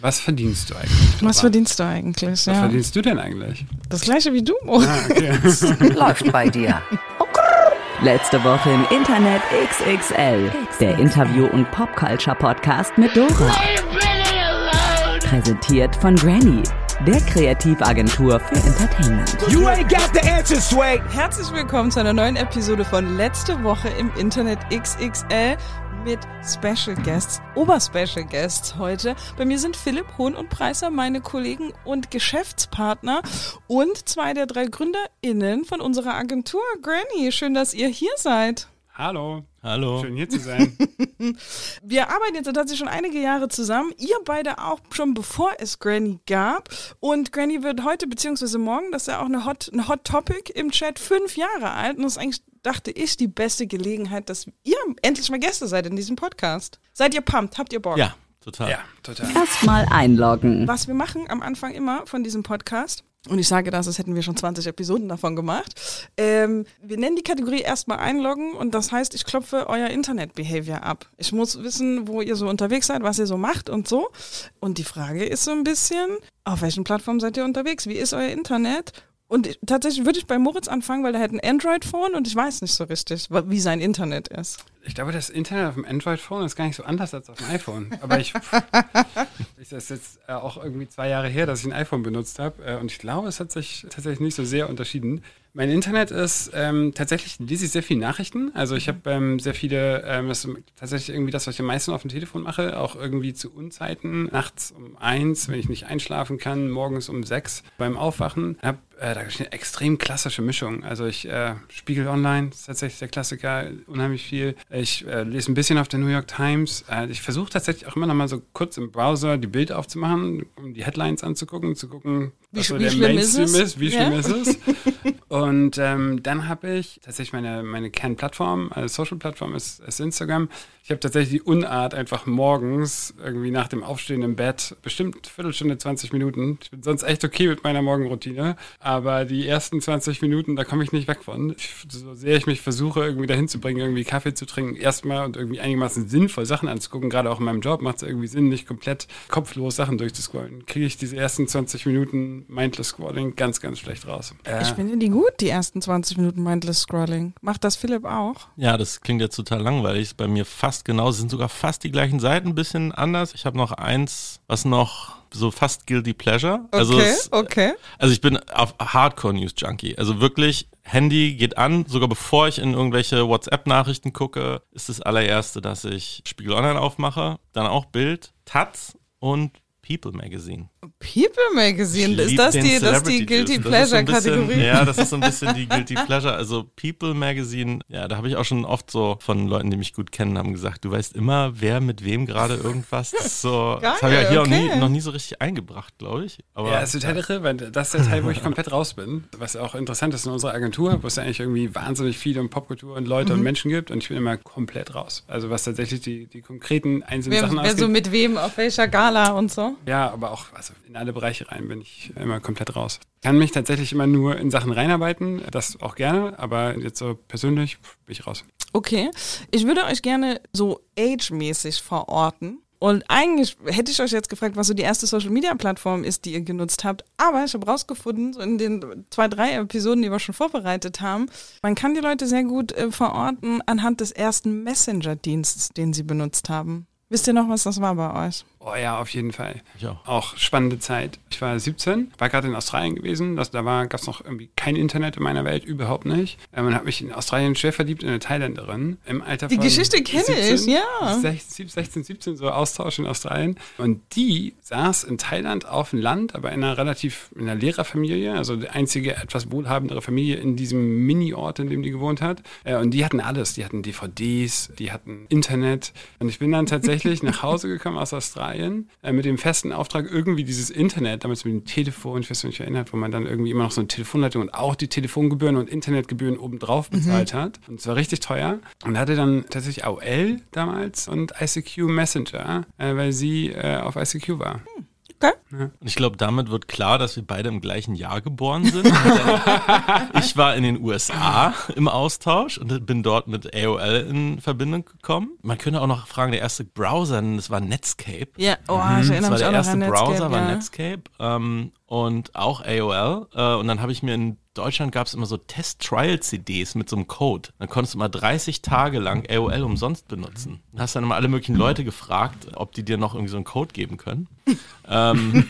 Was verdienst du eigentlich? Was verdienst du eigentlich? Was Ja. verdienst du denn eigentlich? Das gleiche wie du. Ah, okay. Läuft bei dir. Letzte Woche im Internet XXL. Der Interview- und Popculture-Podcast mit Dora. Präsentiert von Granny, der Kreativagentur für Entertainment. You ain't got the answer, Sway. Herzlich willkommen zu einer neuen Episode von Letzte Woche im Internet XXL mit Special Guests, Oberspecial Guests heute. Bei mir sind Philipp Hohn und Preiser, meine Kollegen und Geschäftspartner und zwei der drei GründerInnen von unserer Agentur Granny. Schön, dass ihr hier seid. Hallo. Hallo. Schön hier zu sein. Wir arbeiten jetzt tatsächlich schon einige Jahre zusammen. Ihr beide auch schon bevor es Granny gab. Und Granny wird heute beziehungsweise morgen, das ist ja auch eine Hot, ein Hot Topic im Chat, fünf Jahre alt. Und das ist eigentlich, dachte ich, die beste Gelegenheit, dass ihr endlich mal Gäste seid in diesem Podcast. Seid ihr pumped? Habt ihr Bock? Ja, total. ja, total. Erstmal einloggen. Was wir machen am Anfang immer von diesem Podcast, und ich sage das, als hätten wir schon 20 Episoden davon gemacht, ähm, wir nennen die Kategorie erstmal einloggen und das heißt, ich klopfe euer Internet-Behavior ab. Ich muss wissen, wo ihr so unterwegs seid, was ihr so macht und so. Und die Frage ist so ein bisschen, auf welchen Plattformen seid ihr unterwegs? Wie ist euer Internet? Und ich, tatsächlich würde ich bei Moritz anfangen, weil er hat ein Android-Phone und ich weiß nicht so richtig, wie sein Internet ist. Ich glaube, das Internet auf dem Android-Phone ist gar nicht so anders als auf dem iPhone. Aber ich, ich das ist jetzt äh, auch irgendwie zwei Jahre her, dass ich ein iPhone benutzt habe. Äh, und ich glaube, es hat sich tatsächlich nicht so sehr unterschieden. Mein Internet ist ähm, tatsächlich, lese ich sehr viele Nachrichten. Also ich habe ähm, sehr viele, ähm, das ist tatsächlich irgendwie das, was ich am meisten auf dem Telefon mache, auch irgendwie zu Unzeiten, nachts um eins, wenn ich nicht einschlafen kann, morgens um sechs beim Aufwachen. Hab, äh, da ist eine extrem klassische Mischung. Also ich äh, Spiegel Online ist tatsächlich der Klassiker, unheimlich viel. Ich äh, lese ein bisschen auf der New York Times. Äh, ich versuche tatsächlich auch immer noch mal so kurz im Browser die Bild aufzumachen, um die Headlines anzugucken, zu gucken, Wie was so wie der ist Mainstream es? ist, wie Ja. schlimm ist es. Und ähm, dann habe ich tatsächlich meine, meine Kernplattform, also Social-Plattform ist, ist Instagram. Ich habe tatsächlich die Unart, einfach morgens irgendwie nach dem Aufstehen im Bett, bestimmt Viertelstunde, 20 Minuten. Ich bin sonst echt okay mit meiner Morgenroutine, aber die ersten 20 Minuten, da komme ich nicht weg von. Ich, so sehr ich mich versuche, irgendwie dahin zu bringen, irgendwie Kaffee zu trinken, erstmal und irgendwie einigermaßen sinnvoll Sachen anzugucken, gerade auch in meinem Job macht es irgendwie Sinn, nicht komplett kopflos Sachen durchzuscrollen. Kriege ich diese ersten 20 Minuten Mindless Scrolling ganz, ganz schlecht raus. Äh, Ich finde die gut, die ersten 20 Minuten Mindless Scrolling. Macht das Philipp auch? Ja, das klingt jetzt total langweilig. Ist bei mir fast genau, sind sogar fast die gleichen Seiten, ein bisschen anders. Ich habe noch eins, was noch so fast Guilty Pleasure. Also, Okay, es, okay. also ich bin auf Hardcore News Junkie. Also wirklich, Handy geht an, sogar bevor ich in irgendwelche WhatsApp-Nachrichten gucke, ist das allererste, dass ich Spiegel Online aufmache, dann auch Bild, Taz und People Magazine. People Magazine, Ich ist das die, das die Guilty Pleasure bisschen- Kategorie? Ja, das ist so ein bisschen die Guilty Pleasure. Also People Magazine, ja, da habe ich auch schon oft so von Leuten, die mich gut kennen, haben gesagt, du weißt immer, wer mit wem gerade irgendwas. Das, so, das habe ich ja hier auch okay. nie, noch nie so richtig eingebracht, glaube ich. Aber Ja, es ist total irre, weil das ist der Teil, wo ich komplett raus bin. Was auch interessant ist in unserer Agentur, wo es ja eigentlich irgendwie wahnsinnig viel um Popkultur und Leute Mhm. und Menschen gibt und ich bin immer komplett raus. Also was tatsächlich die, die konkreten einzelnen Wer, Sachen wer so mit wem, auf welcher Gala und so? Ja, aber auch also in alle Bereiche rein bin ich immer komplett raus. Kann mich tatsächlich immer nur in Sachen reinarbeiten, das auch gerne, aber jetzt so persönlich bin ich raus. Okay, ich würde euch gerne so age-mäßig verorten. Und eigentlich hätte ich euch jetzt gefragt, was so die erste Social-Media-Plattform ist, die ihr genutzt habt. Aber ich habe rausgefunden, so in den zwei, drei Episoden, die wir schon vorbereitet haben, man kann die Leute sehr gut äh, verorten anhand des ersten Messenger-Dienstes, den sie benutzt haben. Wisst ihr noch, was das war bei euch? Oh ja, auf jeden Fall. Ich auch. Auch spannende Zeit. Ich war 17, war gerade in Australien gewesen. Das, da gab es noch irgendwie kein Internet in meiner Welt, überhaupt nicht. Ähm, und habe mich in Australien schwer verliebt in eine Thailänderin. Im Alter Die von Geschichte kenne ich, ja. 16, 16, 17, so Austausch in Australien. Und die saß in Thailand auf dem Land, aber in einer relativ, in einer Lehrerfamilie, also die einzige etwas wohlhabendere Familie in diesem Mini-Ort, in dem die gewohnt hat. Äh, und die hatten alles. Die hatten DVDs, die hatten Internet. Und ich bin dann tatsächlich nach Hause gekommen aus Australien äh, mit dem festen Auftrag, irgendwie dieses Internet, damals mit dem Telefon, ich weiß nicht, erinnert, wo man dann irgendwie immer noch so eine Telefonleitung und auch die Telefongebühren und Internetgebühren obendrauf bezahlt hat. Und es war richtig teuer. Und hatte dann tatsächlich AOL damals und ICQ Messenger, äh, weil sie äh, auf ICQ war. Okay. Und ich glaube, damit wird klar, dass wir beide im gleichen Jahr geboren sind. ich war in den USA im Austausch und bin dort mit AOL in Verbindung gekommen. Man könnte auch noch fragen, der erste Browser, das war Netscape. Ja, oh, ich Das erinnere war mich der auch noch erste an Netscape, Browser, war ja. Netscape ähm, und auch AOL. Äh, und dann habe ich mir in Deutschland gab es immer so Test-Trial-CDs mit so einem Code. Dann konntest du mal 30 Tage lang AOL umsonst benutzen. Dann hast dann immer alle möglichen Leute gefragt, ob die dir noch irgendwie so einen Code geben können. ähm,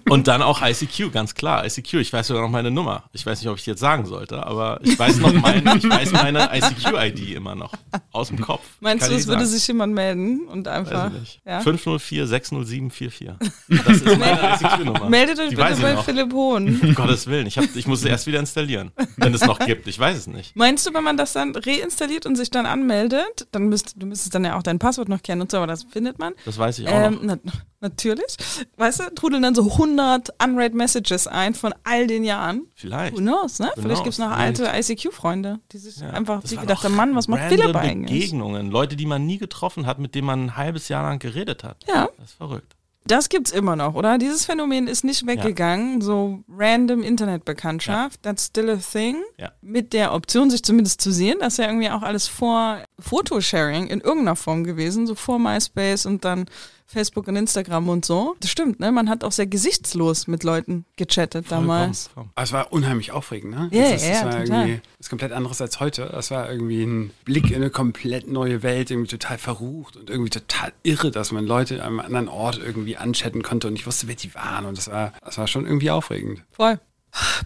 und dann auch ICQ, ganz klar. ICQ, ich weiß sogar noch meine Nummer. Ich weiß nicht, ob ich die jetzt sagen sollte, aber ich weiß noch mein, ich weiß meine ICQ-ID immer noch. Aus dem Kopf. Meinst Kann du, es würde sagen. sich jemand melden und einfach. Ja? 504 607 44. Das ist meine ICQ-Nummer. Meldet euch Die bitte bei noch. Philipp Hohn. Um Gottes Willen, ich, hab, ich muss es erst wieder installieren, wenn es noch gibt. Ich weiß es nicht. Meinst du, wenn man das dann reinstalliert und sich dann anmeldet, dann müsst du müsstest dann ja auch dein Passwort noch kennen und so, aber das findet man. Das weiß ich auch noch. Ähm, na, natürlich. Weißt du, trudeln dann so 100 unread Messages ein von all den Jahren. Vielleicht. Who knows, ne? Who Vielleicht gibt es noch alte ICQ-Freunde, die sich Ja. einfach die gedacht haben, Mann, was macht Philipp eigentlich? Begegnungen, Leute, die man nie getroffen hat, mit denen man ein halbes Jahr lang geredet hat. Ja, Das ist verrückt. Das gibt's immer noch, oder? Dieses Phänomen ist nicht weggegangen. So random Internetbekanntschaft, that's still a thing. Ja. Mit der Option, sich zumindest zu sehen. Das ist ja irgendwie auch alles vor Fotosharing in irgendeiner Form gewesen, so vor MySpace und dann Facebook und Instagram und so. Das stimmt, ne? Man hat auch sehr gesichtslos mit Leuten gechattet damals. Vollkommen. Aber es war unheimlich aufregend, ne? Ja, das, ist- ja, das war total. irgendwie was komplett anderes als heute. Das war irgendwie ein Blick in eine komplett neue Welt, irgendwie total verrucht und irgendwie total irre, dass man Leute an einem anderen Ort irgendwie anchatten konnte und ich wusste, wer die waren. Und das war, das war schon irgendwie aufregend. Voll.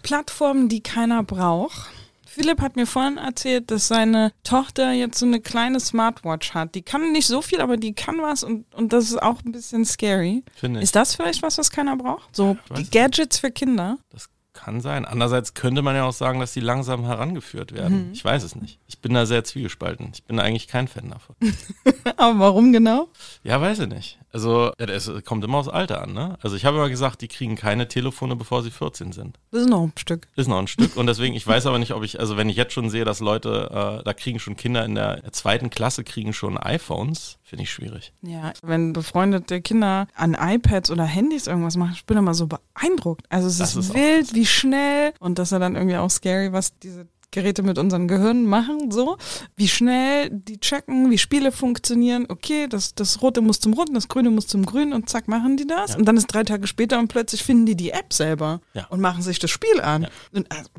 Plattformen, die keiner braucht. Philipp hat mir vorhin erzählt, dass seine Tochter jetzt so eine kleine Smartwatch hat. Die kann nicht so viel, aber die kann was und, und das ist auch ein bisschen scary. Finde ich. Ist das vielleicht was, was keiner braucht? So die. Gadgets für Kinder? Das kann sein. Andererseits könnte man ja auch sagen, dass die langsam herangeführt werden. Mhm. Ich weiß es nicht. Ich bin da sehr zwiegespalten. Ich bin eigentlich kein Fan davon. Aber warum genau? Ja, weiß ich nicht. Also, das kommt immer aufs Alter an, ne? Also, ich habe immer gesagt, die kriegen keine Telefone, bevor sie 14 sind. Das ist noch ein Stück. Ist noch ein Stück. Und deswegen, ich weiß aber nicht, ob ich, also wenn ich jetzt schon sehe, dass Leute, äh, da kriegen schon Kinder in der zweiten Klasse, kriegen schon iPhones, finde ich schwierig. Ja, wenn befreundete Kinder an iPads oder Handys irgendwas machen, ich bin immer so beeindruckt. Also es Das ist, ist wild, wie schnell und das ist ja dann irgendwie auch scary, was diese Geräte mit unseren Gehirnen machen, so. Wie schnell die checken, wie Spiele funktionieren. Okay, das, das Rote muss zum Roten, das Grüne muss zum Grünen und zack, machen die das. Ja. Und dann ist drei Tage später und plötzlich finden die die App selber Ja. und machen sich das Spiel an. Ja. Und also,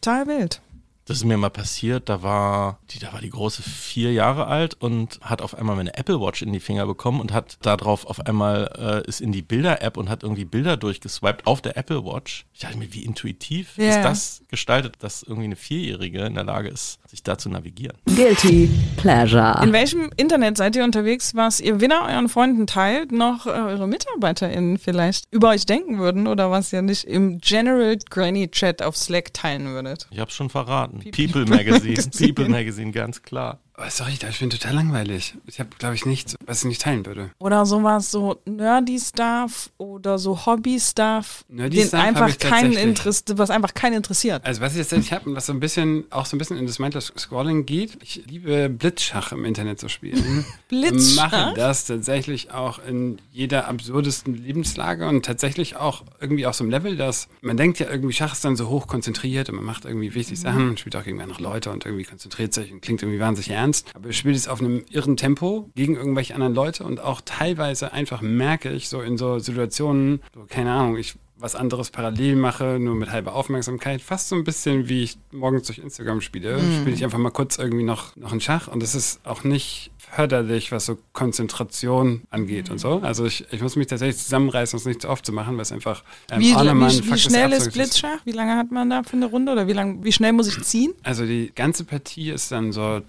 total wild. Das ist mir mal passiert, da war die, da war die große vier Jahre alt und hat auf einmal meine Apple Watch in die Finger bekommen und hat darauf auf einmal äh, ist in die Bilder-App und hat irgendwie Bilder durchgeswiped auf der Apple Watch. Ich dachte mir, wie intuitiv Ja. ist das gestaltet, dass irgendwie eine Vierjährige in der Lage ist, sich da zu navigieren. Guilty Pleasure. In welchem Internet seid ihr unterwegs, was ihr weder euren Freunden teilt, noch äh, eure MitarbeiterInnen vielleicht über euch denken würden oder was ihr nicht im General Granny Chat auf Slack teilen würdet? Ich habe schon verraten. People People Magazine, Magazine. People Magazine, ganz klar. Aber sorry, ich bin total langweilig. Ich habe, glaube ich, nichts, was ich nicht teilen würde. Oder sowas so Nerdy-Stuff oder so Hobby-Stuff, Nerdy den einfach ich keinen interessiert, was einfach keinen interessiert. Also was ich jetzt tatsächlich habe und was so ein bisschen, auch so ein bisschen in das Mindless Scrolling geht, ich liebe Blitzschach im Internet zu spielen. Blitzschach? Mache das tatsächlich auch in jeder absurdesten Lebenslage und tatsächlich auch irgendwie auf so einem Level, dass man denkt ja irgendwie, Schach ist dann so hoch konzentriert und man macht irgendwie wichtig Sachen und spielt auch gegen andere Leute und irgendwie konzentriert sich und klingt irgendwie wahnsinnig ernst. Aber ich spiele es auf einem irren Tempo gegen irgendwelche anderen Leute und auch teilweise einfach merke ich so in so Situationen, so, keine Ahnung, ich was anderes parallel mache, nur mit halber Aufmerksamkeit. Fast so ein bisschen wie ich morgens durch Instagram spiele. Spiele ich einfach mal kurz irgendwie noch, noch einen Schach und es ist auch nicht förderlich, was so Konzentration angeht und so. Also ich, ich muss mich tatsächlich zusammenreißen, es nicht zu oft zu machen, weil es einfach ähm, Wie, ein wie, wie schnell ist Blitzschach? Wie lange hat man da für eine Runde? Oder wie, lang, wie schnell muss ich ziehen? Also die ganze Partie ist dann so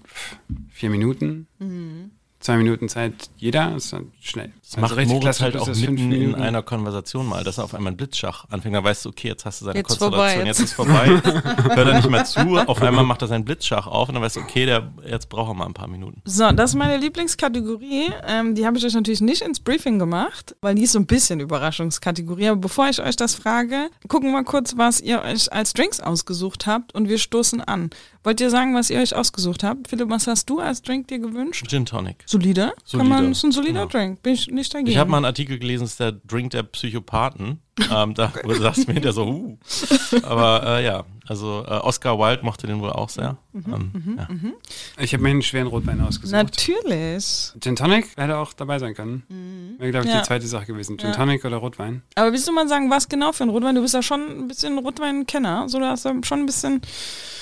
vier Minuten. Zwei Minuten Zeit jeder, ist dann schnell. Das macht richtig Moritz halt auch mitten in einer Konversation mal, dass er auf einmal ein Blitzschach anfängt. Da weißt du, okay, jetzt hast du seine Jetzt Konstellation, vorbei, jetzt jetzt. ist vorbei. Hört er nicht mehr zu. Auf einmal macht er seinen Blitzschach auf und dann weißt du, okay, der, jetzt braucht er mal ein paar Minuten. So, das ist meine Lieblingskategorie. Ähm, die habe ich euch natürlich nicht ins Briefing gemacht, weil die ist so ein bisschen Überraschungskategorie. Aber bevor ich euch das frage, gucken wir kurz, was ihr euch als Drinks ausgesucht habt und wir stoßen an. Wollt ihr sagen, was ihr euch ausgesucht habt? Philipp, was hast du als Drink dir gewünscht? Gin Tonic. Solide. Solide, Kann man, ist ein solider genau. Drink. Bin ich nicht dagegen. Ich habe mal einen Artikel gelesen, es ist der Drink der Psychopathen. ähm, da wo du sagst mir hinterher so, uh. Aber äh, ja, also äh, Oscar Wilde mochte den wohl auch sehr. Mhm, ähm, ja. Ich habe mir einen schweren Rotwein ausgesucht. Natürlich. Gin Tonic hätte auch dabei sein können. Wäre, glaube ich, Ja. die zweite Sache gewesen. Gin Ja. Tonic oder Rotwein. Aber willst du mal sagen, was genau für ein Rotwein? Du bist ja schon ein bisschen Rotwein-Kenner. So, du hast ja schon ein bisschen.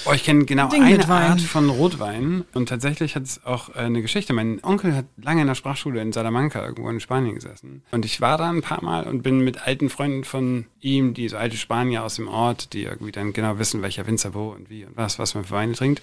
Oh, ich kenne genau Ding eine Wein. Art von Rotwein. Und tatsächlich hat es auch äh, eine Geschichte. Mein Onkel hat lange in der Sprachschule in Salamanca irgendwo in Spanien gesessen. Und ich war da ein paar Mal und bin mit alten Freunden von ihm, die so alte Spanier aus dem Ort, die irgendwie dann genau wissen, welcher Winzer wo und wie und was, was man für Weine trinkt.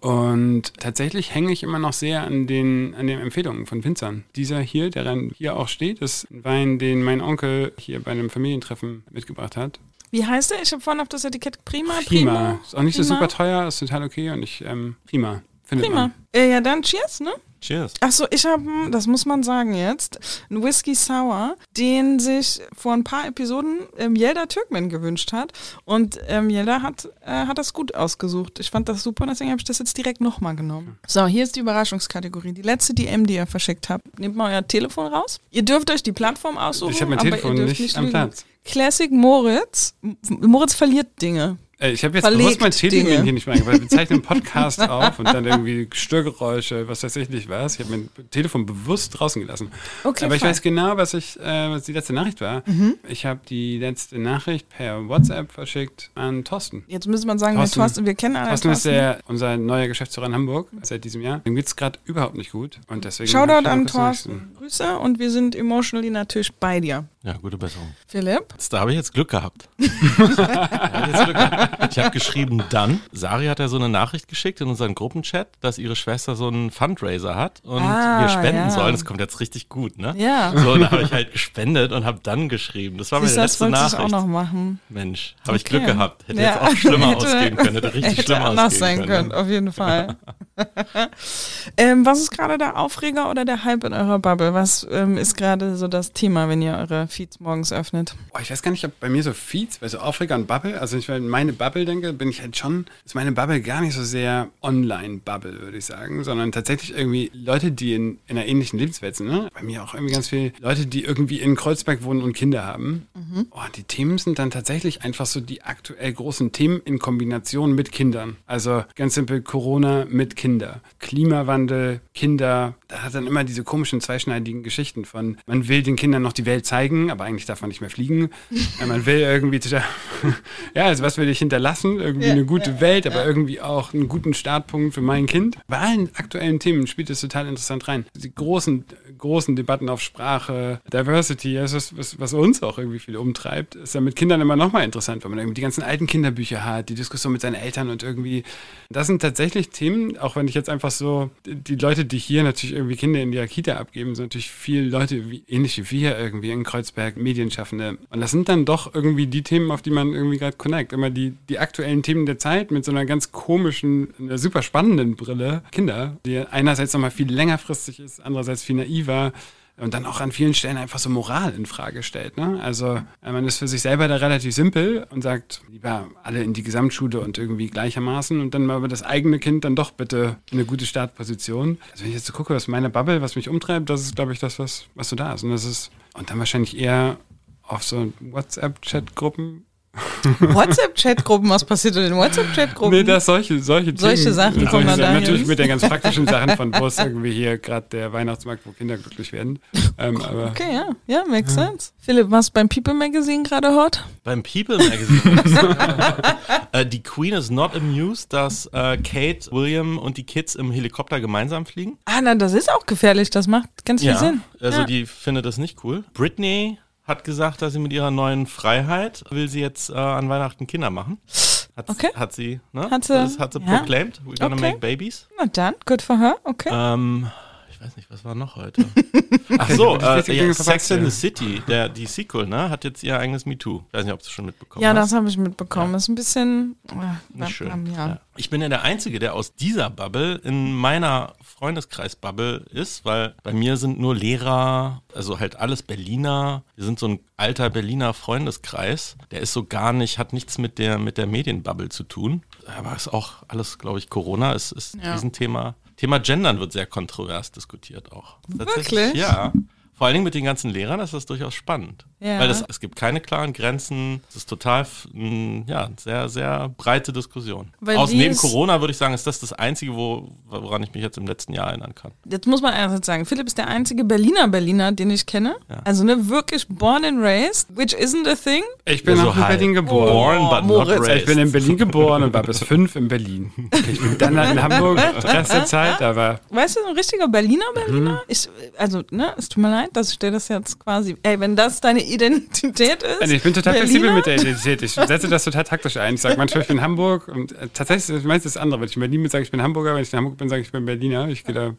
Und tatsächlich hänge ich immer noch sehr an den, an den Empfehlungen von Winzern. Dieser hier, der dann hier auch steht, ist ein Wein, den mein Onkel hier bei einem Familientreffen mitgebracht hat. Wie heißt der? Ich habe vorhin auf das Etikett Prima. Prima. Ist auch nicht so Prima. super teuer, ist total okay und ich, ähm, prima. Findet Prima. man. Äh, ja, dann Cheers, ne? Cheers. Achso, ich habe, das muss man sagen jetzt, einen Whisky Sour, den sich vor ein paar Episoden ähm, Yelda Türkmen gewünscht hat. Und ähm, Yelda hat, äh, hat das gut ausgesucht. Ich fand das super deswegen habe ich das jetzt direkt nochmal genommen. So, hier ist die Überraschungskategorie. Die letzte DM, die ihr verschickt habt. Nehmt mal euer Telefon raus. Ihr dürft euch die Plattform aussuchen. Ich habe mein aber Telefon ihr dürft nicht, am. Platz. Classic Moritz. Moritz verliert Dinge. Äh, Ich habe jetzt Verlegt bewusst mein Telefon hier nicht mehr weil wir zeichnen einen Podcast auf und dann irgendwie Störgeräusche, was weiß ich nicht was. Ich habe mein Telefon bewusst draußen gelassen. Okay, Aber ich fein. weiß genau, was ich, äh, was die letzte Nachricht war. Mhm. Ich habe die letzte Nachricht per WhatsApp verschickt an Thorsten. Jetzt müsste man sagen, Thorsten- Thorsten, wir kennen alle Thorsten ist Thorsten. der, unser neuer Geschäftsführer in Hamburg seit diesem Jahr. Dem geht es gerade überhaupt nicht gut. Und deswegen Shoutout an. Thorsten. Grüße und wir sind emotionally natürlich bei dir. Ja, gute Besserung. Philipp? Da habe ich jetzt Glück gehabt. Hab ich ich habe geschrieben, dann. Sari hat ja so eine Nachricht geschickt in unseren Gruppenchat, dass ihre Schwester so einen Fundraiser hat und Ah, wir spenden ja. sollen. Das kommt jetzt richtig gut, ne? Ja. So, da habe ich halt gespendet und habe dann geschrieben. Das war meine Siehst du, das letzte wollte ich auch Nachricht. noch machen. Mensch, habe ich Okay. Glück gehabt. Hätte Ja. jetzt auch schlimmer Hätte- ausgehen können. Hätte richtig Hätte schlimmer anders ausgehen sein können, können. auf jeden Fall. ähm, was ist gerade der Aufreger oder der Hype in eurer Bubble? Was ähm, ist gerade so das Thema, wenn ihr eure Feeds morgens öffnet? Boah, ich weiß gar nicht, ob bei mir so Feeds, weil so Aufreger und Bubble, also ich, wenn meine Bubble denke, bin ich halt schon, ist meine Bubble gar nicht so sehr Online-Bubble, würde ich sagen, sondern tatsächlich irgendwie Leute, die in, in einer ähnlichen Lebenswelt sind. Ne? Bei mir auch irgendwie ganz viele Leute, die irgendwie in Kreuzberg wohnen und Kinder haben. Oh, die Themen sind dann tatsächlich einfach so die aktuell großen Themen in Kombination mit Kindern. Also ganz simpel Corona mit Kinder. Klimawandel, Kinder, da hat dann immer diese komischen zweischneidigen Geschichten von, man will den Kindern noch die Welt zeigen, aber eigentlich darf man nicht mehr fliegen. Ja, man will irgendwie, ja, also was will ich hinterlassen? Irgendwie eine gute Welt, aber irgendwie auch einen guten Startpunkt für mein Kind. Bei allen aktuellen Themen spielt es total interessant rein. Die großen, großen Debatten auf Sprache, Diversity, das ist was, was uns auch irgendwie viel umtreibt, ist ja mit Kindern immer nochmal interessant, weil man irgendwie die ganzen alten Kinderbücher hat, die Diskussion mit seinen Eltern und irgendwie, das sind tatsächlich Themen, auch wenn ich jetzt einfach so, die Leute, die hier natürlich irgendwie Kinder in die Kita abgeben, sind natürlich viele Leute, wie, ähnlich wie wir irgendwie in Kreuzberg, Medienschaffende. Und das sind dann doch irgendwie die Themen, auf die man irgendwie gerade connect. Immer die, die aktuellen Themen der Zeit mit so einer ganz komischen, super spannenden Brille. Kinder, die einerseits nochmal viel längerfristig ist, andererseits viel naiver und dann auch an vielen Stellen einfach so Moral in Frage stellt. Ne? Also äh, man ist für sich selber da relativ simpel und sagt, lieber alle in die Gesamtschule und irgendwie gleichermaßen und dann mal über das eigene Kind dann doch bitte in eine gute Startposition. Also wenn ich jetzt so gucke, was meine Bubble, was mich umtreibt, das ist, glaube ich, das, was, was so da ist. Und das ist, und dann wahrscheinlich eher auf so WhatsApp-Chat-Gruppen. WhatsApp-Chatgruppen, was passiert in den WhatsApp-Chatgruppen? Nee, das solche, solche Solche Themen. Sachen Und kommen dann dahin. Natürlich mit den ganz praktischen Sachen von wo ist irgendwie hier gerade der Weihnachtsmarkt, wo Kinder glücklich werden. Ähm, aber Okay, ja, ja, makes sense. Philipp, was beim People Magazine gerade hot? Beim People Magazine. äh, die Queen is not amused, dass äh, Kate, William und die Kids im Helikopter gemeinsam fliegen. Ah, na, das ist auch gefährlich, das macht ganz viel Sinn. also ja. die findet das nicht cool. Britney hat gesagt, dass sie mit ihrer neuen Freiheit will sie jetzt äh, an Weihnachten Kinder machen. Hat, Okay. hat sie, ne? Hat sie, das hat sie ja. proclaimed. We're gonna Okay. make babies. Na dann, good for her, okay. Ähm, weiß nicht, was war noch heute? Ach so, äh, ja, Sex in ja. the City, der, die Sequel, ne, hat jetzt ihr eigenes MeToo. Ich weiß nicht, ob du schon mitbekommen ja, hast. das habe ich mitbekommen. Ist ein bisschen. äh, Nicht schön. ja. Ja. Ich bin ja der Einzige, der aus dieser Bubble in meiner Freundeskreis-Bubble ist, weil bei mir sind nur Lehrer, also halt alles Berliner. Wir sind so ein alter Berliner Freundeskreis. Der ist so gar nicht, hat nichts mit der, mit der Medienbubble zu tun. Aber ist auch alles, glaube ich, Corona ist, ist ein Ja. Riesenthema. Thema Gendern wird sehr kontrovers diskutiert auch. Tatsächlich, Wirklich? Ja. Vor allen Dingen mit den ganzen Lehrern ist das durchaus spannend. Ja. Weil das, es gibt keine klaren Grenzen. Es ist total, f- m, ja, sehr, sehr breite Diskussion. Weil Aus die neben Corona würde ich sagen, ist das das Einzige, wo, woran ich mich jetzt im letzten Jahr erinnern kann. Jetzt muss man einerseits sagen, Philipp ist der einzige Berliner Berliner, den ich kenne. Also ne, wirklich born and raised, which isn't a thing. Ich bin Ja, so auch in halb. Berlin geboren. Born but Moritz. not raised. Ich bin in Berlin geboren und war bis fünf in Berlin. Ich bin dann halt in Hamburg, den Rest der Zeit, aber Weißt du, so ein richtiger Berliner Mhm. Berliner? Ich, also, ne, es tut mir leid, dass ich dir das jetzt quasi, ey, wenn das deine Identität ist. Also ich bin total Berliner? flexibel mit der Identität. Ich setze das total taktisch ein. Ich sage manchmal, ich bin Hamburg und äh, tatsächlich ist meistens das andere. Wenn ich in Berlin bin, sage ich, ich bin Hamburger. Wenn ich in Hamburg bin, sage ich, ich bin Berliner. Ich gehe da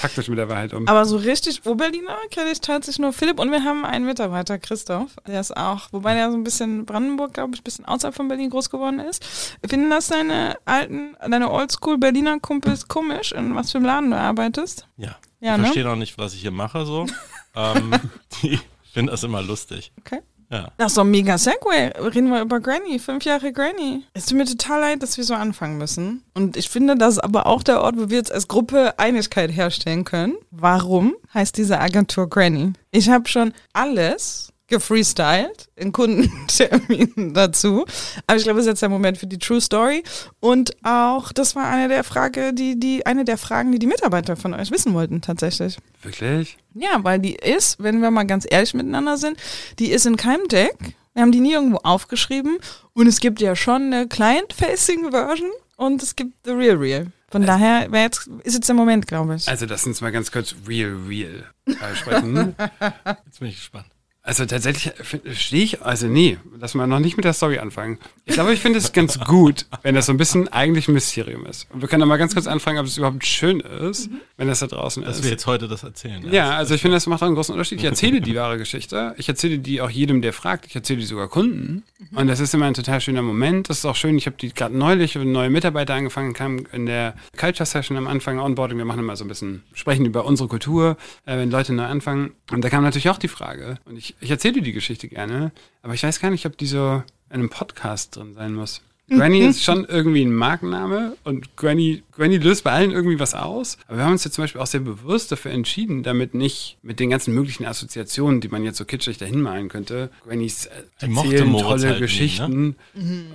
taktisch mit der Wahrheit um. Aber so richtig Wo-Berliner kenne ich tatsächlich nur Philipp und wir haben einen Mitarbeiter, Christoph, der ist auch, wobei der so ein bisschen Brandenburg, glaube ich, ein bisschen außerhalb von Berlin groß geworden ist. Finden das deine alten, deine Oldschool-Berliner Kumpels komisch, in was für einem Laden du arbeitest? Ja. Ja, ich ne? verstehe noch nicht, was ich hier mache so. ähm, die finden das immer lustig. Okay. Ja. Doch ein mega Segway. Reden wir über Granny, fünf Jahre Granny. Es tut mir total leid, dass wir so anfangen müssen. Und ich finde, das ist aber auch der Ort, wo wir jetzt als Gruppe Einigkeit herstellen können. Warum heißt diese Agentur Granny? Ich habe schon alles gefreestylt in Kundenterminen dazu. Aber ich glaube, es ist jetzt der Moment für die True Story. Und auch, das war eine der Frage, die, die, eine der Fragen, die die Mitarbeiter von euch wissen wollten, tatsächlich. Wirklich? Ja, weil die ist, wenn wir mal ganz ehrlich miteinander sind, die ist in keinem Deck. Wir haben die nie irgendwo aufgeschrieben. Und es gibt ja schon eine Client-Facing-Version und es gibt The Real Real. Von daher wär jetzt, ist jetzt der Moment, glaube ich. Also lass uns mal ganz kurz real, real äh, sprechen. Jetzt bin ich gespannt. Also tatsächlich stehe ich, also nee, lass mal noch nicht mit der Story anfangen. Ich glaube, ich finde es ganz gut, wenn das so ein bisschen eigentlich ein Mysterium ist. Und wir können dann mal ganz kurz anfangen, ob es überhaupt schön ist, wenn das da draußen Dass ist. wir jetzt heute das erzählen. Ja, also ich finde, das macht auch einen großen Unterschied. Ich erzähle die wahre Geschichte. Ich erzähle die auch jedem, der fragt. Ich erzähle die sogar Kunden. Und das ist immer ein total schöner Moment. Das ist auch schön. Ich habe die gerade neulich, wenn neue Mitarbeiter angefangen kamen in der Culture Session am Anfang, Onboarding. Wir machen immer so ein bisschen, sprechen über unsere Kultur, äh, wenn Leute neu anfangen. Und da kam natürlich auch die Frage. Und ich, ich erzähle die Geschichte gerne, aber ich weiß gar nicht, ob die so in einem Podcast drin sein muss. Granny ist schon irgendwie ein Markenname und Granny, Granny löst bei allen irgendwie was aus. Aber wir haben uns jetzt zum Beispiel auch sehr bewusst dafür entschieden, damit nicht mit den ganzen möglichen Assoziationen, die man jetzt so kitschig dahin malen könnte, Grannys äh, erzählen tolle halt nie, Geschichten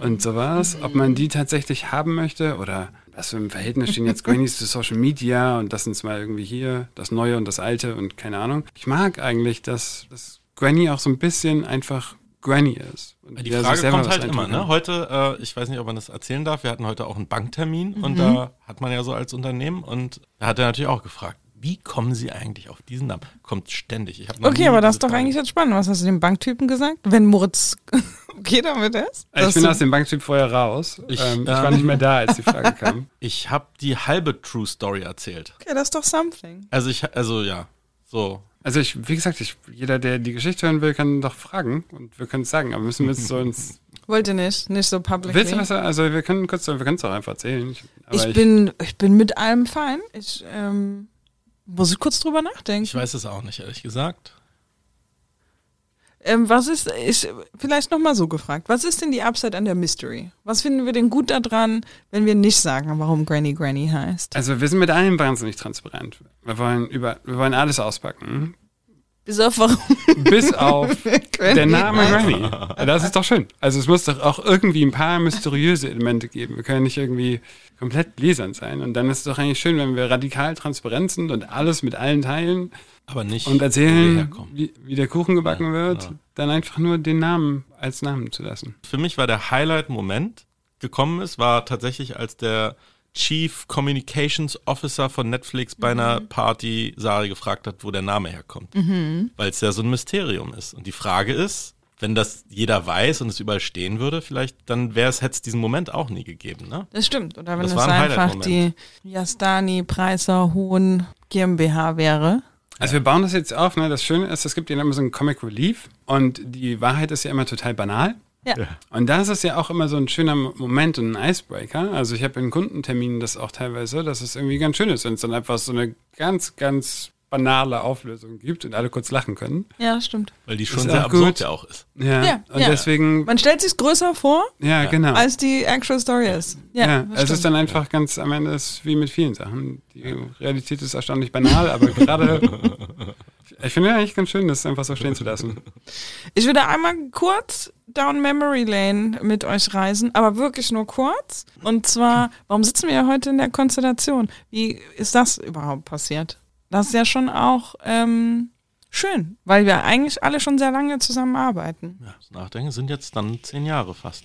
und sowas, ob man die tatsächlich haben möchte oder was für ein Verhältnis stehen jetzt Grannys zu Social Media und das sind mal irgendwie hier, das Neue und das Alte und keine Ahnung. Ich mag eigentlich, dass, dass Granny auch so ein bisschen einfach Granny ist. Und Die Frage selber kommt halt immer, ne? Heute, äh, ich weiß nicht, ob man das erzählen darf, wir hatten heute auch einen Banktermin Mhm. und da hat man ja so als Unternehmen und da hat er natürlich auch gefragt, wie kommen Sie eigentlich auf diesen Namen? Kommt ständig. Ich hab noch Okay, aber das ist doch Frage- eigentlich jetzt spannend. Was hast du dem Banktypen gesagt? Wenn Moritz okay damit ist? Also ich bin aus dem Banktyp vorher raus. Ich, ähm, ich war ähm, nicht mehr da, als die Frage kam. Ich habe die halbe True Story erzählt. okay, das ist doch something. Also ich, also ja, so. Also ich, wie gesagt, ich, jeder, der die Geschichte hören will, kann doch fragen und wir können es sagen. Aber müssen wir jetzt so ins. Wollt ihr nicht? Nicht so publicly. Willst du was? Also wir können kurz, wir können es auch einfach erzählen. Ich, aber ich, bin, ich bin mit allem fein. Ich ähm, muss ich kurz drüber nachdenken. Ich weiß es auch nicht, ehrlich gesagt. Ähm, was ist, ich, vielleicht nochmal so gefragt, was ist denn die Upside an der Mystery? Was finden wir denn gut daran, wenn wir nicht sagen, warum Granny Granny heißt? Also wir sind mit allem wahnsinnig transparent. Wir wollen über, wir wollen alles auspacken. Bis auf warum Bis auf der Name. Granny. Das ist doch schön. Also es muss doch auch irgendwie ein paar mysteriöse Elemente geben. Wir können nicht irgendwie komplett gläsern sein. Und dann ist es doch eigentlich schön, wenn wir radikal transparent sind und alles mit allen teilen Aber nicht, und erzählen, wie, wie der Kuchen gebacken Ja, wird, ja. dann einfach nur den Namen als Namen zu lassen. Für mich war der Highlight-Moment gekommen ist, war tatsächlich, als der Chief Communications Officer von Netflix bei einer Party Sari gefragt hat, wo der Name herkommt. Weil es ja so ein Mysterium ist. Und die Frage ist, wenn das jeder weiß und es überall stehen würde, vielleicht, dann wäre es, hätte es diesen Moment auch nie gegeben, ne? Das stimmt. Oder wenn Das es einfach die. Jastani Preiser Hohn GmbH wäre. Also wir bauen das jetzt auf. Ne? Das Schöne ist, es gibt ja immer so einen Comic Relief und die Wahrheit ist ja immer total banal. Ja. Und da ist es ja auch immer so ein schöner Moment und ein Icebreaker. Also ich habe in Kundenterminen das auch teilweise, dass es irgendwie ganz schön ist, wenn es dann einfach so eine ganz, ganz banale Auflösung gibt und alle kurz lachen können. Ja, stimmt. Weil die Ist schon sehr auch absurd gut. ja auch ist. Ja, Ja, und ja. deswegen, Man stellt sich größer vor, ja, genau. als die actual Story ist. Ja, Ja, das es ist dann einfach ganz am Ende ist wie mit vielen Sachen. Die Realität ist erstaunlich banal, aber gerade. Ich finde ja eigentlich ganz schön, das einfach so stehen zu lassen. Ich würde einmal kurz down Memory Lane mit euch reisen, aber wirklich nur kurz. Und zwar, warum sitzen wir heute in der Konstellation? Wie ist das überhaupt passiert? Das ist ja schon auch ähm, schön, weil wir eigentlich alle schon sehr lange zusammenarbeiten. Ja, das Nachdenken sind jetzt dann zehn Jahre fast.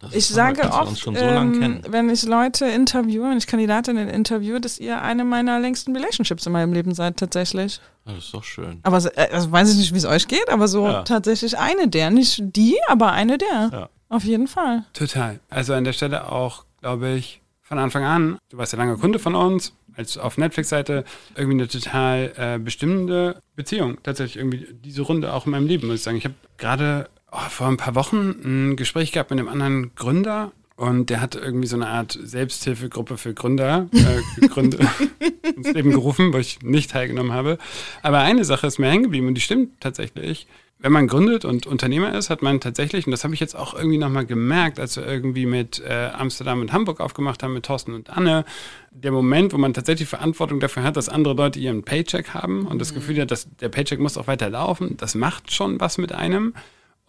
Das Ich sage oft, so ähm, wenn ich Leute interviewe, wenn ich Kandidatinnen interviewe, dass ihr eine meiner längsten Relationships in meinem Leben seid, tatsächlich. Ja, das ist doch schön. Aber so- äh, also weiß ich nicht, wie es euch geht, aber so Ja. tatsächlich eine der. Nicht die, aber eine der. Ja. Auf jeden Fall. Total. Also an der Stelle auch, glaube ich, von Anfang an, du warst ja lange Kunde von uns, als auf Netflix-Seite, irgendwie eine total äh, bestimmende Beziehung. Tatsächlich irgendwie diese Runde auch in meinem Leben, muss ich sagen. Ich habe gerade oh, vor ein paar Wochen ein Gespräch gehabt mit einem anderen Gründer und der hat irgendwie so eine Art Selbsthilfegruppe für Gründer äh, gegründet, ins Leben gerufen, wo ich nicht teilgenommen habe. Aber eine Sache ist mir hängen geblieben und die stimmt tatsächlich. Wenn man gründet und Unternehmer ist, hat man tatsächlich, und das habe ich jetzt auch irgendwie nochmal gemerkt, als wir irgendwie mit äh, Amsterdam und Hamburg aufgemacht haben, mit Thorsten und Anne, der Moment, wo man tatsächlich Verantwortung dafür hat, dass andere Leute ihren Paycheck haben und das Gefühl hat, dass der Paycheck muss auch weiter laufen, das macht schon was mit einem.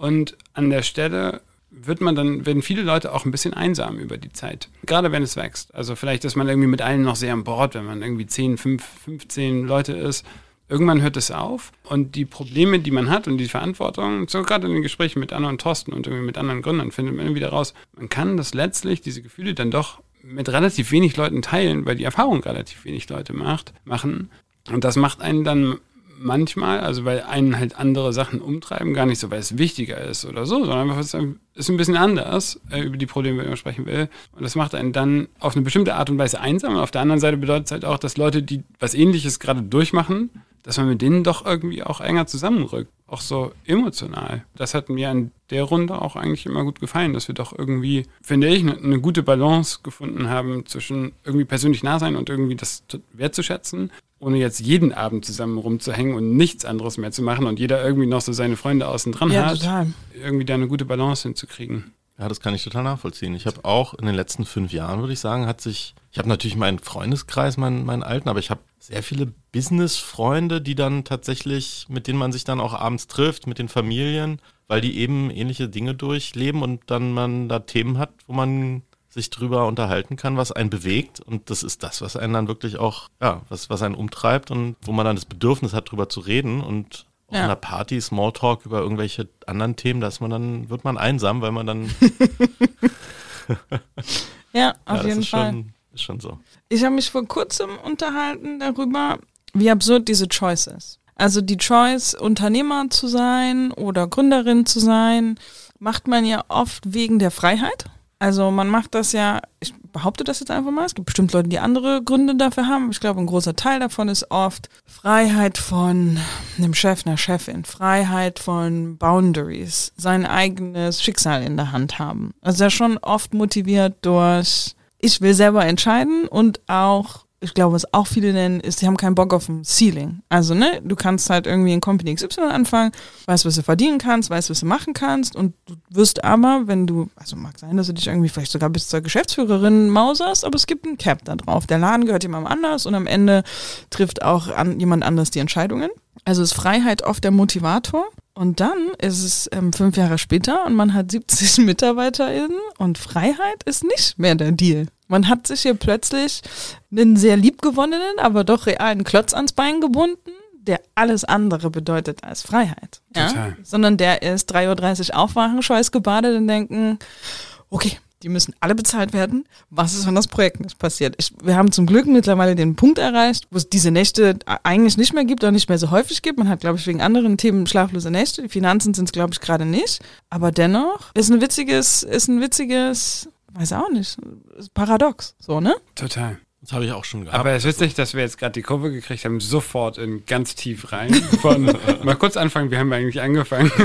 Und an der Stelle wird man dann, werden viele Leute auch ein bisschen einsam über die Zeit. Gerade wenn es wächst. Also vielleicht ist man irgendwie mit allen noch sehr an Bord, wenn man irgendwie 10, 5, 15 Leute ist. Irgendwann hört es auf und die Probleme, die man hat und die Verantwortung, so gerade in den Gesprächen mit und Thorsten und irgendwie mit anderen Gründern, findet man wieder raus, man kann das letztlich, diese Gefühle dann doch mit relativ wenig Leuten teilen, weil die Erfahrung relativ wenig Leute macht, machen. Und das macht einen dann manchmal, also weil einen halt andere Sachen umtreiben, gar nicht so, weil es wichtiger ist oder so, sondern einfach, es ist ein bisschen anders äh, über die Probleme, die man sprechen will. Und das macht einen dann auf eine bestimmte Art und Weise einsam. Und auf der anderen Seite bedeutet es halt auch, dass Leute, die was ähnliches gerade durchmachen, dass man mit denen doch irgendwie auch enger zusammenrückt. Auch so emotional. Das hat mir an der Runde auch eigentlich immer gut gefallen, dass wir doch irgendwie, finde ich, eine, eine gute Balance gefunden haben zwischen irgendwie persönlich nah sein und irgendwie das zu- wertzuschätzen, ohne jetzt jeden Abend zusammen rumzuhängen und nichts anderes mehr zu machen und jeder irgendwie noch so seine Freunde außen dran Ja, hat. total. Irgendwie da eine gute Balance hinzukriegen. Ja, das kann ich total nachvollziehen. Ich habe auch in den letzten fünf Jahren, würde ich sagen, hat sich, ich habe natürlich meinen Freundeskreis, meinen, meinen alten, aber ich habe sehr viele Business-Freunde, die dann tatsächlich, mit denen man sich dann auch abends trifft, mit den Familien, weil die eben ähnliche Dinge durchleben und dann man da Themen hat, wo man sich drüber unterhalten kann, was einen bewegt. Und das ist das, was einen dann wirklich auch, ja, was, was einen umtreibt und wo man dann das Bedürfnis hat, drüber zu reden und auf Ja. einer Party, Smalltalk über irgendwelche anderen Themen, da ist man dann, wird man einsam, weil man dann Ja, ja, auf das jeden ist Fall. Schon, ist schon so. Ich habe mich vor kurzem unterhalten darüber, wie absurd diese Choice ist. Also die Choice, Unternehmer zu sein oder Gründerin zu sein, macht man ja oft wegen der Freiheit. Also man macht das ja, ich behaupte das jetzt einfach mal, es gibt bestimmt Leute, die andere Gründe dafür haben. Ich glaube, ein großer Teil davon ist oft Freiheit von einem Chef, einer Chefin, Freiheit von Boundaries, sein eigenes Schicksal in der Hand haben. Also ja schon oft motiviert durch, ich will selber entscheiden und auch ich glaube, was auch viele nennen, ist, die haben keinen Bock auf ein Ceiling. Also, ne, du kannst halt irgendwie in Company XY anfangen, weißt, was du verdienen kannst, weißt, was du machen kannst und du wirst aber, wenn du, also mag sein, dass du dich irgendwie vielleicht sogar bis zur Geschäftsführerin mauserst, aber es gibt einen Cap da drauf. Der Laden gehört jemandem anders und am Ende trifft auch an, jemand anders die Entscheidungen. Also ist Freiheit oft der Motivator. Und dann ist es ähm, fünf Jahre später und man hat 70 MitarbeiterInnen und Freiheit ist nicht mehr der Deal. Man hat sich hier plötzlich einen sehr liebgewonnenen, aber doch realen Klotz ans Bein gebunden, der alles andere bedeutet als Freiheit. Ja? Total. Sondern der ist 3.30 Uhr aufwachen, schweißgebadet und denken, okay, die müssen alle bezahlt werden. Was ist, wenn das Projekt nicht passiert? Ich, wir haben zum Glück mittlerweile den Punkt erreicht, wo es diese Nächte eigentlich nicht mehr gibt oder nicht mehr so häufig gibt. Man hat, glaube ich, wegen anderen Themen schlaflose Nächte. Die Finanzen sind es, glaube ich, gerade nicht. Aber dennoch ist ein witziges, ist ein witziges, weiß auch nicht, paradox, so, ne? Total. Das habe ich auch schon gehabt. Aber es ist witzig, dass wir jetzt gerade die Kurve gekriegt haben, sofort in ganz tief rein. Von, mal kurz anfangen, wir haben eigentlich angefangen.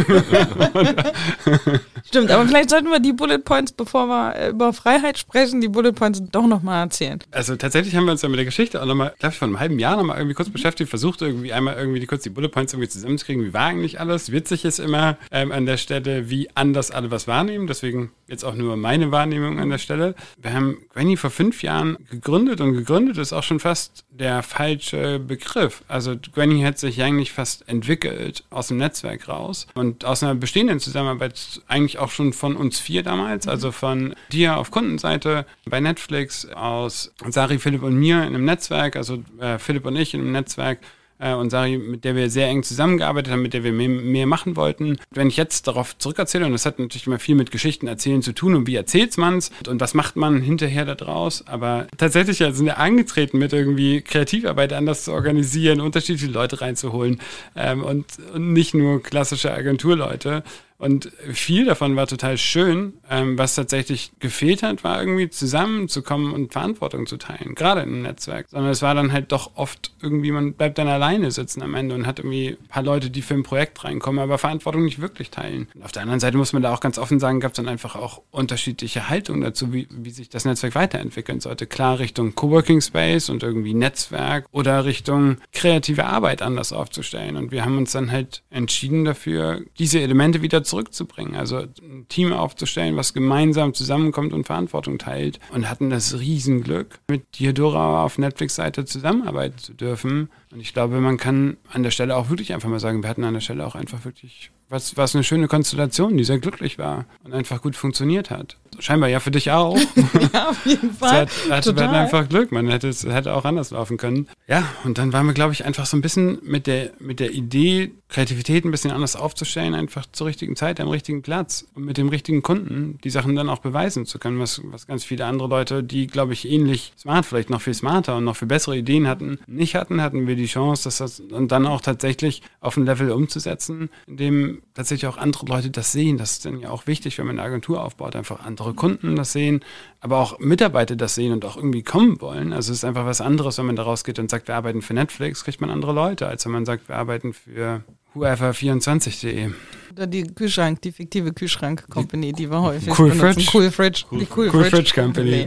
Stimmt, aber vielleicht sollten wir die Bullet Points, bevor wir äh, über Freiheit sprechen, die Bullet Points doch nochmal erzählen. Also tatsächlich haben wir uns ja mit der Geschichte auch nochmal, glaube ich, vor einem halben Jahr nochmal irgendwie kurz beschäftigt, versucht irgendwie einmal irgendwie die, kurz die Bullet Points irgendwie zusammenzukriegen. Wie war eigentlich alles? Witzig ist immer ähm, an der Stelle, wie anders alle was wahrnehmen. Deswegen jetzt auch nur meine Wahrnehmung an der Stelle. Wir haben Granny vor fünf Jahren gegründet und gegründet ist auch schon fast der falsche Begriff. Also Granny hat sich eigentlich fast entwickelt aus dem Netzwerk raus und aus einer bestehenden Zusammenarbeit eigentlich auch schon von uns vier damals, also von dir auf Kundenseite bei Netflix, aus Sari, Philipp und mir in einem Netzwerk, also äh, Philipp und ich in einem Netzwerk äh, und Sari, mit der wir sehr eng zusammengearbeitet haben, mit der wir mehr, mehr machen wollten. Wenn ich jetzt darauf zurückerzähle, und das hat natürlich immer viel mit Geschichten erzählen zu tun und wie erzählt man es und was macht man hinterher da draus, aber tatsächlich ja, sind wir angetreten mit irgendwie Kreativarbeit anders zu organisieren, unterschiedliche Leute reinzuholen ähm, und, und nicht nur klassische Agenturleute. Und viel davon war total schön. Ähm, was tatsächlich gefehlt hat, war irgendwie zusammenzukommen und Verantwortung zu teilen, gerade im Netzwerk. Sondern es war dann halt doch oft irgendwie, man bleibt dann alleine sitzen am Ende und hat irgendwie ein paar Leute, die für ein Projekt reinkommen, aber Verantwortung nicht wirklich teilen. Und auf der anderen Seite muss man da auch ganz offen sagen, gab es dann einfach auch unterschiedliche Haltungen dazu, wie, wie sich das Netzwerk weiterentwickeln sollte. Klar Richtung Coworking Space und irgendwie Netzwerk oder Richtung kreative Arbeit anders aufzustellen. Und wir haben uns dann halt entschieden dafür, diese Elemente wieder zurückzubringen. Also ein Team aufzustellen, was gemeinsam zusammenkommt und Verantwortung teilt. Und hatten das Riesenglück, mit Diodora auf Netflix-Seite zusammenarbeiten zu dürfen. Und ich glaube, man kann an der Stelle auch wirklich einfach mal sagen, wir hatten an der Stelle auch einfach wirklich was, was eine schöne Konstellation, die sehr glücklich war und einfach gut funktioniert hat. Scheinbar ja für dich auch. ja, auf jeden Fall. hat, hatte Total. einfach Glück. Man hätte es hätte auch anders laufen können. Ja, und dann waren wir, glaube ich, einfach so ein bisschen mit der, mit der Idee, Kreativität ein bisschen anders aufzustellen, einfach zur richtigen Zeit, am richtigen Platz und mit dem richtigen Kunden die Sachen dann auch beweisen zu können, was, was ganz viele andere Leute, die, glaube ich, ähnlich smart, vielleicht noch viel smarter und noch viel bessere Ideen hatten, nicht hatten, hatten wir die Chance, dass das und dann auch tatsächlich auf ein Level umzusetzen, in dem tatsächlich auch andere Leute das sehen. Das ist dann ja auch wichtig, wenn man eine Agentur aufbaut, einfach andere Kunden das sehen, aber auch Mitarbeiter das sehen und auch irgendwie kommen wollen. Also es ist einfach was anderes, wenn man da rausgeht und sagt, wir arbeiten für Netflix, kriegt man andere Leute, als wenn man sagt, wir arbeiten für whoever24.de. Oder die Kühlschrank, die fiktive Kühlschrank-Company, die wir häufig Cool benutzen. Fridge. Cool Fridge. die cool, Cool Fridge Company.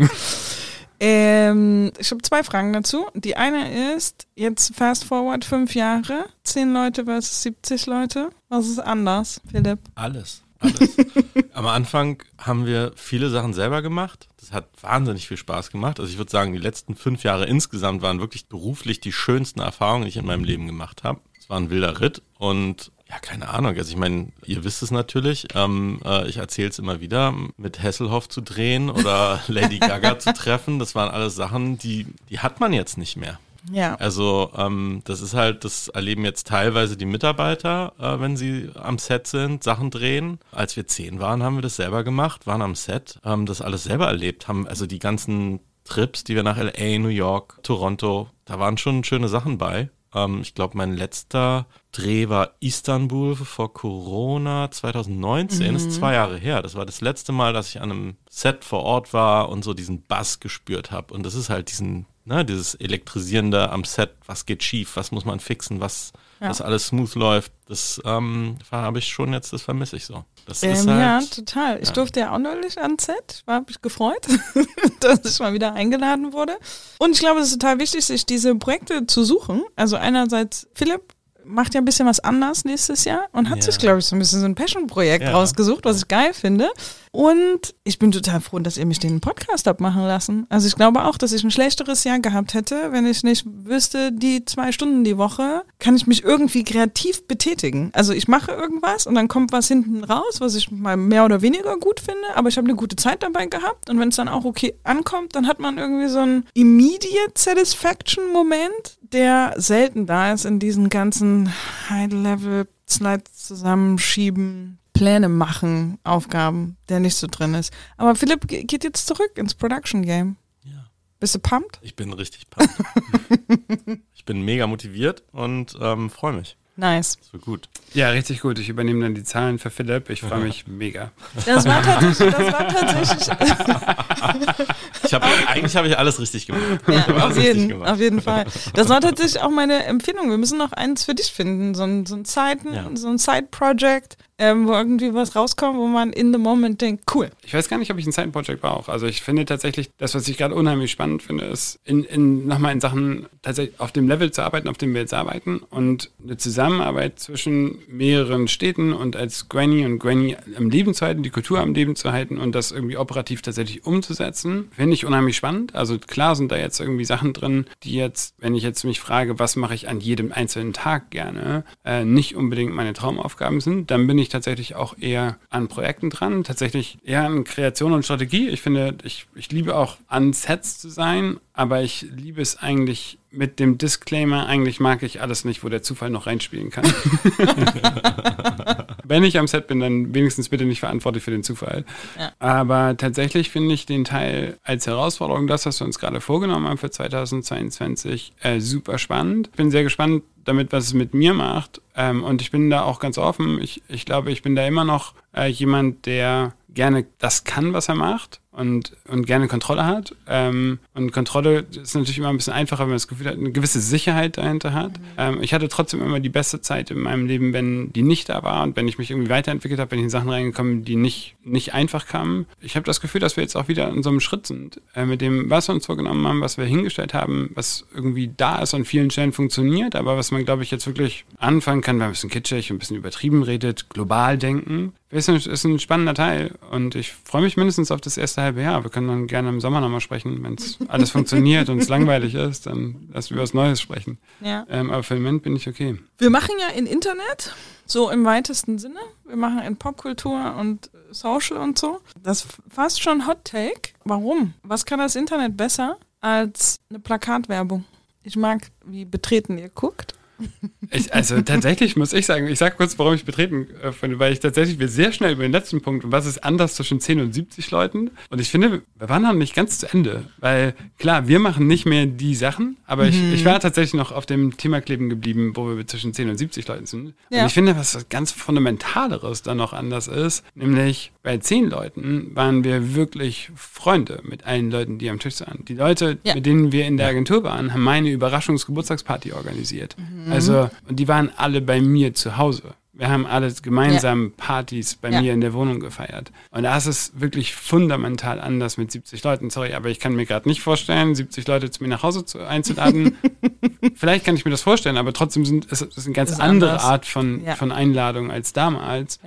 Ähm, ich habe zwei Fragen dazu. Die eine ist, jetzt fast forward fünf Jahre, zehn Leute versus 70 Leute. Was ist anders, Philipp? Alles. Alles. Am Anfang haben wir viele Sachen selber gemacht. Das hat wahnsinnig viel Spaß gemacht. Also ich würde sagen, die letzten fünf Jahre insgesamt waren wirklich beruflich die schönsten Erfahrungen, die ich in meinem Leben gemacht habe. Es war ein wilder Ritt und ja, keine Ahnung. Also ich meine, ihr wisst es natürlich. Ähm, äh, ich erzähle es immer wieder, mit Hasselhoff zu drehen oder Lady Gaga zu treffen. Das waren alles Sachen, die, die hat man jetzt nicht mehr. Ja. Also ähm, das ist halt, das erleben jetzt teilweise die Mitarbeiter, äh, wenn sie am Set sind, Sachen drehen. Als wir zehn waren, haben wir das selber gemacht, waren am Set, haben das alles selber erlebt, haben also die ganzen Trips, die wir nach LA, New York, Toronto, da waren schon schöne Sachen bei. Ähm, ich glaube, mein letzter Dreh war Istanbul vor Corona 2019, ist zwei Jahre her. Das war das letzte Mal, dass ich an einem Set vor Ort war und so diesen Bass gespürt habe. Und das ist halt diesen, ne, dieses elektrisierende am Set, was geht schief, was muss man fixen, was, Ja. dass alles smooth läuft. Das ähm, habe ich schon jetzt, das vermisse ich so. Das ist Ähm, halt, ja, total. Ich ja. durfte ja auch neulich ans Set. War mich gefreut, dass ich mal wieder eingeladen wurde. Und ich glaube, es ist total wichtig, sich diese Projekte zu suchen. Also einerseits, Philipp macht ja ein bisschen was anders nächstes Jahr und hat Ja. sich, glaube ich, so ein bisschen so ein Passion-Projekt Ja. rausgesucht, was ich geil finde. Und ich bin total froh, dass ihr mich den Podcast habt machen lassen. Also ich glaube auch, dass ich ein schlechteres Jahr gehabt hätte, wenn ich nicht wüsste, die zwei Stunden die Woche kann ich mich irgendwie kreativ betätigen. Also ich mache irgendwas und dann kommt was hinten raus, was ich mal mehr oder weniger gut finde, aber ich habe eine gute Zeit dabei gehabt und wenn es dann auch okay ankommt, dann hat man irgendwie so einen immediate Satisfaction-Moment, der selten da ist in diesen ganzen High-Level-Slides zusammenschieben, Pläne machen, Aufgaben, der nicht so drin ist. Aber Philipp ge- geht jetzt zurück ins Production Game. Ja. Bist du pumped? Ich bin richtig pumped. ich bin mega motiviert und ähm, freue mich. Nice. Wird gut. Ja, richtig gut. Ich übernehme dann die Zahlen für Philipp. Ich freue mich mega. Das war tatsächlich, das war tatsächlich Ich hab, eigentlich habe ich alles richtig gemacht. Ja, auf richtig jeden, gemacht. auf jeden Fall. Das war tatsächlich auch meine Empfehlung. Wir müssen noch eins für dich finden. So ein, so ein Side, Ja. so ein Side-Project, ähm, wo irgendwie was rauskommt, wo man in the moment denkt, cool. Ich weiß gar nicht, ob ich ein Side-Project brauche. Also ich finde tatsächlich, das, was ich gerade unheimlich spannend finde, ist, in, in, nochmal in Sachen tatsächlich auf dem Level zu arbeiten, auf dem wir jetzt arbeiten und eine Zusammenarbeit zwischen mehreren Städten und als Granny und Granny am Leben zu halten, die Kultur am Leben zu halten und das irgendwie operativ tatsächlich umzusetzen, finde ich unheimlich spannend. Also klar sind da jetzt irgendwie Sachen drin, die jetzt, wenn ich jetzt mich frage, was mache ich an jedem einzelnen Tag gerne, äh, nicht unbedingt meine Traumaufgaben sind, dann bin ich tatsächlich auch eher an Projekten dran, tatsächlich eher an Kreation und Strategie. Ich finde, ich, ich liebe auch an Sets zu sein, aber ich liebe es eigentlich mit dem Disclaimer, eigentlich mag ich alles nicht, wo der Zufall noch reinspielen kann. Wenn ich am Set bin, dann wenigstens bitte nicht verantwortlich für den Zufall. Ja. Aber tatsächlich finde ich den Teil als Herausforderung, das, was wir uns gerade vorgenommen haben für 2022, äh, super spannend. Bin sehr gespannt damit, was es mit mir macht. Ähm, und ich bin da auch ganz offen. Ich, ich glaube, ich bin da immer noch äh, jemand, der gerne das kann, was er macht und, und gerne Kontrolle hat. Ähm, und Kontrolle ist natürlich immer ein bisschen einfacher, wenn man das Gefühl hat, eine gewisse Sicherheit dahinter hat. Ähm, ich hatte trotzdem immer die beste Zeit in meinem Leben, wenn die nicht da war und wenn ich mich irgendwie weiterentwickelt habe, wenn ich in Sachen reingekommen bin, die nicht, nicht einfach kamen. Ich habe das Gefühl, dass wir jetzt auch wieder in so einem Schritt sind, äh, mit dem, was wir uns vorgenommen haben, was wir hingestellt haben, was irgendwie da ist, an vielen Stellen funktioniert, aber was man, glaube ich, jetzt wirklich anfangen kann, wenn man ein bisschen kitschig, ein bisschen übertrieben redet, global denken. Ist ein, ist ein spannender Teil und ich freue mich mindestens auf das erste halbe Jahr. Wir können dann gerne im Sommer nochmal sprechen. Wenn es alles funktioniert und es langweilig ist, dann lassen wir was Neues sprechen. Ja. Ähm, aber für den Moment bin ich okay. Wir machen ja in Internet, so im weitesten Sinne. Wir machen in Popkultur und Social und so. Das fast schon Hot Take. Warum? Was kann das Internet besser als eine Plakatwerbung? Ich mag, wie betreten ihr guckt. Ich, also tatsächlich muss ich sagen, ich sage kurz, warum ich betreten äh, finde, weil ich tatsächlich, wir sehr schnell über den letzten Punkt, und was ist anders zwischen 10 und 70 Leuten? Und ich finde, wir waren noch nicht ganz zu Ende, weil klar, wir machen nicht mehr die Sachen, aber ich, ich war tatsächlich noch auf dem Thema kleben geblieben, wo wir zwischen 10 und 70 Leuten sind. Ja. Und ich finde, was ganz Fundamentaleres dann noch anders ist, nämlich bei 10 Leuten waren wir wirklich Freunde mit allen Leuten, die am Tisch waren. Die Leute, Ja. mit denen wir in der Agentur waren, haben meine Überraschungsgeburtstagsparty organisiert. Also, und die waren alle bei mir zu Hause. Wir haben alle gemeinsam Partys bei Ja. mir in der Wohnung gefeiert. Und das ist wirklich fundamental anders mit 70 Leuten. Sorry, aber ich kann mir gerade nicht vorstellen, 70 Leute zu mir nach Hause zu, einzuladen. Vielleicht kann ich mir das vorstellen, aber trotzdem sind es ist eine ganz Ist andere anders. Art von, Ja. von Einladung als damals.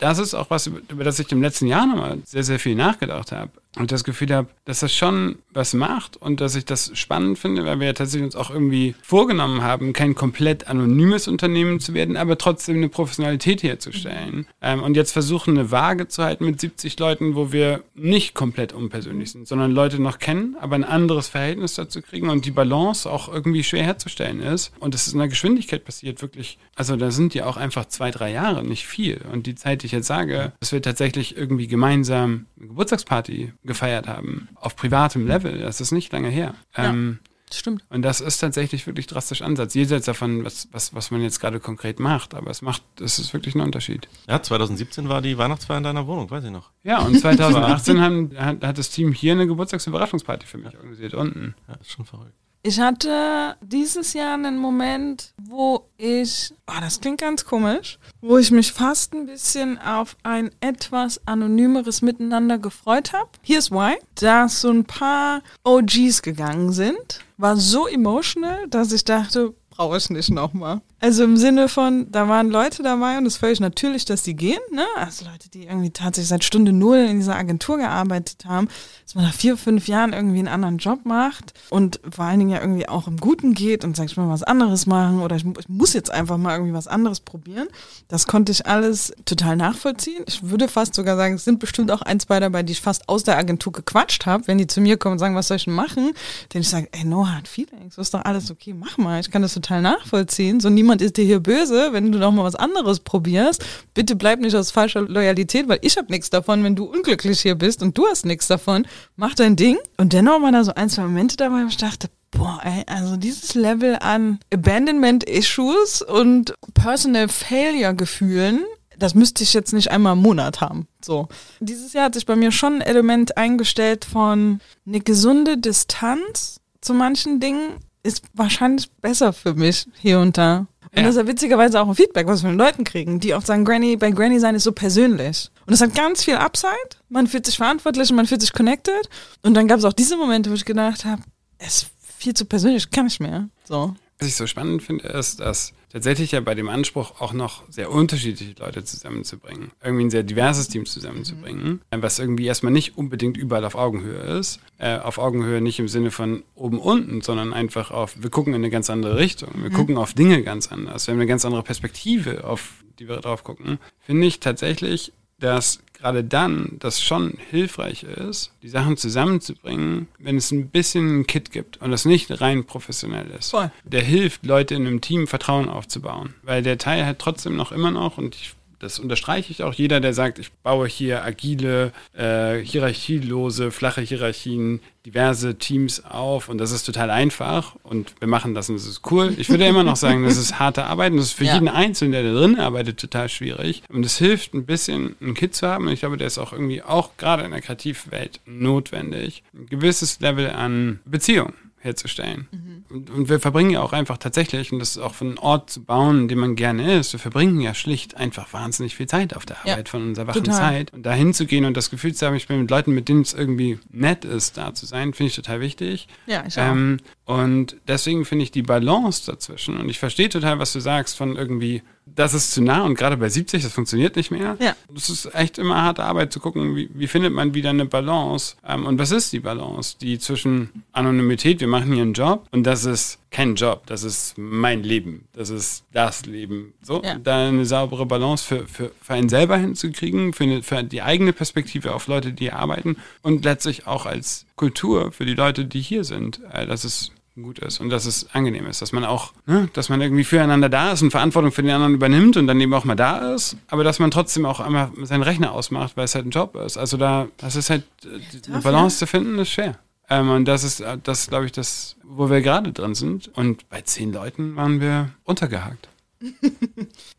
Das ist auch was, über das ich im letzten Jahr nochmal sehr, sehr viel nachgedacht habe. Und das Gefühl habe, dass das schon was macht und dass ich das spannend finde, weil wir ja tatsächlich uns auch irgendwie vorgenommen haben, kein komplett anonymes Unternehmen zu werden, aber trotzdem eine Professionalität herzustellen. Ähm, und jetzt versuchen, eine Waage zu halten mit 70 Leuten, wo wir nicht komplett unpersönlich sind, sondern Leute noch kennen, aber ein anderes Verhältnis dazu kriegen und die Balance auch irgendwie schwer herzustellen ist. Und das ist in der Geschwindigkeit passiert wirklich, also da sind ja auch einfach zwei, drei Jahre, nicht viel. Und die Zeit, die ich jetzt sage, dass wir tatsächlich irgendwie gemeinsam eine Geburtstagsparty gefeiert haben, auf privatem Level, das ist nicht lange her. Ja. Ähm, Stimmt. und das ist tatsächlich wirklich drastisch Ansatz. Jenseits davon, was, was, was man jetzt gerade konkret macht, aber es macht, es ist wirklich ein Unterschied. Ja, 2017 war die Weihnachtsfeier in deiner Wohnung, weiß ich noch. Ja, und 2018 haben, hat, hat das Team hier eine Geburtstagsüberraschungsparty für mich organisiert, unten. Ja, ist schon verrückt. Ich hatte dieses Jahr einen Moment, wo ich, oh, das klingt ganz komisch, wo ich mich fast ein bisschen auf ein etwas anonymeres Miteinander gefreut habe. Here's why. Dass so ein paar OGs gegangen sind, war so emotional, dass ich dachte, brauche ich nicht nochmal. Also im Sinne von, da waren Leute dabei und es ist völlig natürlich, dass die gehen, ne? Also Leute, die irgendwie tatsächlich seit Stunde Null in dieser Agentur gearbeitet haben, dass man nach vier, fünf Jahren irgendwie einen anderen Job macht und vor allen Dingen ja irgendwie auch im Guten geht und sagt, ich will mal was anderes machen oder ich, ich muss jetzt einfach mal irgendwie was anderes probieren. Das konnte ich alles total nachvollziehen. Ich würde fast sogar sagen, es sind bestimmt auch ein, zwei dabei, die ich fast aus der Agentur gequatscht habe, wenn die zu mir kommen und sagen, was soll ich denn machen? Denn ich sage, ey, no hard feelings, ist doch alles okay, mach mal. Ich kann das total nachvollziehen. So niemand ist dir hier böse, wenn du noch mal was anderes probierst. Bitte bleib nicht aus falscher Loyalität, weil ich habe nichts davon, wenn du unglücklich hier bist und du hast nichts davon. Mach dein Ding. Und dennoch waren da so ein, zwei Momente dabei, wo ich dachte, Boah, ey, also dieses Level an Abandonment-Issues und Personal Failure-Gefühlen, das müsste ich jetzt nicht einmal im Monat haben. So. Dieses Jahr hat sich bei mir schon ein Element eingestellt von eine gesunde Distanz zu manchen Dingen ist wahrscheinlich besser für mich hier und da. Und Ja. das ist ja witzigerweise auch ein Feedback, was wir von den Leuten kriegen, die auch sagen, Granny, bei Granny sein ist so persönlich. Und es hat ganz viel Upside. Man fühlt sich verantwortlich und man fühlt sich connected. Und dann gab es auch diese Momente, wo ich gedacht habe, es ist viel zu persönlich, kann ich mehr. So. Was ich so spannend finde, ist, dass tatsächlich ja bei dem Anspruch auch noch sehr unterschiedliche Leute zusammenzubringen, irgendwie ein sehr diverses Team zusammenzubringen, äh, was irgendwie erstmal nicht unbedingt überall auf Augenhöhe ist. Äh, auf Augenhöhe nicht im Sinne von oben unten, sondern einfach auf, wir gucken in eine ganz andere Richtung, wir gucken auf Dinge ganz anders, wir haben eine ganz andere Perspektive, auf die wir drauf gucken. Finde ich tatsächlich, dass gerade dann das schon hilfreich ist, die Sachen zusammenzubringen, wenn es ein bisschen ein Kit gibt und das nicht rein professionell ist. Voll. Der hilft, Leute in einem Team Vertrauen aufzubauen. Weil der Teil hat trotzdem noch immer noch, und ich, das unterstreiche ich auch, jeder, der sagt, ich baue hier agile, äh, hierarchielose, flache Hierarchien, diverse Teams auf und das ist total einfach und wir machen das und das ist cool. Ich würde immer noch sagen, das ist harte Arbeit und das ist für Ja. jeden Einzelnen, der da drin arbeitet, total schwierig. Und es hilft ein bisschen, einen Kit zu haben und ich glaube, der ist auch irgendwie auch gerade in der Kreativwelt notwendig, ein gewisses Level an Beziehung herzustellen. Und, und wir verbringen ja auch einfach tatsächlich, und das ist auch von einem Ort zu bauen, in dem man gerne ist, wir verbringen ja schlicht einfach wahnsinnig viel Zeit auf der Ja, Arbeit von unserer wachen total. Zeit. Und da hinzugehen und das Gefühl zu haben, ich bin mit Leuten, mit denen es irgendwie nett ist, da zu sein, finde ich total wichtig. Ja, ich auch. Ähm, und deswegen finde ich die Balance dazwischen, und ich verstehe total, was du sagst, von irgendwie, das ist zu nah und gerade bei 70, das funktioniert nicht mehr. Ja. Das ist echt immer harte Arbeit zu gucken, wie, wie findet man wieder eine Balance. Ähm, und was ist die Balance? Die zwischen Anonymität, wir machen hier einen Job und das ist kein Job, das ist mein Leben, das ist das Leben. So, Ja. da eine saubere Balance für, für, für einen selber hinzukriegen, für, eine, für die eigene Perspektive auf Leute, die hier arbeiten und letztlich auch als Kultur für die Leute, die hier sind, äh, dass es gut ist und dass es angenehm ist, dass man auch, ne, dass man irgendwie füreinander da ist und Verantwortung für den anderen übernimmt und dann eben auch mal da ist, aber dass man trotzdem auch einmal seinen Rechner ausmacht, weil es halt ein Job ist. Also da, das ist halt, äh, eine Balance zu finden, ist schwer. Ähm, und das ist, äh, das glaube ich, das, wo wir gerade drin sind. Und bei zehn Leuten waren wir untergehakt.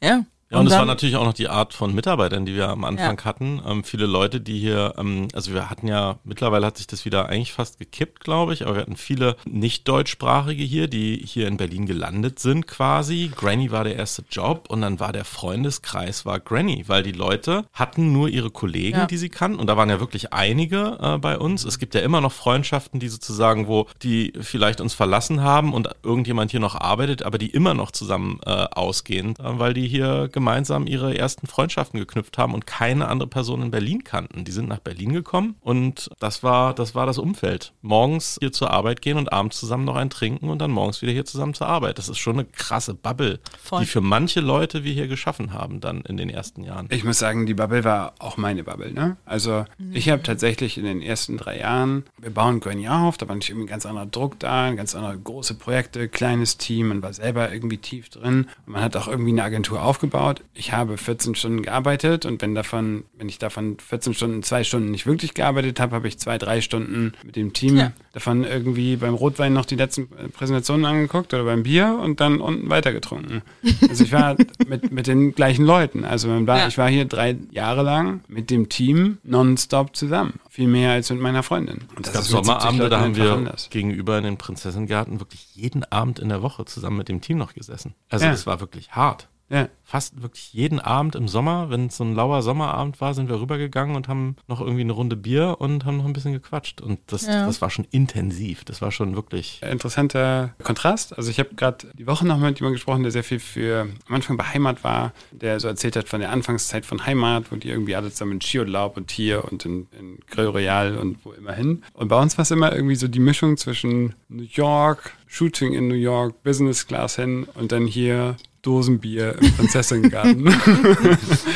ja. Ja, und, es war natürlich auch noch die Art von Mitarbeitern, die wir am Anfang hatten. Ähm, viele Leute, die hier, ähm, also wir hatten ja, mittlerweile hat sich das wieder eigentlich fast gekippt, glaube ich, aber wir hatten viele nicht-deutschsprachige hier, die hier in Berlin gelandet sind quasi. Granny war der erste Job und dann war der Freundeskreis war Granny, weil die Leute hatten nur ihre Kollegen, Ja. die sie kannten und da waren ja wirklich einige äh, bei uns. Es gibt ja immer noch Freundschaften, die sozusagen, wo die vielleicht uns verlassen haben und irgendjemand hier noch arbeitet, aber die immer noch zusammen äh, ausgehen, äh, weil die hier gemeinsam ihre ersten Freundschaften geknüpft haben und keine andere Person in Berlin kannten. Die sind nach Berlin gekommen und das war das war das Umfeld. Morgens hier zur Arbeit gehen und abends zusammen noch ein trinken und dann morgens wieder hier zusammen zur Arbeit. Das ist schon eine krasse Bubble, Voll. die für manche Leute wir hier geschaffen haben dann in den ersten Jahren. Ich muss sagen, die Bubble war auch meine Bubble. Ne? Also ich habe tatsächlich in den ersten drei Jahren, wir bauen Granny auf, da war nicht irgendwie ein ganz anderer Druck da, ein ganz andere große Projekte, kleines Team, man war selber irgendwie tief drin und man hat auch irgendwie eine Agentur aufgebaut. Ich habe 14 Stunden gearbeitet und wenn davon, wenn ich davon 14 Stunden, zwei Stunden nicht wirklich gearbeitet habe, habe ich zwei, drei Stunden mit dem Team Ja. davon irgendwie beim Rotwein noch die letzten äh, Präsentationen angeguckt oder beim Bier und dann unten weitergetrunken. Also ich war mit, mit den gleichen Leuten. Also man war, Ja. ich war hier drei Jahre lang mit dem Team nonstop zusammen. Viel mehr als mit meiner Freundin. Und Es gab ist mit 70 Sommerabende, da haben wir anders. gegenüber in den Prinzessengarten wirklich jeden Abend in der Woche zusammen mit dem Team noch gesessen. Also Ja. das war wirklich hart. Ja. Fast wirklich jeden Abend im Sommer, wenn es so ein lauer Sommerabend war, sind wir rübergegangen und haben noch irgendwie eine Runde Bier und haben noch ein bisschen gequatscht. Und das, Ja. das war schon intensiv. Das war schon wirklich. interessanter Kontrast. Also ich habe gerade die Woche noch mit jemandem gesprochen, der sehr viel für am Anfang bei Heimat war, der so erzählt hat von der Anfangszeit von Heimat, wo die irgendwie alle zusammen in Skiurlaub und hier und in, in Grill Royal und wo immer hin. Und bei uns war es immer irgendwie so die Mischung zwischen New York, Shooting in New York, Business Class hin und dann hier Dosenbier im Prinzessinnengarten.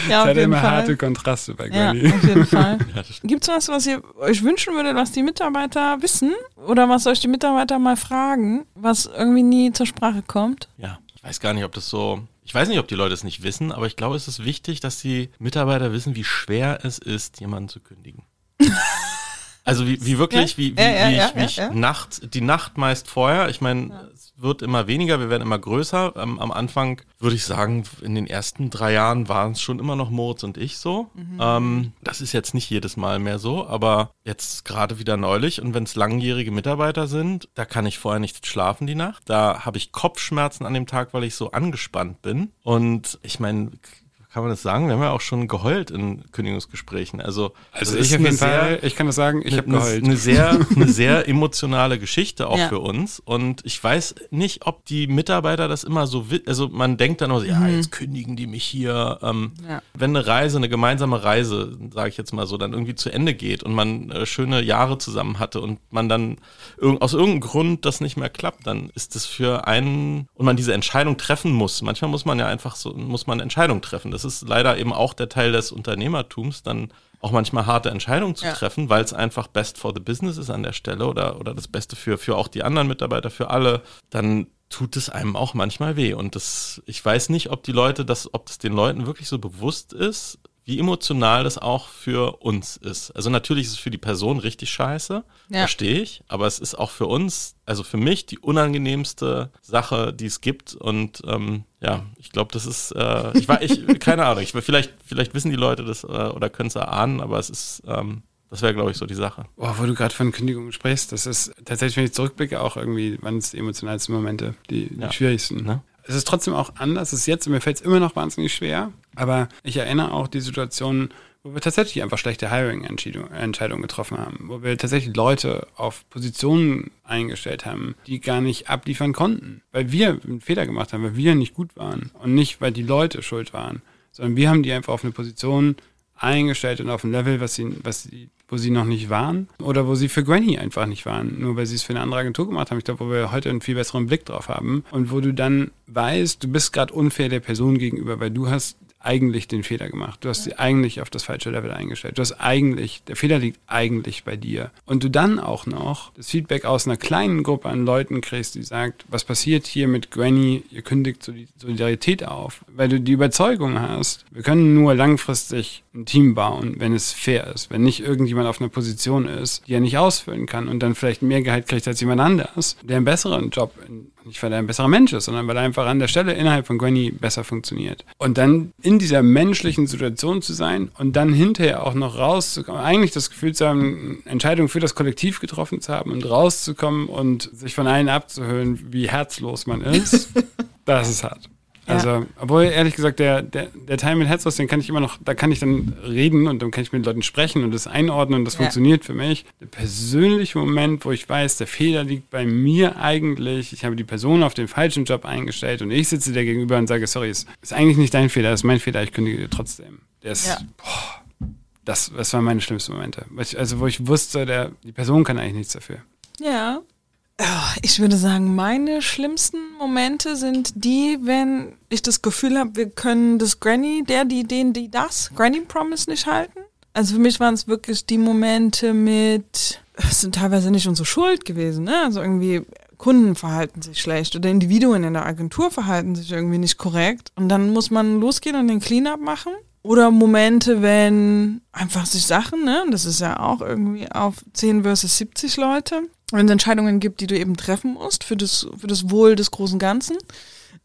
Ja, es auf hat jeden immer Fall. harte Kontraste bei Ja, Granny. auf jeden Fall. Ja, das Gibt es was, was ihr euch wünschen würdet, was die Mitarbeiter wissen? Oder was euch die Mitarbeiter mal fragen, was irgendwie nie zur Sprache kommt? Ja, ich weiß gar nicht, ob das so. Ich weiß nicht, ob die Leute es nicht wissen, aber ich glaube, es ist wichtig, dass die Mitarbeiter wissen, wie schwer es ist, jemanden zu kündigen. Also wie, wie wirklich, wie, wie, Ja, ja, wie ja, ich, wie ja, ich ja. Nacht, die Nacht meist vorher, ich meine, wird immer weniger, wir werden immer größer. Ähm, am Anfang würde ich sagen, in den ersten drei Jahren waren es schon immer noch Moritz und ich so. Mhm. Ähm, das ist jetzt nicht jedes Mal mehr so, aber jetzt gerade wieder neulich und wenn es langjährige Mitarbeiter sind, da kann ich vorher nicht schlafen die Nacht. Da habe ich Kopfschmerzen an dem Tag, weil ich so angespannt bin. Und ich meine, kann man das sagen? Wir haben ja auch schon geheult in Kündigungsgesprächen. Also, Also ich auf jeden sehr- Fall, ich kann das sagen, ich habe eine, geheult. eine sehr, eine sehr emotionale Geschichte auch Ja. für uns. Und ich weiß nicht, ob die Mitarbeiter das immer so, also man denkt dann auch, so, Mhm. ja, jetzt kündigen die mich hier. Ähm, Ja. Wenn eine Reise, eine gemeinsame Reise, sage ich jetzt mal so, dann irgendwie zu Ende geht und man äh, schöne Jahre zusammen hatte und man dann irg aus irgendeinem Grund das nicht mehr klappt, dann ist das für einen und man diese Entscheidung treffen muss. Manchmal muss man ja einfach so, muss man Entscheidungen treffen. Das ist leider eben auch der Teil des Unternehmertums, dann auch manchmal harte Entscheidungen zu Ja. treffen, weil es einfach best for the business ist an der Stelle oder, oder das Beste für, für auch die anderen Mitarbeiter, für alle, dann tut es einem auch manchmal weh. Und das, ich weiß nicht, ob die Leute das, ob das den Leuten wirklich so bewusst ist, wie emotional das auch für uns ist. Also natürlich ist es für die Person richtig scheiße, Ja. verstehe ich, aber es ist auch für uns, also für mich, die unangenehmste Sache, die es gibt. Und ähm, ja, ich glaube, das ist, äh, ich war, ich, keine Ahnung, ich, vielleicht, vielleicht wissen die Leute das äh, oder können es erahnen, aber es ist, ähm, das wäre, glaube ich, so die Sache. Boah, wo du gerade von Kündigungen sprichst, das ist tatsächlich, wenn ich zurückblicke, auch irgendwie, wann es die emotionalsten Momente, die, die Ja. schwierigsten. Ne? Es ist trotzdem auch anders. Es ist jetzt, mir fällt es immer noch wahnsinnig schwer, aber ich erinnere auch die Situation, wo wir tatsächlich einfach schlechte Hiring-Entscheidungen getroffen haben, wo wir tatsächlich Leute auf Positionen eingestellt haben, die gar nicht abliefern konnten, weil wir einen Fehler gemacht haben, weil wir nicht gut waren und nicht, weil die Leute schuld waren, sondern wir haben die einfach auf eine Position eingestellt und auf ein Level, was sie, was sie, wo sie noch nicht waren oder wo sie für Granny einfach nicht waren, nur weil sie es für eine andere Agentur gemacht haben. Ich glaube, wo wir heute einen viel besseren Blick drauf haben und wo du dann weißt, du bist gerade unfair der Person gegenüber, weil du hast eigentlich den Fehler gemacht. Du hast sie eigentlich auf das falsche Level eingestellt. Du hast eigentlich, der Fehler liegt eigentlich bei dir. Und du dann auch noch das Feedback aus einer kleinen Gruppe an Leuten kriegst, die sagt, was passiert hier mit Granny? Ihr kündigt Solidarität auf, weil du die Überzeugung hast, wir können nur langfristig ein Team bauen, wenn es fair ist, wenn nicht irgendjemand auf einer Position ist, die er nicht ausfüllen kann und dann vielleicht mehr Gehalt kriegt als jemand anders, der einen besseren Job, in, nicht weil er ein besserer Mensch ist, sondern weil er einfach an der Stelle innerhalb von Granny besser funktioniert. Und dann in dieser menschlichen Situation zu sein und dann hinterher auch noch rauszukommen, eigentlich das Gefühl zu haben, Entscheidungen für das Kollektiv getroffen zu haben und rauszukommen und sich von allen abzuhören, wie herzlos man ist, das ist hart. Also, obwohl ehrlich gesagt, der, der, der Teil mit Herzlos, den kann ich immer noch, da kann ich dann reden und dann kann ich mit Leuten sprechen und das einordnen und das Ja. funktioniert für mich. Der persönliche Moment, wo ich weiß, der Fehler liegt bei mir eigentlich, ich habe die Person auf den falschen Job eingestellt und ich sitze dir gegenüber und sage, sorry, es ist eigentlich nicht dein Fehler, es ist mein Fehler, ich kündige dir trotzdem. Der ist, Ja. boah, das, das waren meine schlimmsten Momente. Also, wo ich wusste, der, die Person kann eigentlich nichts dafür. Ja. Ich würde sagen, meine schlimmsten Momente sind die, wenn ich das Gefühl habe, wir können das Granny, der, die, den, die, das, Granny Promise nicht halten. Also für mich waren es wirklich die Momente mit, es sind teilweise nicht unsere Schuld gewesen, ne? Also irgendwie Kunden verhalten sich schlecht oder Individuen in der Agentur verhalten sich irgendwie nicht korrekt. Und dann muss man losgehen und den Cleanup machen. Oder Momente, wenn einfach sich Sachen, ne, und das ist ja auch irgendwie auf 10 versus 70 Leute, wenn es Entscheidungen gibt, die du eben treffen musst für das, für das Wohl des großen Ganzen.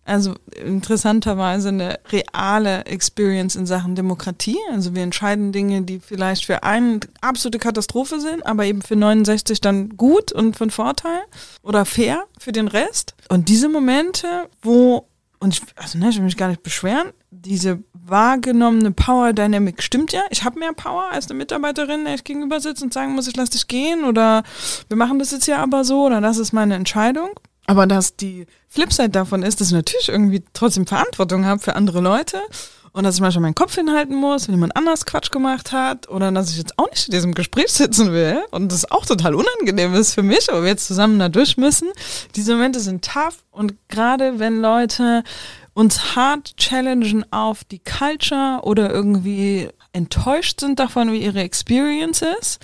Also interessanterweise eine reale Experience in Sachen Demokratie. Also wir entscheiden Dinge, die vielleicht für einen absolute Katastrophe sind, aber eben für 69 dann gut und von Vorteil oder fair für den Rest. Und diese Momente, wo, und ich, also ne, ich will mich gar nicht beschweren, diese wahrgenommene Power Dynamic stimmt ja. Ich habe mehr Power als eine Mitarbeiterin, der ich gegenüber sitze und sagen muss, ich lasse dich gehen oder wir machen das jetzt ja aber so oder das ist meine Entscheidung. Aber dass die Flipside davon ist, dass ich natürlich irgendwie trotzdem Verantwortung habe für andere Leute und dass ich manchmal meinen Kopf hinhalten muss, wenn jemand anders Quatsch gemacht hat oder dass ich jetzt auch nicht in diesem Gespräch sitzen will und das auch total unangenehm ist für mich, aber wir jetzt zusammen da durch müssen. Diese Momente sind tough und gerade wenn Leute uns hart challengen auf die Culture oder irgendwie enttäuscht sind davon, wie ihre Experience ist.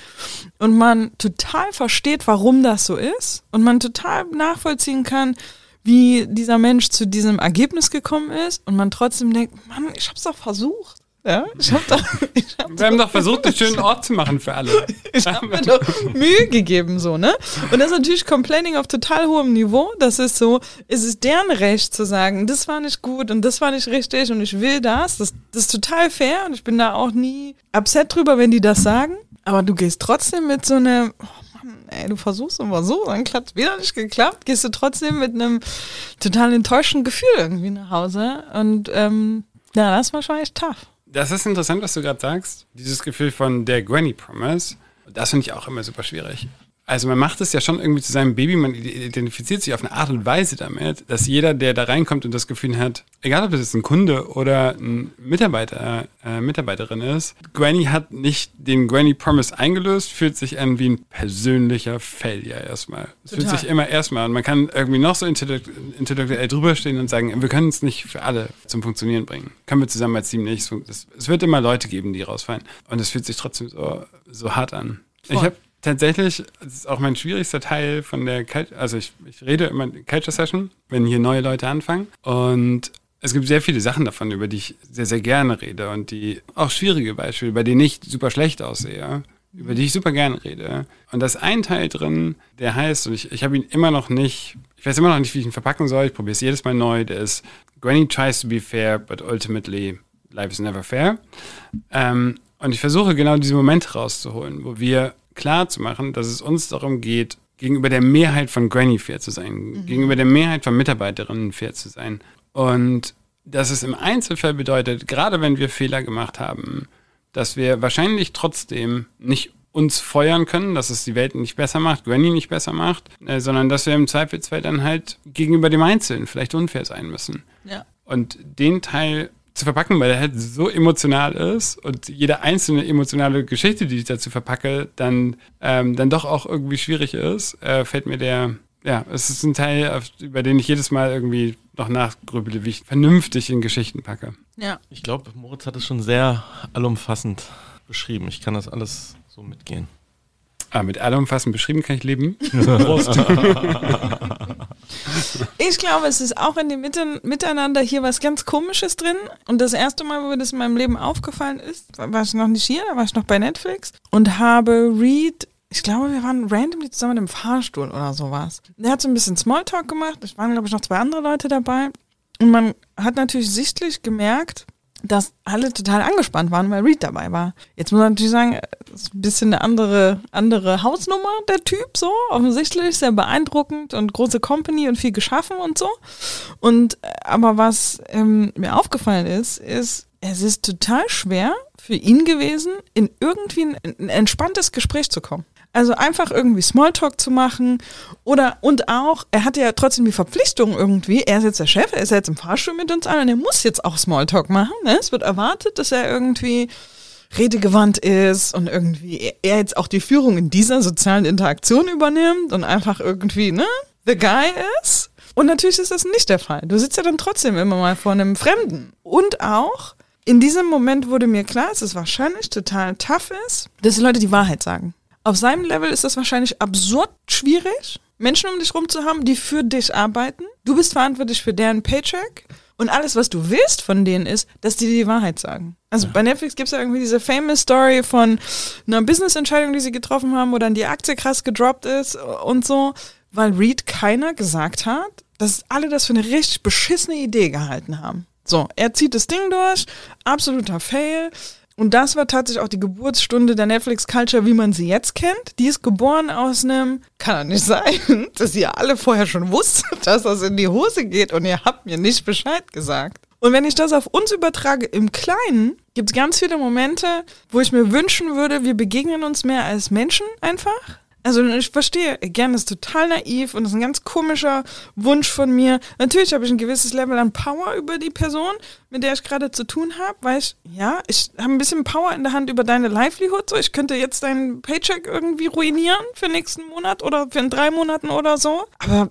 Und man total versteht, warum das so ist. Und man total nachvollziehen kann, wie dieser Mensch zu diesem Ergebnis gekommen ist. Und man trotzdem denkt, Mann, ich hab's doch versucht. Ja, ich habe da, ich hab Wir haben doch versucht, einen schönen Ort zu machen für alle. ich habe mir doch Mühe gegeben, so, ne? Und das ist natürlich Complaining auf total hohem Niveau. Das ist so, es ist deren Recht zu sagen, das war nicht gut und das war nicht richtig und ich will das. Das, das ist total fair und ich bin da auch nie upset drüber, wenn die das sagen. Aber du gehst trotzdem mit so einem, oh Mann, ey, du versuchst immer so, dann klappt wieder nicht geklappt, gehst du trotzdem mit einem total enttäuschten Gefühl irgendwie nach Hause. Und ähm, ja, das war schon echt tough. Das ist interessant, was du gerade sagst. Dieses Gefühl von der Granny Promise. Das finde ich auch immer super schwierig. Also man macht es ja schon irgendwie zu seinem Baby, man identifiziert sich auf eine Art und Weise damit, dass jeder, der da reinkommt und das Gefühl hat, egal ob das jetzt ein Kunde oder ein Mitarbeiter, äh, Mitarbeiterin ist, Granny hat nicht den Granny Promise eingelöst, fühlt sich an wie ein persönlicher Failure erstmal. Es fühlt sich immer erstmal und man kann irgendwie noch so intellekt intellektuell drüberstehen und sagen, wir können es nicht für alle zum Funktionieren bringen. Können wir zusammen als Team nicht. Es wird immer Leute geben, die rausfallen. Und es fühlt sich trotzdem so, so hart an. Ich habe tatsächlich, das ist auch mein schwierigster Teil von der, Cult- also ich, ich rede immer Culture Session, wenn hier neue Leute anfangen. Und es gibt sehr viele Sachen davon, über die ich sehr, sehr gerne rede und die auch schwierige Beispiele, bei denen ich super schlecht aussehe, über die ich super gerne rede. Und da ist ein Teil drin, der heißt, und ich, ich habe ihn immer noch nicht, ich weiß immer noch nicht, wie ich ihn verpacken soll, ich probiere es jedes Mal neu, der ist Granny tries to be fair, but ultimately life is never fair. Ähm, und ich versuche genau diese Momente rauszuholen, wo wir klar zu machen, dass es uns darum geht, gegenüber der Mehrheit von Granny fair zu sein, gegenüber der Mehrheit von Mitarbeiterinnen fair zu sein. Und dass es im Einzelfall bedeutet, gerade wenn wir Fehler gemacht haben, dass wir wahrscheinlich trotzdem nicht uns feuern können, dass es die Welt nicht besser macht, Granny nicht besser macht, äh, sondern dass wir im Zweifelsfall dann halt gegenüber dem Einzelnen vielleicht unfair sein müssen. Ja. Und den Teil zu verpacken, weil der halt so emotional ist und jede einzelne emotionale Geschichte, die ich dazu verpacke, dann, ähm, dann doch auch irgendwie schwierig ist, äh, fällt mir der, ja, es ist ein Teil, auf, über den ich jedes Mal irgendwie noch nachgrübele, wie ich vernünftig in Geschichten packe. Ja. Ich glaube, Moritz hat es schon sehr allumfassend beschrieben. Ich kann das alles so mitgehen. Ah, mit allumfassend beschrieben kann ich leben. Prost. Ich glaube, es ist auch in dem Miteinander hier was ganz Komisches drin. Und das erste Mal, wo mir das in meinem Leben aufgefallen ist, war ich noch nicht hier, da war ich noch bei Netflix und habe Reed, ich glaube, wir waren randomly zusammen im Fahrstuhl oder sowas. Der hat so ein bisschen Smalltalk gemacht. Es waren, glaube ich, noch zwei andere Leute dabei. Und man hat natürlich sichtlich gemerkt, dass alle total angespannt waren, weil Reed dabei war. Jetzt muss man natürlich sagen, das ist ein bisschen eine andere, andere Hausnummer, der Typ, so. Offensichtlich sehr beeindruckend und große Company und viel geschaffen und so. Und, äh, aber was ähm, mir aufgefallen ist, ist, es ist total schwer für ihn gewesen, in irgendwie ein, ein entspanntes Gespräch zu kommen. Also einfach irgendwie Smalltalk zu machen oder und auch, er hatte ja trotzdem die Verpflichtung irgendwie, er ist jetzt der Chef, er ist jetzt im Fahrstuhl mit uns an und er muss jetzt auch Smalltalk machen. Ne? Es wird erwartet, dass er irgendwie redegewandt ist und irgendwie er jetzt auch die Führung in dieser sozialen Interaktion übernimmt und einfach irgendwie, ne, the guy ist. Und natürlich ist das nicht der Fall. Du sitzt ja dann trotzdem immer mal vor einem Fremden. Und auch, in diesem Moment wurde mir klar, dass es wahrscheinlich total tough ist, dass die Leute die Wahrheit sagen. Auf seinem Level ist das wahrscheinlich absurd schwierig, Menschen um dich rum zu haben, die für dich arbeiten. Du bist verantwortlich für deren Paycheck. Und alles, was du willst von denen, ist, dass die dir die Wahrheit sagen. Also bei Netflix gibt es ja irgendwie diese famous Story von einer Business-Entscheidung, die sie getroffen haben, wo dann die Aktie krass gedroppt ist und so, weil Reed keiner gesagt hat, dass alle das für eine richtig beschissene Idee gehalten haben. So, er zieht das Ding durch, absoluter Fail. Und das war tatsächlich auch die Geburtsstunde der Netflix-Culture, wie man sie jetzt kennt. Die ist geboren aus einem, kann doch nicht sein, dass ihr alle vorher schon wusstet, dass das in die Hose geht und ihr habt mir nicht Bescheid gesagt. Und wenn ich das auf uns übertrage im Kleinen, gibt es ganz viele Momente, wo ich mir wünschen würde, wir begegnen uns mehr als Menschen einfach. Also ich verstehe, gerne ist total naiv und ist ein ganz komischer Wunsch von mir. Natürlich habe ich ein gewisses Level an Power über die Person, mit der ich gerade zu tun habe, weil ich, ja, ich habe ein bisschen Power in der Hand über deine Livelihood. So, ich könnte jetzt deinen Paycheck irgendwie ruinieren für nächsten Monat oder für in drei Monaten oder so. Aber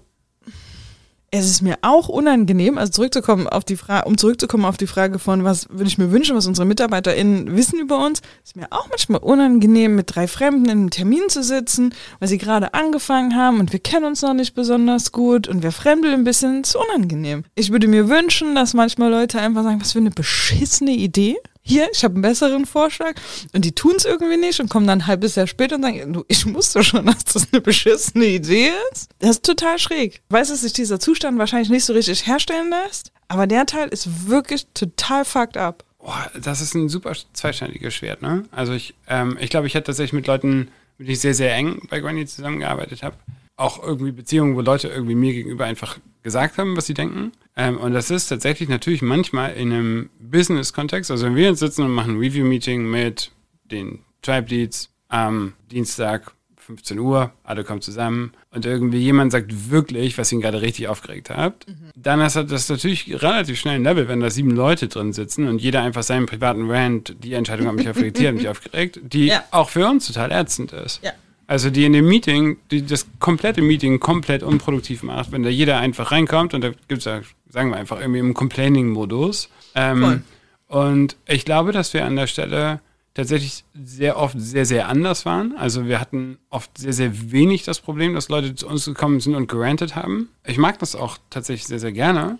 es ist mir auch unangenehm, also zurückzukommen auf die Frage, um zurückzukommen auf die Frage von, was würde ich mir wünschen, was unsere MitarbeiterInnen wissen über uns, ist mir auch manchmal unangenehm, mit drei Fremden in einem Termin zu sitzen, weil sie gerade angefangen haben und wir kennen uns noch nicht besonders gut und wir fremdeln ein bisschen, ist unangenehm. Ich würde mir wünschen, dass manchmal Leute einfach sagen, was für eine beschissene Idee. Hier, ich habe einen besseren Vorschlag und die tun es irgendwie nicht und kommen dann ein halbes Jahr später und sagen, du, ich wusste schon, dass das eine beschissene Idee ist. Das ist total schräg. Ich weiß, dass sich dieser Zustand wahrscheinlich nicht so richtig herstellen lässt, aber der Teil ist wirklich total fucked up. Boah, das ist ein super zweischneidiges Schwert, ne? Also ich, ähm, ich glaube, ich hätte tatsächlich mit Leuten, mit denen ich sehr, sehr eng bei Granny zusammengearbeitet habe, auch irgendwie Beziehungen, wo Leute irgendwie mir gegenüber einfach gesagt haben, was sie denken. Ähm, und das ist tatsächlich natürlich manchmal in einem Business-Kontext. Also wenn wir jetzt sitzen und machen ein Review-Meeting mit den Tribe Leads am Dienstag 15 Uhr, alle kommen zusammen und irgendwie jemand sagt wirklich, was ihn gerade richtig aufgeregt hat, mhm. dann ist das natürlich relativ schnell ein Level, wenn da sieben Leute drin sitzen und jeder einfach seinen privaten Rant, die Entscheidung hat mich reflektiert, mich aufgeregt, die ja. auch für uns total ätzend ist. Ja. Also die in dem Meeting, die das komplette Meeting komplett unproduktiv macht, wenn da jeder einfach reinkommt und da gibt es ja, sagen wir einfach, irgendwie im Complaining-Modus. Ähm, und ich glaube, dass wir an der Stelle tatsächlich sehr oft sehr, sehr anders waren. Also wir hatten oft sehr, sehr wenig das Problem, dass Leute zu uns gekommen sind und gerantet haben. Ich mag das auch tatsächlich sehr, sehr gerne.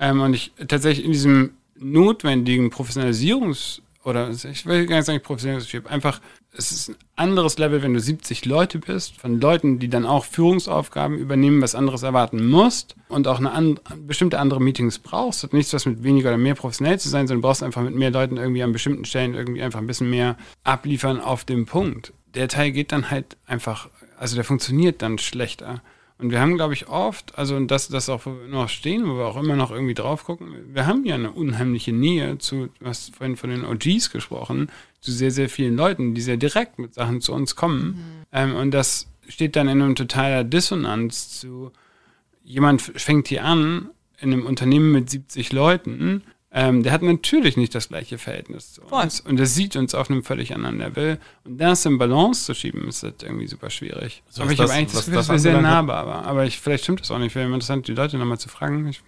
Ähm, und ich tatsächlich in diesem notwendigen Professionalisierungs- oder ich will gar nicht sagen Professionalisierungs- einfach es ist ein anderes Level, wenn du 70 Leute bist, von Leuten, die dann auch Führungsaufgaben übernehmen, was anderes erwarten musst und auch eine an, bestimmte andere Meetings brauchst. Das hat nichts was mit weniger oder mehr professionell zu sein, sondern brauchst einfach mit mehr Leuten irgendwie an bestimmten Stellen irgendwie einfach ein bisschen mehr abliefern auf dem Punkt. Der Teil geht dann halt einfach, also der funktioniert dann schlechter. Und wir haben, glaube ich, oft, also das, das auch, wo wir noch stehen, wo wir auch immer noch irgendwie drauf gucken, wir haben ja eine unheimliche Nähe zu, du hast vorhin von den OGs gesprochen, zu sehr, sehr vielen Leuten, die sehr direkt mit Sachen zu uns kommen. Mhm. Ähm, und das steht dann in einem totaler Dissonanz zu, jemand fängt hier an, in einem Unternehmen mit 70 Leuten, ähm, der hat natürlich nicht das gleiche Verhältnis zu uns. Voll. Und das sieht uns auf einem völlig anderen Level. Und das in Balance zu schieben, ist halt irgendwie super schwierig. Also aber ich habe eigentlich das Gefühl, das, das wäre sehr nahbar. Aber, aber ich, vielleicht stimmt das auch nicht. Wäre interessant, die Leute nochmal zu fragen. Ich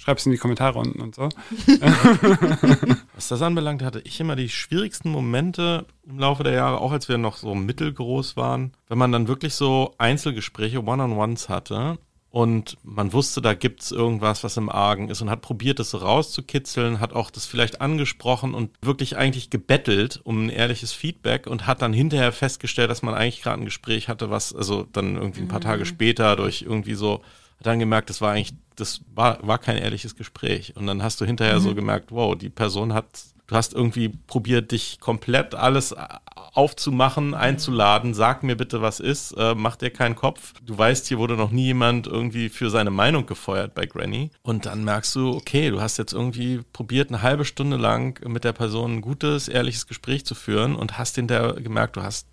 Schreib's in die Kommentare unten und so. Was das anbelangt, hatte ich immer die schwierigsten Momente im Laufe der Jahre, auch als wir noch so mittelgroß waren, wenn man dann wirklich so Einzelgespräche, One-on-Ones hatte und man wusste, da gibt's irgendwas, was im Argen ist und hat probiert, das so rauszukitzeln, hat auch das vielleicht angesprochen und wirklich eigentlich gebettelt um ein ehrliches Feedback und hat dann hinterher festgestellt, dass man eigentlich gerade ein Gespräch hatte, was also dann irgendwie ein paar Tage mhm. später durch irgendwie so hat dann gemerkt, das war eigentlich, das war, war kein ehrliches Gespräch. Und dann hast du hinterher mhm. so gemerkt, wow, die Person hat, du hast irgendwie probiert, dich komplett alles aufzumachen, einzuladen, sag mir bitte, was ist, äh, mach dir keinen Kopf. Du weißt, hier wurde noch nie jemand irgendwie für seine Meinung gefeuert bei Granny. Und dann merkst du, okay, du hast jetzt irgendwie probiert, eine halbe Stunde lang mit der Person ein gutes, ehrliches Gespräch zu führen und hast hinterher gemerkt, du hast,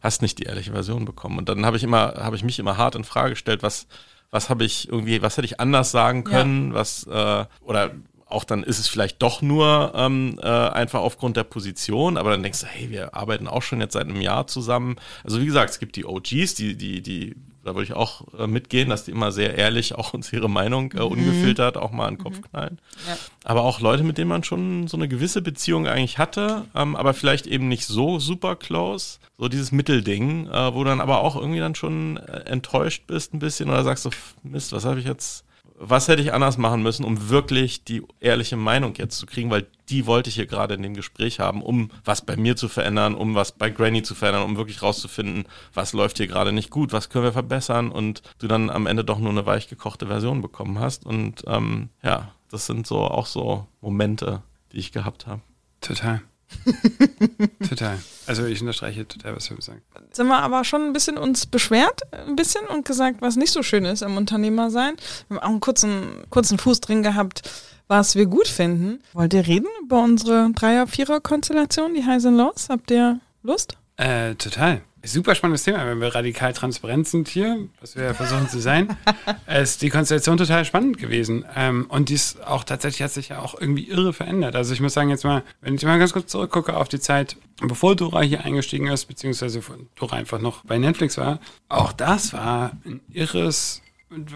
hast nicht die ehrliche Version bekommen. Und dann habe ich immer, habe ich mich immer hart in Frage gestellt, was, was habe ich irgendwie, was hätte ich anders sagen können, ja. was äh, oder auch dann ist es vielleicht doch nur ähm, äh, einfach aufgrund der Position, aber dann denkst du, hey, wir arbeiten auch schon jetzt seit einem Jahr zusammen. Also wie gesagt, es gibt die OGs, die, die, die, da würde ich auch äh, mitgehen, dass die immer sehr ehrlich auch uns ihre Meinung äh, mhm. ungefiltert auch mal in den Kopf mhm. knallen. Ja. Aber auch Leute, mit denen man schon so eine gewisse Beziehung eigentlich hatte, ähm, aber vielleicht eben nicht so super close. So dieses Mittelding, äh, wo du dann aber auch irgendwie dann schon äh, enttäuscht bist ein bisschen oder sagst so, Mist, was habe ich jetzt was hätte ich anders machen müssen, um wirklich die ehrliche Meinung jetzt zu kriegen, weil die wollte ich hier gerade in dem Gespräch haben, um was bei mir zu verändern, um was bei Granny zu verändern, um wirklich rauszufinden, was läuft hier gerade nicht gut, was können wir verbessern und du dann am Ende doch nur eine weich gekochte Version bekommen hast. Und ähm, ja, das sind so auch so Momente, die ich gehabt habe. Total. total. Also ich unterstreiche total, was wir sagen. Sind wir aber schon ein bisschen uns beschwert, ein bisschen und gesagt, was nicht so schön ist im Unternehmersein. Wir haben auch einen kurzen, kurzen Fuß drin gehabt, was wir gut finden. Wollt ihr reden über unsere Dreier-Vierer-Konstellation, die Highs and Lows? Habt ihr Lust? Äh, total. Super spannendes Thema, wenn wir radikal transparent sind hier, was wir ja versuchen zu sein, ist die Konstellation total spannend gewesen. Ähm, und dies auch tatsächlich hat sich ja auch irgendwie irre verändert. Also ich muss sagen, jetzt mal, wenn ich mal ganz kurz zurückgucke auf die Zeit, bevor Dora hier eingestiegen ist, beziehungsweise Dora einfach noch bei Netflix war, auch das war ein irres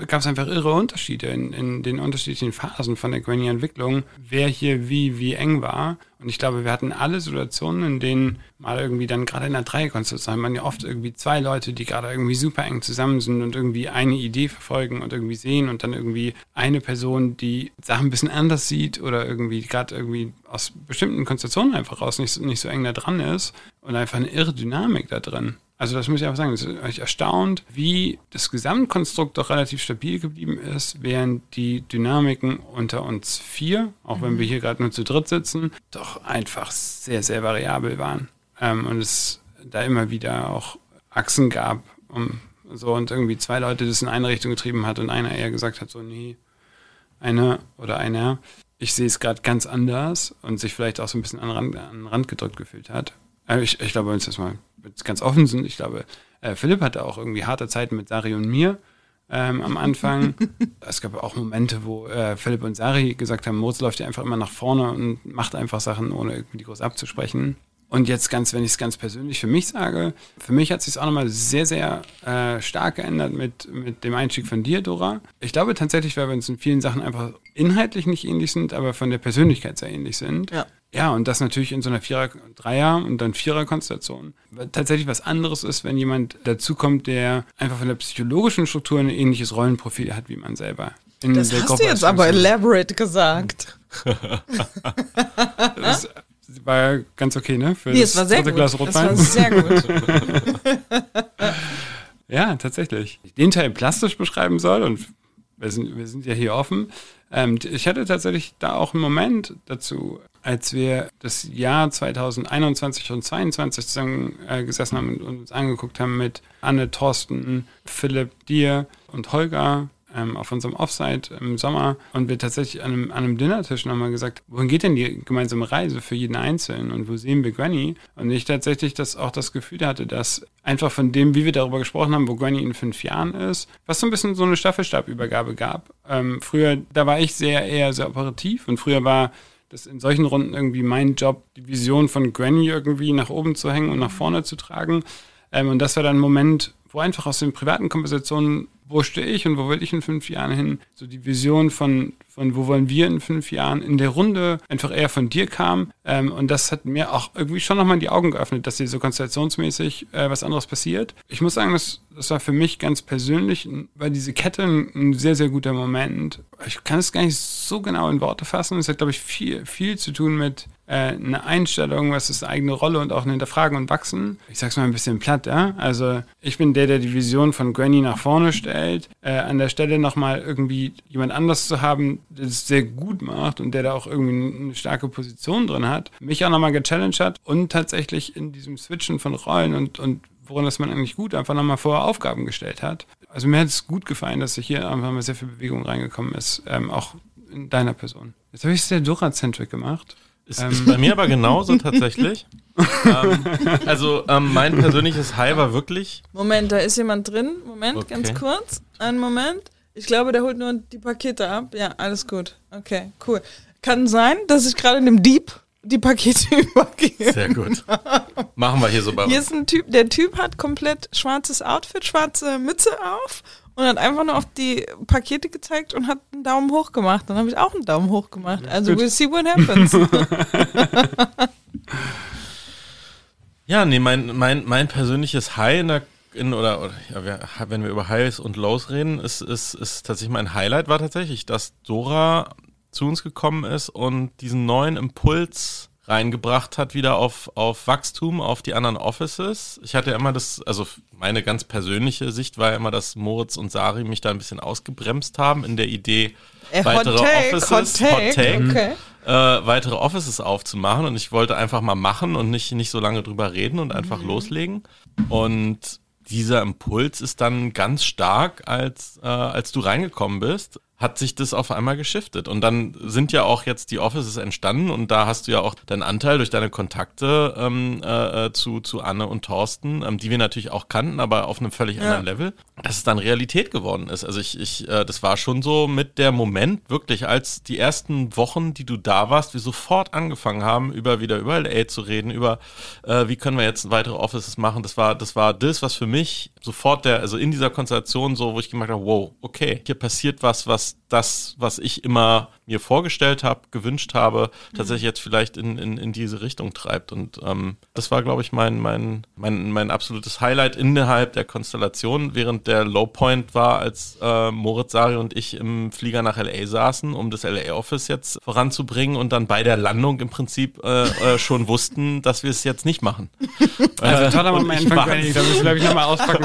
gab es einfach irre Unterschiede in, in den unterschiedlichen Phasen von der Granny-Entwicklung, wer hier wie, wie eng war. Und ich glaube, wir hatten alle Situationen, in denen mal irgendwie dann gerade in der Dreierkonstellation man ja oft irgendwie zwei Leute, die gerade irgendwie super eng zusammen sind und irgendwie eine Idee verfolgen und irgendwie sehen und dann irgendwie eine Person, die Sachen ein bisschen anders sieht oder irgendwie gerade irgendwie aus bestimmten Konstellationen einfach raus nicht, nicht so eng da dran ist und einfach eine irre Dynamik da drin. Also das muss ich einfach sagen, es ist euch erstaunt, wie das Gesamtkonstrukt doch relativ stabil geblieben ist, während die Dynamiken unter uns vier, auch wenn wir hier gerade nur zu dritt sitzen, doch einfach sehr, sehr variabel waren. Ähm, und es da immer wieder auch Achsen gab, um so und irgendwie zwei Leute das in eine Richtung getrieben hat und einer eher gesagt hat, so, nee, eine oder einer, ich sehe es gerade ganz anders und sich vielleicht auch so ein bisschen an den Rand, an den Rand gedrückt gefühlt hat. Also ich, ich glaube, uns das mal ganz offen sind, ich glaube, äh, Philipp hatte auch irgendwie harte Zeiten mit Sari und mir ähm, am Anfang. es gab auch Momente, wo äh, Philipp und Sari gesagt haben, Moritz läuft ja einfach immer nach vorne und macht einfach Sachen, ohne irgendwie groß abzusprechen. Und jetzt ganz, wenn ich es ganz persönlich für mich sage, für mich hat sich auch nochmal sehr, sehr äh, stark geändert mit, mit dem Einstieg von dir, Dora. Ich glaube tatsächlich, weil wir uns in vielen Sachen einfach inhaltlich nicht ähnlich sind, aber von der Persönlichkeit sehr ähnlich sind. Ja. Ja, und das natürlich in so einer Vierer-, Dreier- und dann Vierer-Konstellation. Tatsächlich was anderes ist, wenn jemand dazukommt, der einfach von der psychologischen Struktur ein ähnliches Rollenprofil hat wie man selber. In Das hast Gruppe du jetzt aber elaborate gesagt. Das war ganz okay, ne? Für Nee, das es war sehr gut. Glas Rotwein. war sehr gut. Ja, tatsächlich. Den Teil plastisch beschreiben soll und wir sind, wir sind ja hier offen. Ähm, ich hatte tatsächlich da auch einen Moment dazu, als wir das Jahr 2021 und 2022 zusammen äh, gesessen haben und uns angeguckt haben mit Anne, Thorsten, Philipp, dir und Holger ähm, auf unserem Offsite im Sommer und wir tatsächlich an einem, an einem Dinnertisch nochmal gesagt, wohin geht denn die gemeinsame Reise für jeden Einzelnen und wo sehen wir Granny? Und ich tatsächlich das auch das Gefühl hatte, dass einfach von dem, wie wir darüber gesprochen haben, wo Granny in fünf Jahren ist, was so ein bisschen so eine Staffelstabübergabe gab. Ähm, früher, da war ich sehr eher sehr operativ und früher war das in solchen Runden irgendwie mein Job, die Vision von Granny irgendwie nach oben zu hängen und nach vorne zu tragen. Ähm, und das war dann ein Moment, wo einfach aus den privaten Konversationen, wo stehe ich und wo will ich in fünf Jahren hin, so die Vision von, von wo wollen wir in fünf Jahren in der Runde einfach eher von dir kam. Ähm, und das hat mir auch irgendwie schon nochmal die Augen geöffnet, dass hier so konstellationsmäßig äh, was anderes passiert. Ich muss sagen, das, das war für mich ganz persönlich, war diese Kette ein, ein sehr, sehr guter Moment. Ich kann es gar nicht so genau in Worte fassen. Es hat, glaube ich, viel, viel zu tun mit äh, einer Einstellung, was ist eigene Rolle und auch ein Hinterfragen und Wachsen. Ich sag's mal ein bisschen platt, ja. Also ich bin der, der die Vision von Granny nach vorne stellt. Äh, an der Stelle nochmal irgendwie jemand anders zu haben, der es sehr gut macht und der da auch irgendwie eine starke Position drin hat, mich auch nochmal gechallenged hat und tatsächlich in diesem Switchen von Rollen und, und woran ist man eigentlich gut, einfach nochmal vorher Aufgaben gestellt hat. Also mir hat es gut gefallen, dass hier einfach mal sehr viel Bewegung reingekommen ist, ähm, auch in deiner Person. Jetzt habe ich es sehr Dora-centric gemacht. Ist, ist bei mir aber genauso tatsächlich. ähm, also ähm, mein persönliches High war wirklich Moment, da ist jemand drin. Moment, Okay. ganz kurz. Einen Moment. Ich glaube, der holt nur die Pakete ab. Ja, alles gut. Okay, cool. Kann sein, dass ich gerade einem Dieb die Pakete übergebe. sehr gut. Machen wir hier so bei Hier ist ein Typ, der Typ hat komplett schwarzes Outfit, schwarze Mütze auf und hat einfach nur auf die Pakete gezeigt und hat einen Daumen hoch gemacht. Dann habe ich auch einen Daumen hoch gemacht. Also we'll see what happens. Ja, nee, mein, mein, mein persönliches High in der in, oder, oder ja, wenn wir über Highs und Lows reden, ist, ist, ist tatsächlich mein Highlight war tatsächlich, dass Dora zu uns gekommen ist und diesen neuen Impuls reingebracht hat, wieder auf, auf Wachstum, auf die anderen Offices. Ich hatte ja immer das, also meine ganz persönliche Sicht war ja immer, dass Moritz und Sari mich da ein bisschen ausgebremst haben in der Idee, Äh, weitere Hot Take, Offices, Hot Take, okay. äh, weitere Offices aufzumachen und ich wollte einfach mal machen und nicht, nicht so lange drüber reden und einfach loslegen. Und dieser Impuls ist dann ganz stark, als, äh, als du reingekommen bist, hat sich das auf einmal geschiftet. Und dann sind ja auch jetzt die Offices entstanden und da hast du ja auch deinen Anteil durch deine Kontakte ähm, äh, äh, zu, zu Anne und Thorsten, ähm, die wir natürlich auch kannten, aber auf einem völlig anderen Level. dass es dann Realität geworden ist. Also ich, ich, äh, das war schon so mit der Moment, wirklich, als die ersten Wochen, die du da warst, wir sofort angefangen haben, über wieder über LA zu reden, über äh, wie können wir jetzt weitere Offices machen. Das war, das war das, was für mich sofort der, also in dieser Konstellation so, wo ich gemerkt habe, wow, okay, hier passiert was, was das, was ich immer mir vorgestellt habe, gewünscht habe, tatsächlich jetzt vielleicht in, in, in diese Richtung treibt. Und ähm, das war, glaube ich, mein, mein, mein, mein absolutes Highlight innerhalb der Konstellation, während der Lowpoint war, als äh, Moritz Sari und ich im Flieger nach LA saßen, um das LA-Office jetzt voranzubringen und dann bei der Landung im Prinzip äh, äh, schon wussten, dass wir es jetzt nicht machen. Also toller und Moment ich Granny, da müssen wir, glaube ich, nochmal auspacken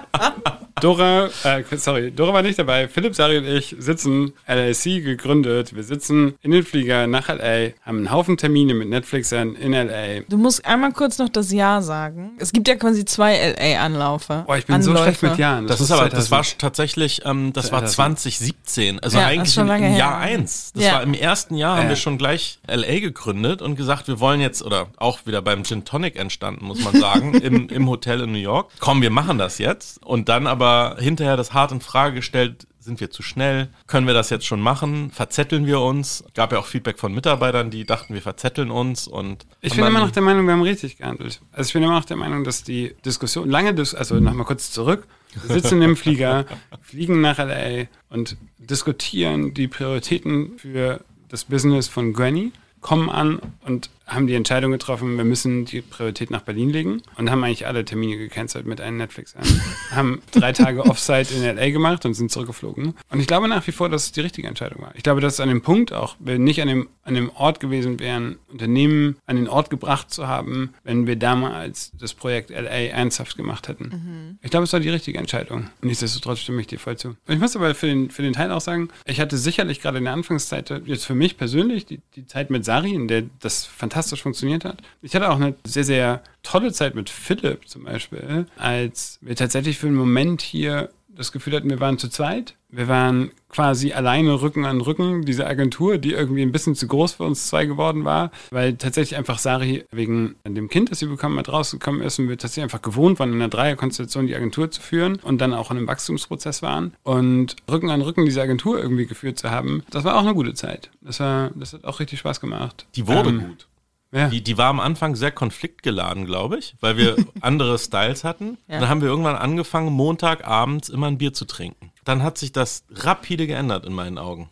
Dora, äh, sorry, Dora war nicht dabei. Philipp, Sari und ich sitzen, LLC gegründet. Wir sitzen in den Flieger nach LA, haben einen Haufen Termine mit Netflixern in LA. Du musst einmal kurz noch das Ja sagen. Es gibt ja quasi zwei LA-Anlaufe. Boah, ich bin so schlecht mit Jahren. Das, ist muss aber, das war 2000. tatsächlich, ähm, das war 2017, also Ja, das ist eigentlich schon im, lange im her. Jahr eins. Das Ja. war im ersten Jahr, haben Ja. wir schon gleich LA gegründet und gesagt, wir wollen jetzt, oder auch wieder beim Gin Tonic entstanden, muss man sagen, im, im Hotel in New York. Komm, wir machen das jetzt. Und dann aber hinterher das hart in Frage gestellt, sind wir zu schnell? Können wir das jetzt schon machen? Verzetteln wir uns? Gab ja auch Feedback von Mitarbeitern, die dachten, wir verzetteln uns und Ich bin immer noch der Meinung, wir haben richtig gehandelt. Also ich bin immer noch der Meinung, dass die Diskussion, lange Dis also nochmal kurz zurück, sitzen im Flieger, fliegen nach LA und diskutieren die Prioritäten für das Business von Granny, kommen an und haben die Entscheidung getroffen, wir müssen die Priorität nach Berlin legen und haben eigentlich alle Termine gecancelt mit einem Netflix an. haben drei Tage Offsite in LA gemacht und sind zurückgeflogen. Und ich glaube nach wie vor, dass es die richtige Entscheidung war. Ich glaube, dass es an dem Punkt auch, wir nicht an dem, an dem Ort gewesen wären, Unternehmen an den Ort gebracht zu haben, wenn wir damals das Projekt LA ernsthaft gemacht hätten. Ich glaube, es war die richtige Entscheidung. Nichtsdestotrotz stimme ich dir voll zu. Und ich muss aber für den, für den Teil auch sagen, ich hatte sicherlich gerade in der Anfangszeit, jetzt für mich persönlich, die, die Zeit mit Sari, in der das fantastisch funktioniert hat. Ich hatte auch eine sehr, sehr tolle Zeit mit Philipp zum Beispiel, als wir tatsächlich für einen Moment hier das Gefühl hatten, wir waren zu zweit. Wir waren quasi alleine Rücken an Rücken, diese Agentur, die irgendwie ein bisschen zu groß für uns zwei geworden war, weil tatsächlich einfach Sari wegen dem Kind, das sie bekommen hat, rausgekommen ist und wir tatsächlich einfach gewohnt waren, in einer Dreierkonstellation die Agentur zu führen und dann auch in einem Wachstumsprozess waren. Und Rücken an Rücken diese Agentur irgendwie geführt zu haben, das war auch eine gute Zeit. Das, war, das hat auch richtig Spaß gemacht. die wurde Ähm, gut. Ja. Die, die war am Anfang sehr konfliktgeladen, glaube ich, weil wir andere Styles hatten. Dann haben wir irgendwann angefangen, Montagabends immer ein Bier zu trinken. Dann hat sich das rapide geändert in meinen Augen.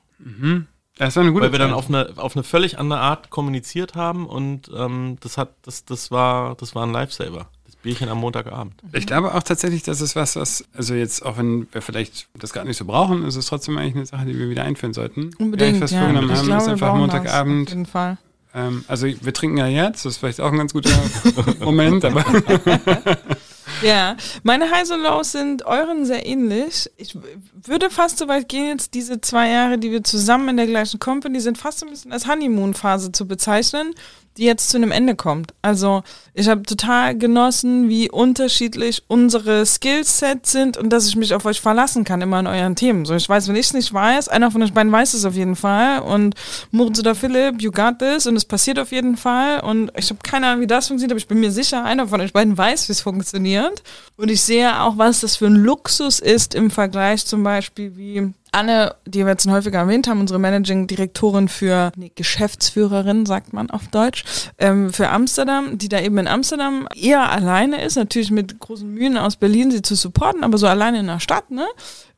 das war eine gute Weil wir dann auf eine, auf eine völlig andere Art kommuniziert haben und ähm, das hat, das, das war, das war ein Lifesaver. Das Bierchen am Montagabend. Ich glaube auch tatsächlich, dass es was, was, also jetzt, auch wenn wir vielleicht das gerade nicht so brauchen, ist es trotzdem eigentlich eine Sache, die wir wieder einführen sollten. Unbedingt, Ja, was ja. vorgenommen Ich haben, glaube, ist wir einfach brauchen das, Auf Montagabend. jeden Fall. Ähm, also wir trinken ja jetzt, das ist vielleicht auch ein ganz guter Moment, aber Ja, meine Highs und Lows sind euren sehr ähnlich. Ich würde fast so weit gehen, jetzt diese zwei Jahre, die wir zusammen in der gleichen Company sind, fast so ein bisschen als Honeymoon-Phase zu bezeichnen, die jetzt zu einem Ende kommt. Also ich habe total genossen, wie unterschiedlich unsere Skillsets sind und dass ich mich auf euch verlassen kann, immer in euren Themen. So, ich weiß, wenn ich es nicht weiß, einer von euch beiden weiß es auf jeden Fall und Moritz oder Philipp, you got this und es passiert auf jeden Fall und ich habe keine Ahnung, wie das funktioniert, aber ich bin mir sicher, einer von euch beiden weiß, wie es funktioniert und ich sehe auch, was das für ein Luxus ist im Vergleich zum Beispiel wie Anne, die wir jetzt schon häufiger erwähnt haben, unsere Managing Direktorin für, nee, Geschäftsführerin, sagt man auf Deutsch, ähm, für Amsterdam, die da eben in Amsterdam eher alleine ist, natürlich mit großen Mühen aus Berlin sie zu supporten, aber so alleine in der Stadt, ne?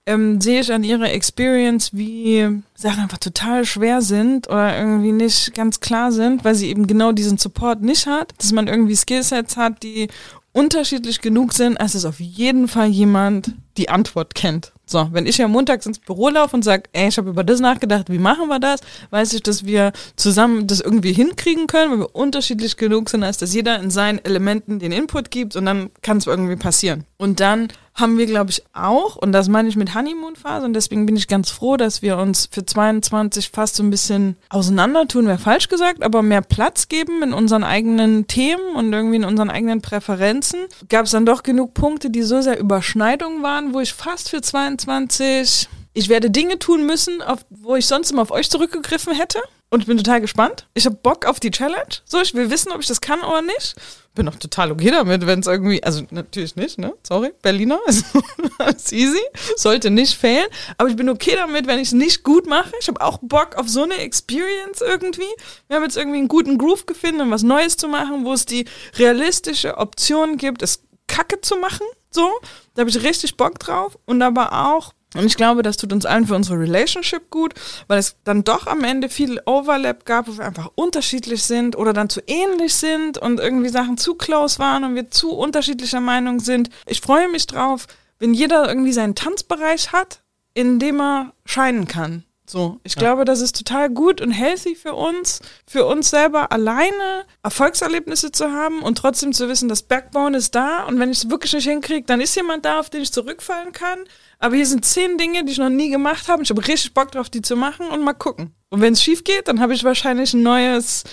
Ähm, sehe ich an ihrer Experience, wie Sachen einfach total schwer sind oder irgendwie nicht ganz klar sind, weil sie eben genau diesen Support nicht hat, dass man irgendwie Skillsets hat, die unterschiedlich genug sind, als es auf jeden Fall jemand die Antwort kennt. So, wenn ich ja montags ins Büro laufe und sage, ey, ich habe über das nachgedacht, wie machen wir das, weiß ich, dass wir zusammen das irgendwie hinkriegen können, weil wir unterschiedlich genug sind, als dass jeder in seinen Elementen den Input gibt und dann kann es irgendwie passieren. Und dann haben wir, glaube ich, auch, und das meine ich mit Honeymoon-Phase, und deswegen bin ich ganz froh, dass wir uns für 22 fast so ein bisschen auseinandertun, wäre falsch gesagt, aber mehr Platz geben in unseren eigenen Themen und irgendwie in unseren eigenen Präferenzen. Gab es dann doch genug Punkte, die so sehr Überschneidungen waren, wo ich fast für 22 ich werde Dinge tun müssen, auf, wo ich sonst immer auf euch zurückgegriffen hätte. und ich bin total gespannt. Ich habe Bock auf die Challenge. So, ich will wissen, ob ich das kann oder nicht. Bin auch total okay damit, wenn es irgendwie, also natürlich nicht, ne? Sorry, Berliner, ist easy, sollte nicht fehlen. Aber ich bin okay damit, wenn ich es nicht gut mache. Ich habe auch Bock auf so eine Experience irgendwie. Wir haben jetzt irgendwie einen guten Groove gefunden, um was Neues zu machen, wo es die realistische Option gibt, es Kacke zu machen. So, da habe ich richtig Bock drauf. Und aber auch und ich glaube, das tut uns allen für unsere Relationship gut, weil es dann doch am Ende viel Overlap gab, wo wir einfach unterschiedlich sind oder dann zu ähnlich sind und irgendwie Sachen zu close waren und wir zu unterschiedlicher Meinung sind. Ich freue mich drauf, wenn jeder irgendwie seinen Tanzbereich hat, in dem er scheinen kann. So, ich ja. glaube, das ist total gut und healthy für uns, für uns selber alleine Erfolgserlebnisse zu haben und trotzdem zu wissen, das Backbone ist da und wenn ich es wirklich nicht hinkriege, dann ist jemand da, auf den ich zurückfallen kann aber hier sind zehn Dinge, die ich noch nie gemacht habe. Ich habe richtig Bock drauf, die zu machen und mal gucken. Und wenn es schief geht, dann habe ich wahrscheinlich ein neues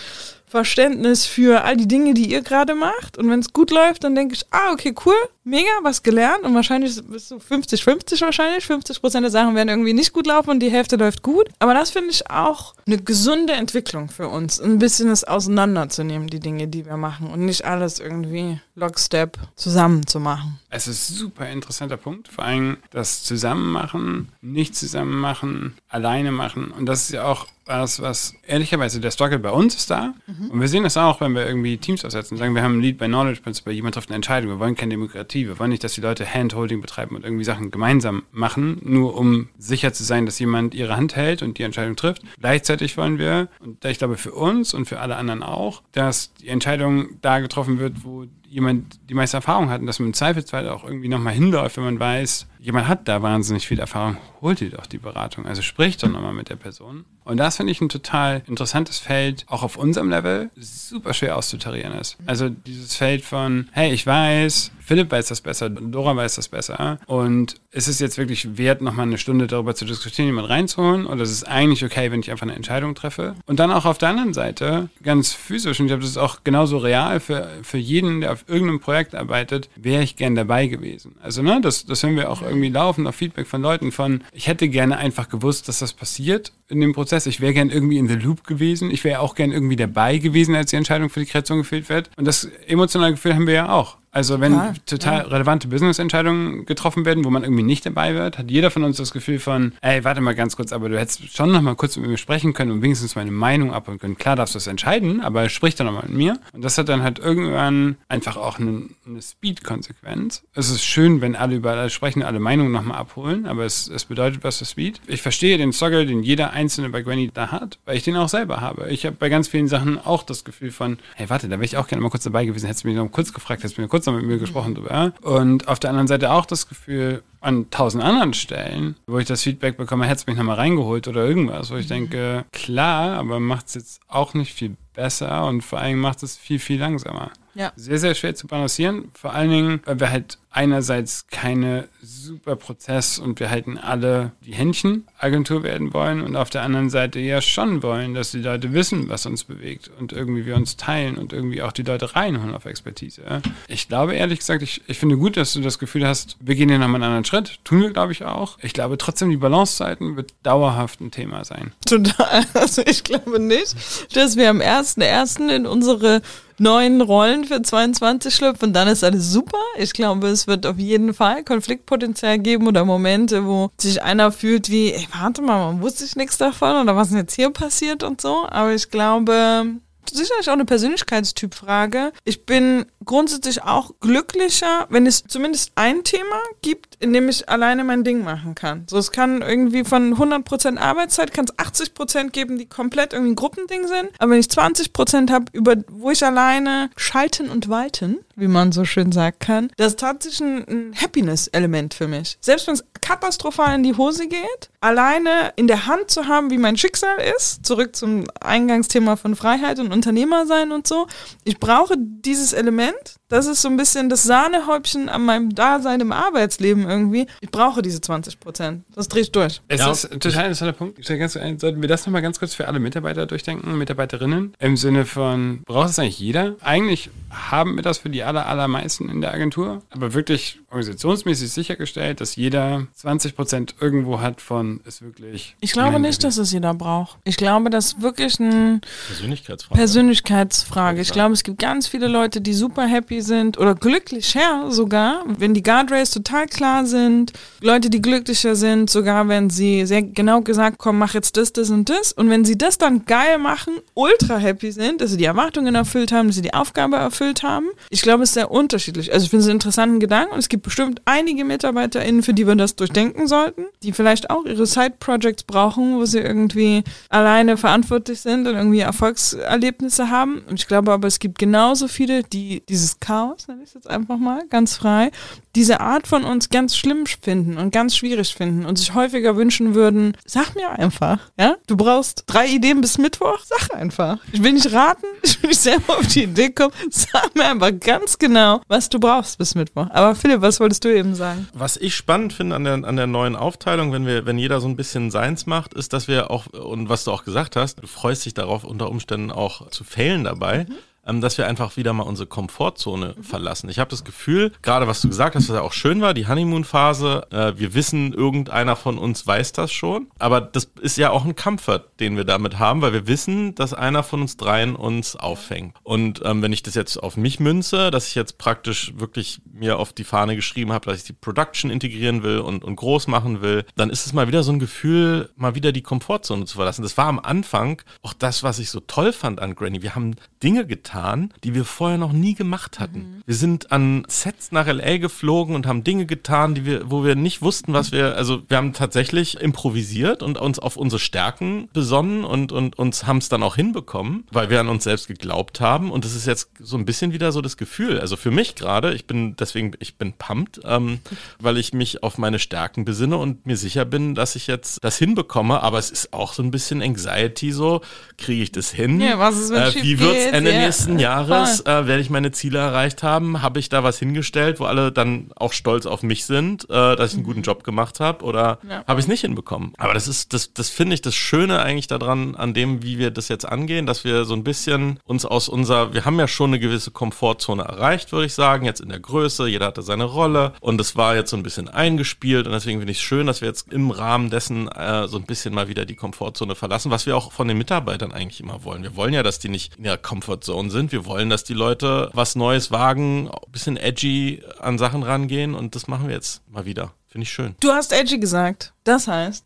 Verständnis für all die Dinge, die ihr gerade macht. Und wenn es gut läuft, dann denke ich, ah, okay, cool, mega, was gelernt. Und wahrscheinlich bist du 50-50 wahrscheinlich. 50 Prozent der Sachen werden irgendwie nicht gut laufen und die Hälfte läuft gut. Aber das finde ich auch eine gesunde Entwicklung für uns. Ein bisschen es auseinanderzunehmen, die Dinge, die wir machen. Und nicht alles irgendwie Lockstep zusammen zu machen. Es ist ein super interessanter Punkt. Vor allem das Zusammenmachen, nicht zusammen alleine machen. Und das ist ja auch was, was ehrlicherweise der Struggle bei uns ist da. Mhm. Und wir sehen das auch, wenn wir irgendwie Teams aufsetzen. Sagen, wir haben ein Lead by Knowledge Principle, jemand trifft eine Entscheidung. Wir wollen keine Demokratie. Wir wollen nicht, dass die Leute Handholding betreiben und irgendwie Sachen gemeinsam machen, nur um sicher zu sein, dass jemand ihre Hand hält und die Entscheidung trifft. Gleichzeitig wollen wir, und ich glaube für uns und für alle anderen auch, dass die Entscheidung da getroffen wird, wo jemand die meiste Erfahrung hat und dass man im Zweifelsfall auch irgendwie nochmal hinläuft, wenn man weiß, jemand hat da wahnsinnig viel Erfahrung, holt dir doch die Beratung. Also sprich doch nochmal mit der Person. Und das finde ich ein total interessantes Feld, auch auf unserem Level, super schwer auszutarieren ist. Also dieses Feld von, hey, ich weiß, Philipp weiß das besser, Dora weiß das besser. Und ist es jetzt wirklich wert, nochmal eine Stunde darüber zu diskutieren, jemand reinzuholen? Oder ist es eigentlich okay, wenn ich einfach eine Entscheidung treffe? Und dann auch auf der anderen Seite, ganz physisch, und ich glaube, das ist auch genauso real für, für jeden, der auf irgendeinem Projekt arbeitet, wäre ich gern dabei gewesen. Also, ne, das, das hören wir auch irgendwie laufen, auf Feedback von Leuten von, ich hätte gerne einfach gewusst, dass das passiert in dem Prozess. Ich wäre gern irgendwie in the loop gewesen. Ich wäre auch gern irgendwie dabei gewesen, als die Entscheidung für die Kreation gefehlt wird. Und das emotionale Gefühl haben wir ja auch. Also wenn ja, total ja. relevante Business-Entscheidungen getroffen werden, wo man irgendwie nicht dabei wird, hat jeder von uns das Gefühl von, ey, warte mal ganz kurz, aber du hättest schon noch mal kurz mit mir sprechen können und wenigstens meine Meinung abholen können. Klar darfst du das entscheiden, aber sprich dann nochmal mit mir. Und das hat dann halt irgendwann einfach auch eine, eine Speed-Konsequenz. Es ist schön, wenn alle über alles sprechen, alle Meinungen nochmal abholen, aber es, es bedeutet was für Speed. Ich verstehe den Struggle, den jeder Einzelne bei Granny da hat, weil ich den auch selber habe. Ich habe bei ganz vielen Sachen auch das Gefühl von, hey, warte, da wäre ich auch gerne mal kurz dabei gewesen, hättest du mich noch kurz gefragt, hättest du mir kurz noch mit mir gesprochen drüber. Und auf der anderen Seite auch das Gefühl, an tausend anderen Stellen, wo ich das Feedback bekomme, hättest du mich nochmal reingeholt oder irgendwas, wo ich mhm. denke, klar, aber macht es jetzt auch nicht viel besser und vor allem macht es viel, viel langsamer. Ja. Sehr, sehr schwer zu balancieren. Vor allen Dingen, weil wir halt einerseits keine super Prozess und wir halten alle die Händchen Agentur werden wollen und auf der anderen Seite ja schon wollen, dass die Leute wissen, was uns bewegt und irgendwie wir uns teilen und irgendwie auch die Leute reinholen auf Expertise. Ich glaube ehrlich gesagt, ich, ich finde gut, dass du das Gefühl hast, wir gehen hier nochmal einen anderen Schritt. Tun wir, glaube ich, auch. Ich glaube trotzdem, die Balancezeiten wird dauerhaft ein Thema sein. Total. Also ich glaube nicht, dass wir am 1.1. in unsere neuen Rollen für 22 schlüpfen, dann ist alles super. Ich glaube, es wird auf jeden Fall Konfliktpotenzial geben oder Momente, wo sich einer fühlt wie, ey, warte mal, man wusste ich nichts davon oder was ist denn jetzt hier passiert und so. Aber ich glaube, sicherlich auch eine Persönlichkeitstypfrage. Ich bin grundsätzlich auch glücklicher, wenn es zumindest ein Thema gibt, in dem ich alleine mein Ding machen kann. So, es kann irgendwie von 100% Arbeitszeit, kann es 80% geben, die komplett irgendwie ein Gruppending sind. Aber wenn ich 20% habe, über wo ich alleine schalten und walten, wie man so schön sagt kann, das ist tatsächlich ein, ein Happiness-Element für mich. Selbst wenn es katastrophal in die Hose geht, alleine in der Hand zu haben, wie mein Schicksal ist, zurück zum Eingangsthema von Freiheit und Unternehmer sein und so. Ich brauche dieses Element, Das ist so ein bisschen das Sahnehäubchen an meinem Dasein im Arbeitsleben irgendwie. Ich brauche diese 20 Prozent. Das drehe ich durch. Es Ja. ist ein total interessanter Punkt. Sollten wir das nochmal ganz kurz für alle Mitarbeiter durchdenken, Mitarbeiterinnen? Im Sinne von, braucht es eigentlich jeder? Eigentlich haben wir das für die aller, allermeisten in der Agentur, aber wirklich organisationsmäßig sichergestellt, dass jeder 20 Prozent irgendwo hat von, ist wirklich. Ich glaube nicht, dass es jeder braucht. Ich glaube, das ist wirklich ein Persönlichkeitsfrage. Persönlichkeitsfrage. Ich glaube, es gibt ganz viele Leute, die super happy sind oder glücklicher sogar, wenn die Guardrails total klar sind. Leute, die glücklicher sind, sogar wenn sie sehr genau gesagt, komm, mach jetzt das, das und das. Und wenn sie das dann geil machen, ultra happy sind, dass sie die Erwartungen erfüllt haben, dass sie die Aufgabe erfüllt haben. Ich glaube, es ist sehr unterschiedlich. Also ich finde es einen interessanten Gedanken und es gibt bestimmt einige MitarbeiterInnen, für die wir das durchdenken sollten, die vielleicht auch ihre Side-Projects brauchen, wo sie irgendwie alleine verantwortlich sind und irgendwie Erfolgserlebnisse haben. Und ich glaube aber, es gibt genauso viele, die dieses Chaos, nenne ich es jetzt einfach mal, ganz frei, diese Art von uns ganz schlimm finden und ganz schwierig finden und sich häufiger wünschen würden, sag mir einfach, ja? Du brauchst drei Ideen bis Mittwoch, sag einfach. Ich will nicht raten, ich will nicht selber auf die Idee kommen, sag mir einfach ganz genau, was du brauchst bis Mittwoch. Aber Philipp, was wolltest du eben sagen? Was ich spannend finde an der, an der neuen Aufteilung, wenn wir, wenn jeder so ein bisschen seins macht, ist, dass wir auch, und was du auch gesagt hast, du freust dich darauf, unter Umständen auch zu failen dabei. Ähm, Dass wir einfach wieder mal unsere Komfortzone verlassen. Ich habe das Gefühl, gerade was du gesagt hast, was ja auch schön war, die Honeymoon-Phase, äh, wir wissen, irgendeiner von uns weiß das schon. Aber das ist ja auch ein Comfort, den wir damit haben, weil wir wissen, dass einer von uns dreien uns auffängt. Und ähm, wenn ich das jetzt auf mich münze, dass ich jetzt praktisch wirklich mir auf die Fahne geschrieben habe, dass ich die Production integrieren will und, und groß machen will, dann ist es mal wieder so ein Gefühl, mal wieder die Komfortzone zu verlassen. Das war am Anfang auch das, was ich so toll fand an Granny. Wir haben Dinge getan, die wir vorher noch nie gemacht hatten. Wir sind an Sets nach LA geflogen und haben Dinge getan, die wir, wo wir nicht wussten, was wir, also wir haben tatsächlich improvisiert und uns auf unsere Stärken besonnen und, und uns haben es dann auch hinbekommen, weil wir an uns selbst geglaubt haben. Und das ist jetzt so ein bisschen wieder so das Gefühl. Also für mich gerade, ich bin deswegen, ich bin pumped, ähm, weil ich mich auf meine Stärken besinne und mir sicher bin, dass ich jetzt das hinbekomme. Aber es ist auch so ein bisschen Anxiety so, kriege ich das hin? Ja, was ist, wenn es äh, Wie wird's? Ende Ja, nächsten Jahres? Äh, werde ich meine Ziele erreicht haben? Habe ich da was hingestellt, wo alle dann auch stolz auf mich sind, äh, dass ich einen guten Job gemacht habe? Oder Ja. habe ich es nicht hinbekommen? Aber das ist, das, das finde ich das Schöne eigentlich daran, an dem, wie wir das jetzt angehen, dass wir so ein bisschen uns aus unserer, wir haben ja schon eine gewisse Komfortzone erreicht, würde ich sagen, jetzt in der Größe, jeder hatte seine Rolle und es war jetzt so ein bisschen eingespielt und deswegen finde ich es schön, dass wir jetzt im Rahmen dessen äh, so ein bisschen mal wieder die Komfortzone verlassen, was wir auch von den Mitarbeitern eigentlich immer wollen. Wir wollen ja, dass die nicht in ihrer Comfortzone sind. Wir wollen, dass die Leute was Neues wagen, ein bisschen edgy an Sachen rangehen und das machen wir jetzt mal wieder. Finde ich schön. Du hast edgy gesagt. Das heißt,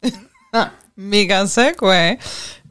mega Segway.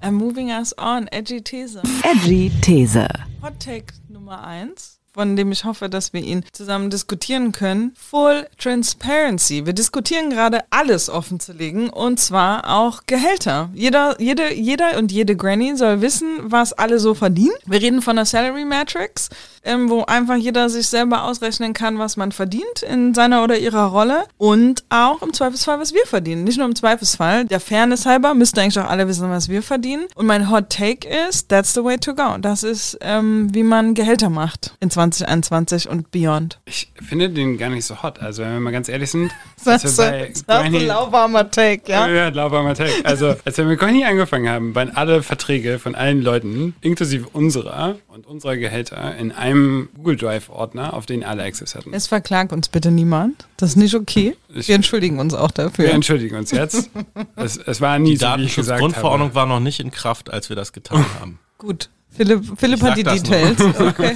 I'm moving us on. Edgy These. Edgy These. Hot Take Nummer eins, von dem ich hoffe, dass wir ihn zusammen diskutieren können. Full Transparency. Wir diskutieren gerade alles offen zu legen und zwar auch Gehälter. Jeder, jede, jeder und jede Granny soll wissen, was alle so verdienen. Wir reden von der Salary Matrix, ähm, wo einfach jeder sich selber ausrechnen kann, was man verdient in seiner oder ihrer Rolle und auch im Zweifelsfall, was wir verdienen. Nicht nur im Zweifelsfall. Der Fairness halber müssten eigentlich auch alle wissen, was wir verdienen. Und mein Hot Take ist, that's the way to go. Das ist, ähm, wie man Gehälter macht in 2021 und beyond. Ich finde den gar nicht so hot. Also, wenn wir mal ganz ehrlich sind, Das ist ein lauwarmer Take, ja? Ja, lauwarmer Take. Also, als wir mit Conny angefangen haben, waren alle Verträge von allen Leuten, inklusive unserer und unserer Gehälter, in einem Google Drive-Ordner, auf den alle Access hatten. Es verklagt uns bitte niemand. Das ist nicht okay. Ich- Wir entschuldigen uns auch dafür. Wir entschuldigen uns jetzt. Es, es war nie Die so, wie ich gesagt Datenschutzgrundverordnung habe. war noch nicht in Kraft, als wir das getan haben. Gut. Philipp, Philipp hat die Details. Okay.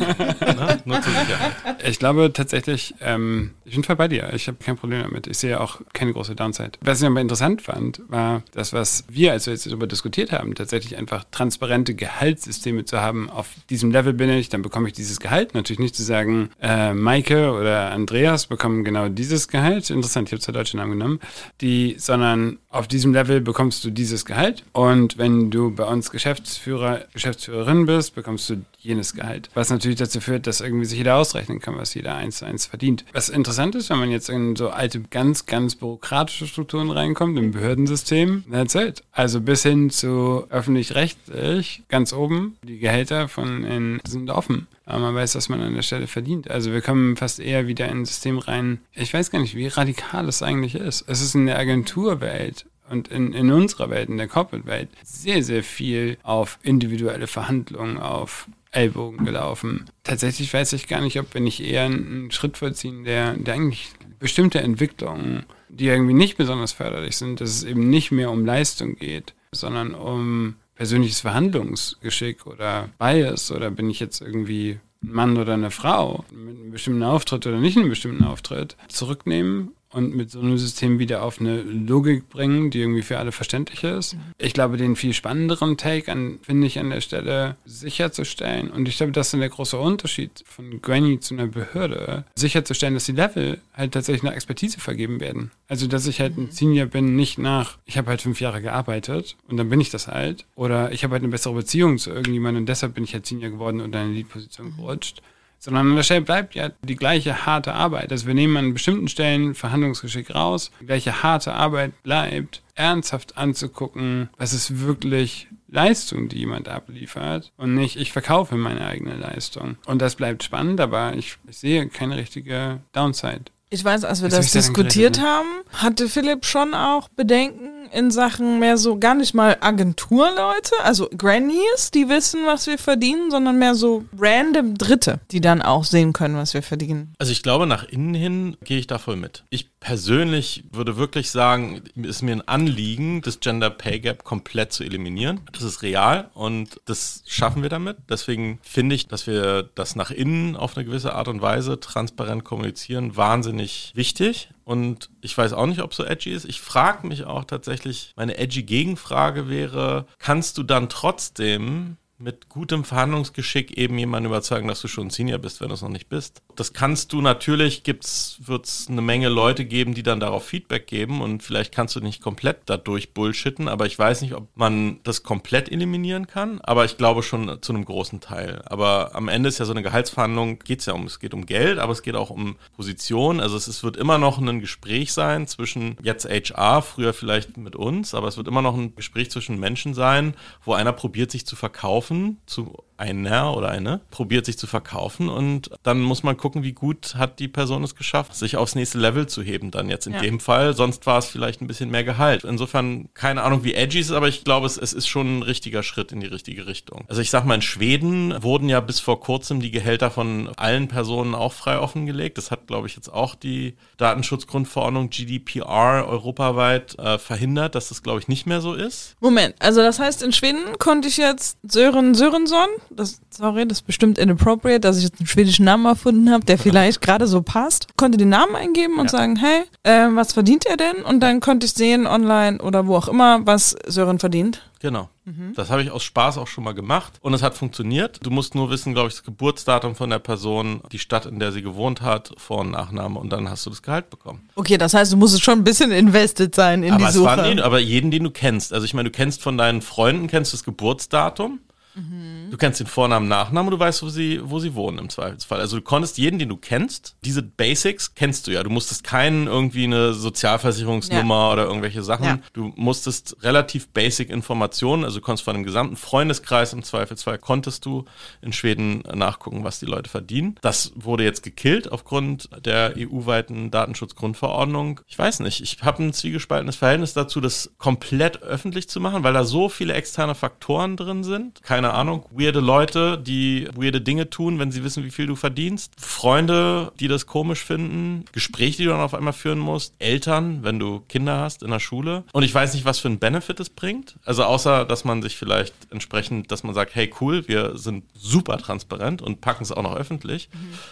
Nur zur Sicherheit. Ich glaube tatsächlich, ähm, ich bin voll bei dir. Ich habe kein Problem damit. Ich sehe auch keine große Downside. Was ich aber interessant fand, war das, was wir, als wir jetzt darüber diskutiert haben, tatsächlich einfach transparente Gehaltssysteme zu haben. Auf diesem Level bin ich, dann bekomme ich dieses Gehalt. Natürlich nicht zu sagen, äh, Maike oder Andreas bekommen genau dieses Gehalt. Interessant, ich habe zwei deutsche Namen genommen. Die, sondern auf diesem Level bekommst du dieses Gehalt. Und wenn du bei uns Geschäftsführer, Geschäftsführerin bist, bekommst du jenes Gehalt. Was natürlich dazu führt, dass irgendwie sich jeder ausrechnen kann, was jeder eins zu eins verdient. Was interessant ist, wenn man jetzt in so alte, ganz, ganz bürokratische Strukturen reinkommt, im Behördensystem, that's it. Also bis hin zu öffentlich-rechtlich, ganz oben, die Gehälter von in, sind offen. Aber man weiß, was man an der Stelle verdient. Also wir kommen fast eher wieder in ein System rein. Ich weiß gar nicht, wie radikal es eigentlich ist. Es ist in der Agenturwelt und in, in unserer Welt, in der Corporate-Welt, sehr, sehr viel auf individuelle Verhandlungen, auf Ellbogen gelaufen. Tatsächlich weiß ich gar nicht, ob wir nicht eher einen Schritt vollziehen, der, der eigentlich bestimmte Entwicklungen, die irgendwie nicht besonders förderlich sind, dass es eben nicht mehr um Leistung geht, sondern um persönliches Verhandlungsgeschick oder Bias oder bin ich jetzt irgendwie ein Mann oder eine Frau mit einem bestimmten Auftritt oder nicht einem bestimmten Auftritt zurücknehmen und mit so einem System wieder auf eine Logik bringen, die irgendwie für alle verständlich ist. Ich glaube, den viel spannenderen Take an, finde ich an der Stelle sicherzustellen. Und ich glaube, das ist der große Unterschied von Granny zu einer Behörde. Sicherzustellen, dass die Level halt tatsächlich nach Expertise vergeben werden. Also, dass ich halt ein Senior bin, nicht nach, ich habe halt fünf Jahre gearbeitet und dann bin ich das halt. Oder ich habe halt eine bessere Beziehung zu irgendjemandem und deshalb bin ich halt Senior geworden und in eine Lead-Position gerutscht sondern an der Stelle bleibt ja die gleiche harte Arbeit. Also wir nehmen an bestimmten Stellen Verhandlungsgeschick raus, die gleiche harte Arbeit bleibt, ernsthaft anzugucken, was ist wirklich Leistung, die jemand abliefert und nicht, ich verkaufe meine eigene Leistung. Und das bleibt spannend, aber ich, ich sehe keine richtige Downside. Ich weiß, als wir Jetzt das diskutiert geredet, haben, hatte Philipp schon auch Bedenken in Sachen mehr so gar nicht mal Agenturleute, also Grannies, die wissen, was wir verdienen, sondern mehr so random Dritte, die dann auch sehen können, was wir verdienen. Also ich glaube, nach innen hin gehe ich da voll mit. Ich persönlich würde wirklich sagen, ist mir ein Anliegen, das Gender Pay Gap komplett zu eliminieren. Das ist real und das schaffen wir damit. Deswegen finde ich, dass wir das nach innen auf eine gewisse Art und Weise transparent kommunizieren, wahnsinnig wichtig. Und ich weiß auch nicht, ob so edgy ist. Ich frage mich auch tatsächlich, meine edgy Gegenfrage wäre, kannst du dann trotzdem mit gutem Verhandlungsgeschick eben jemanden überzeugen, dass du schon Senior bist, wenn du es noch nicht bist. Das kannst du natürlich, wird es eine Menge Leute geben, die dann darauf Feedback geben und vielleicht kannst du nicht komplett dadurch bullshitten, aber ich weiß nicht, ob man das komplett eliminieren kann, aber ich glaube schon zu einem großen Teil. Aber am Ende ist ja so eine Gehaltsverhandlung, geht's ja um, es geht um Geld, aber es geht auch um Position. Also es, es wird immer noch ein Gespräch sein zwischen jetzt HR, früher vielleicht mit uns, aber es wird immer noch ein Gespräch zwischen Menschen sein, wo einer probiert sich zu verkaufen zu einer oder eine probiert sich zu verkaufen und dann muss man gucken, wie gut hat die Person es geschafft, sich aufs nächste Level zu heben dann jetzt in Ja. dem Fall. Sonst war es vielleicht ein bisschen mehr Gehalt. Insofern keine Ahnung, wie edgy es ist, aber ich glaube, es, es ist schon ein richtiger Schritt in die richtige Richtung. Also ich sag mal, in Schweden wurden ja bis vor kurzem die Gehälter von allen Personen auch frei offengelegt. Das hat, glaube ich, jetzt auch die Datenschutzgrundverordnung GDPR europaweit äh, verhindert, dass das, glaube ich, nicht mehr so ist. Moment, also das heißt, in Schweden konnte ich jetzt Sören Sörensson, das, sorry, das ist bestimmt inappropriate, dass ich jetzt einen schwedischen Namen erfunden habe, der vielleicht gerade so passt, konnte den Namen eingeben und Ja. sagen, hey, äh, was verdient er denn? Und dann konnte ich sehen online oder wo auch immer, was Sören verdient. Genau. Das habe ich aus Spaß auch schon mal gemacht und es hat funktioniert. Du musst nur wissen, glaube ich, das Geburtsdatum von der Person, die Stadt, in der sie gewohnt hat, Vor- und Nachname und dann hast du das Gehalt bekommen. Okay, das heißt, du musst schon ein bisschen invested sein in aber die es Suche. war, nee, aber jeden, den du kennst. Also ich meine, du kennst von deinen Freunden, kennst das Geburtsdatum. Du kennst den Vornamen, Nachnamen, du weißt, wo sie, wo sie wohnen im Zweifelsfall. Also du konntest jeden, den du kennst, diese Basics kennst du ja. Du musstest keinen irgendwie eine Sozialversicherungsnummer oder irgendwelche Sachen. Ja. Du musstest relativ basic Informationen, also du konntest von dem gesamten Freundeskreis im Zweifelsfall, konntest du in Schweden nachgucken, was die Leute verdienen. Das wurde jetzt gekillt aufgrund der EU-weiten Datenschutzgrundverordnung. Ich weiß nicht, ich habe ein zwiegespaltenes Verhältnis dazu, das komplett öffentlich zu machen, weil da so viele externe Faktoren drin sind. Keine Ahnung, weirde Leute, die weirde Dinge tun, wenn sie wissen, wie viel du verdienst. Freunde, die das komisch finden. Gespräche, die du dann auf einmal führen musst. Eltern, wenn du Kinder hast in der Schule. Und ich weiß nicht, was für einen Benefit es bringt. Also außer, dass man sich vielleicht entsprechend, dass man sagt, hey cool, wir sind super transparent und packen es auch noch öffentlich.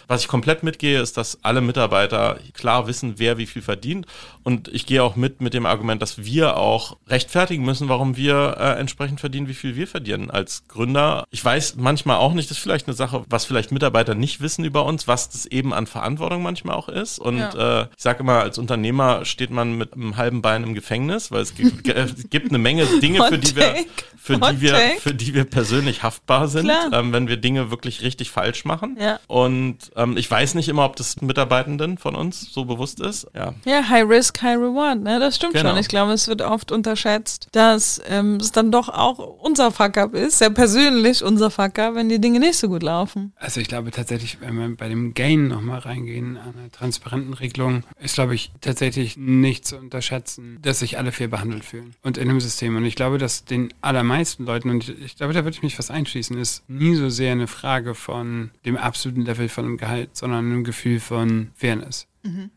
Was ich komplett mitgehe, ist, dass alle Mitarbeiter klar wissen, wer wie viel verdient. Und ich gehe auch mit mit dem Argument, dass wir auch rechtfertigen müssen, warum wir äh, entsprechend verdienen, wie viel wir verdienen als Gründer Gründer. Ich weiß manchmal auch nicht, das ist vielleicht eine Sache, was vielleicht Mitarbeiter nicht wissen über uns, was das eben an Verantwortung manchmal auch ist. Und Ja. äh, ich sage immer, als Unternehmer steht man mit einem halben Bein im Gefängnis, weil es gibt, äh, es gibt eine Menge Dinge, für die wir, für die wir, für die wir persönlich haftbar sind, ähm, wenn wir Dinge wirklich richtig falsch machen. Ja. Und ähm, ich weiß nicht immer, ob das Mitarbeitenden von uns so bewusst ist. Ja. Ja, High Risk, High Reward, ne? Das stimmt Genau. schon. Ich glaube, es wird oft unterschätzt, dass ähm, es dann doch auch unser Fuck-up ist, sehr persönlich unser Fuck-up, wenn die Dinge nicht so gut laufen. Also ich glaube tatsächlich, wenn wir bei dem Gain nochmal reingehen, an einer transparenten Regelung, ist, glaube ich, tatsächlich nicht zu unterschätzen, dass sich alle fair behandelt fühlen und in einem System. Und ich glaube, dass den allermeisten Leuten, und ich, ich glaube, da würde ich mich fast einschließen, ist nie so sehr eine Frage von dem absoluten Level von einem Gehalt, sondern einem Gefühl von Fairness.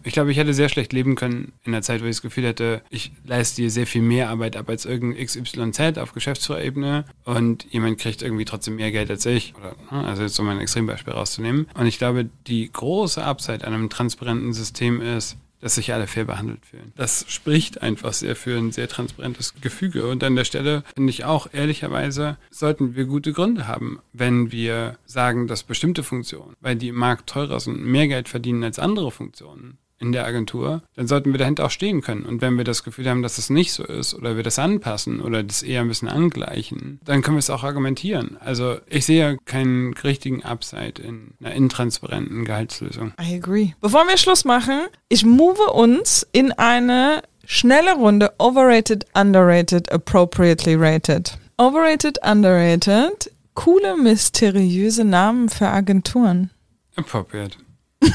Ich glaube, ich hätte sehr schlecht leben können in der Zeit, wo ich das Gefühl hätte, ich leiste hier sehr viel mehr Arbeit ab als irgendein XYZ auf Geschäftsführerebene und jemand kriegt irgendwie trotzdem mehr Geld als ich. Oder, ne, also jetzt um ein Extrembeispiel rauszunehmen. Und ich glaube, die große Upside an einem transparenten System ist, dass sich alle fair behandelt fühlen. Das spricht einfach sehr für ein sehr transparentes Gefüge. Und an der Stelle finde ich auch, ehrlicherweise, sollten wir gute Gründe haben, wenn wir sagen, dass bestimmte Funktionen, weil die im Markt teurer sind, mehr Geld verdienen als andere Funktionen in der Agentur, dann sollten wir dahinter auch stehen können. Und wenn wir das Gefühl haben, dass es nicht so ist oder wir das anpassen oder das eher ein bisschen angleichen, dann können wir es auch argumentieren. Also ich sehe keinen richtigen Upside in einer intransparenten Gehaltslösung. I agree. Bevor wir Schluss machen, ich move uns in eine schnelle Runde Overrated, Underrated, Appropriately Rated. Overrated, Underrated. Coole, mysteriöse Namen für Agenturen. Appropriate.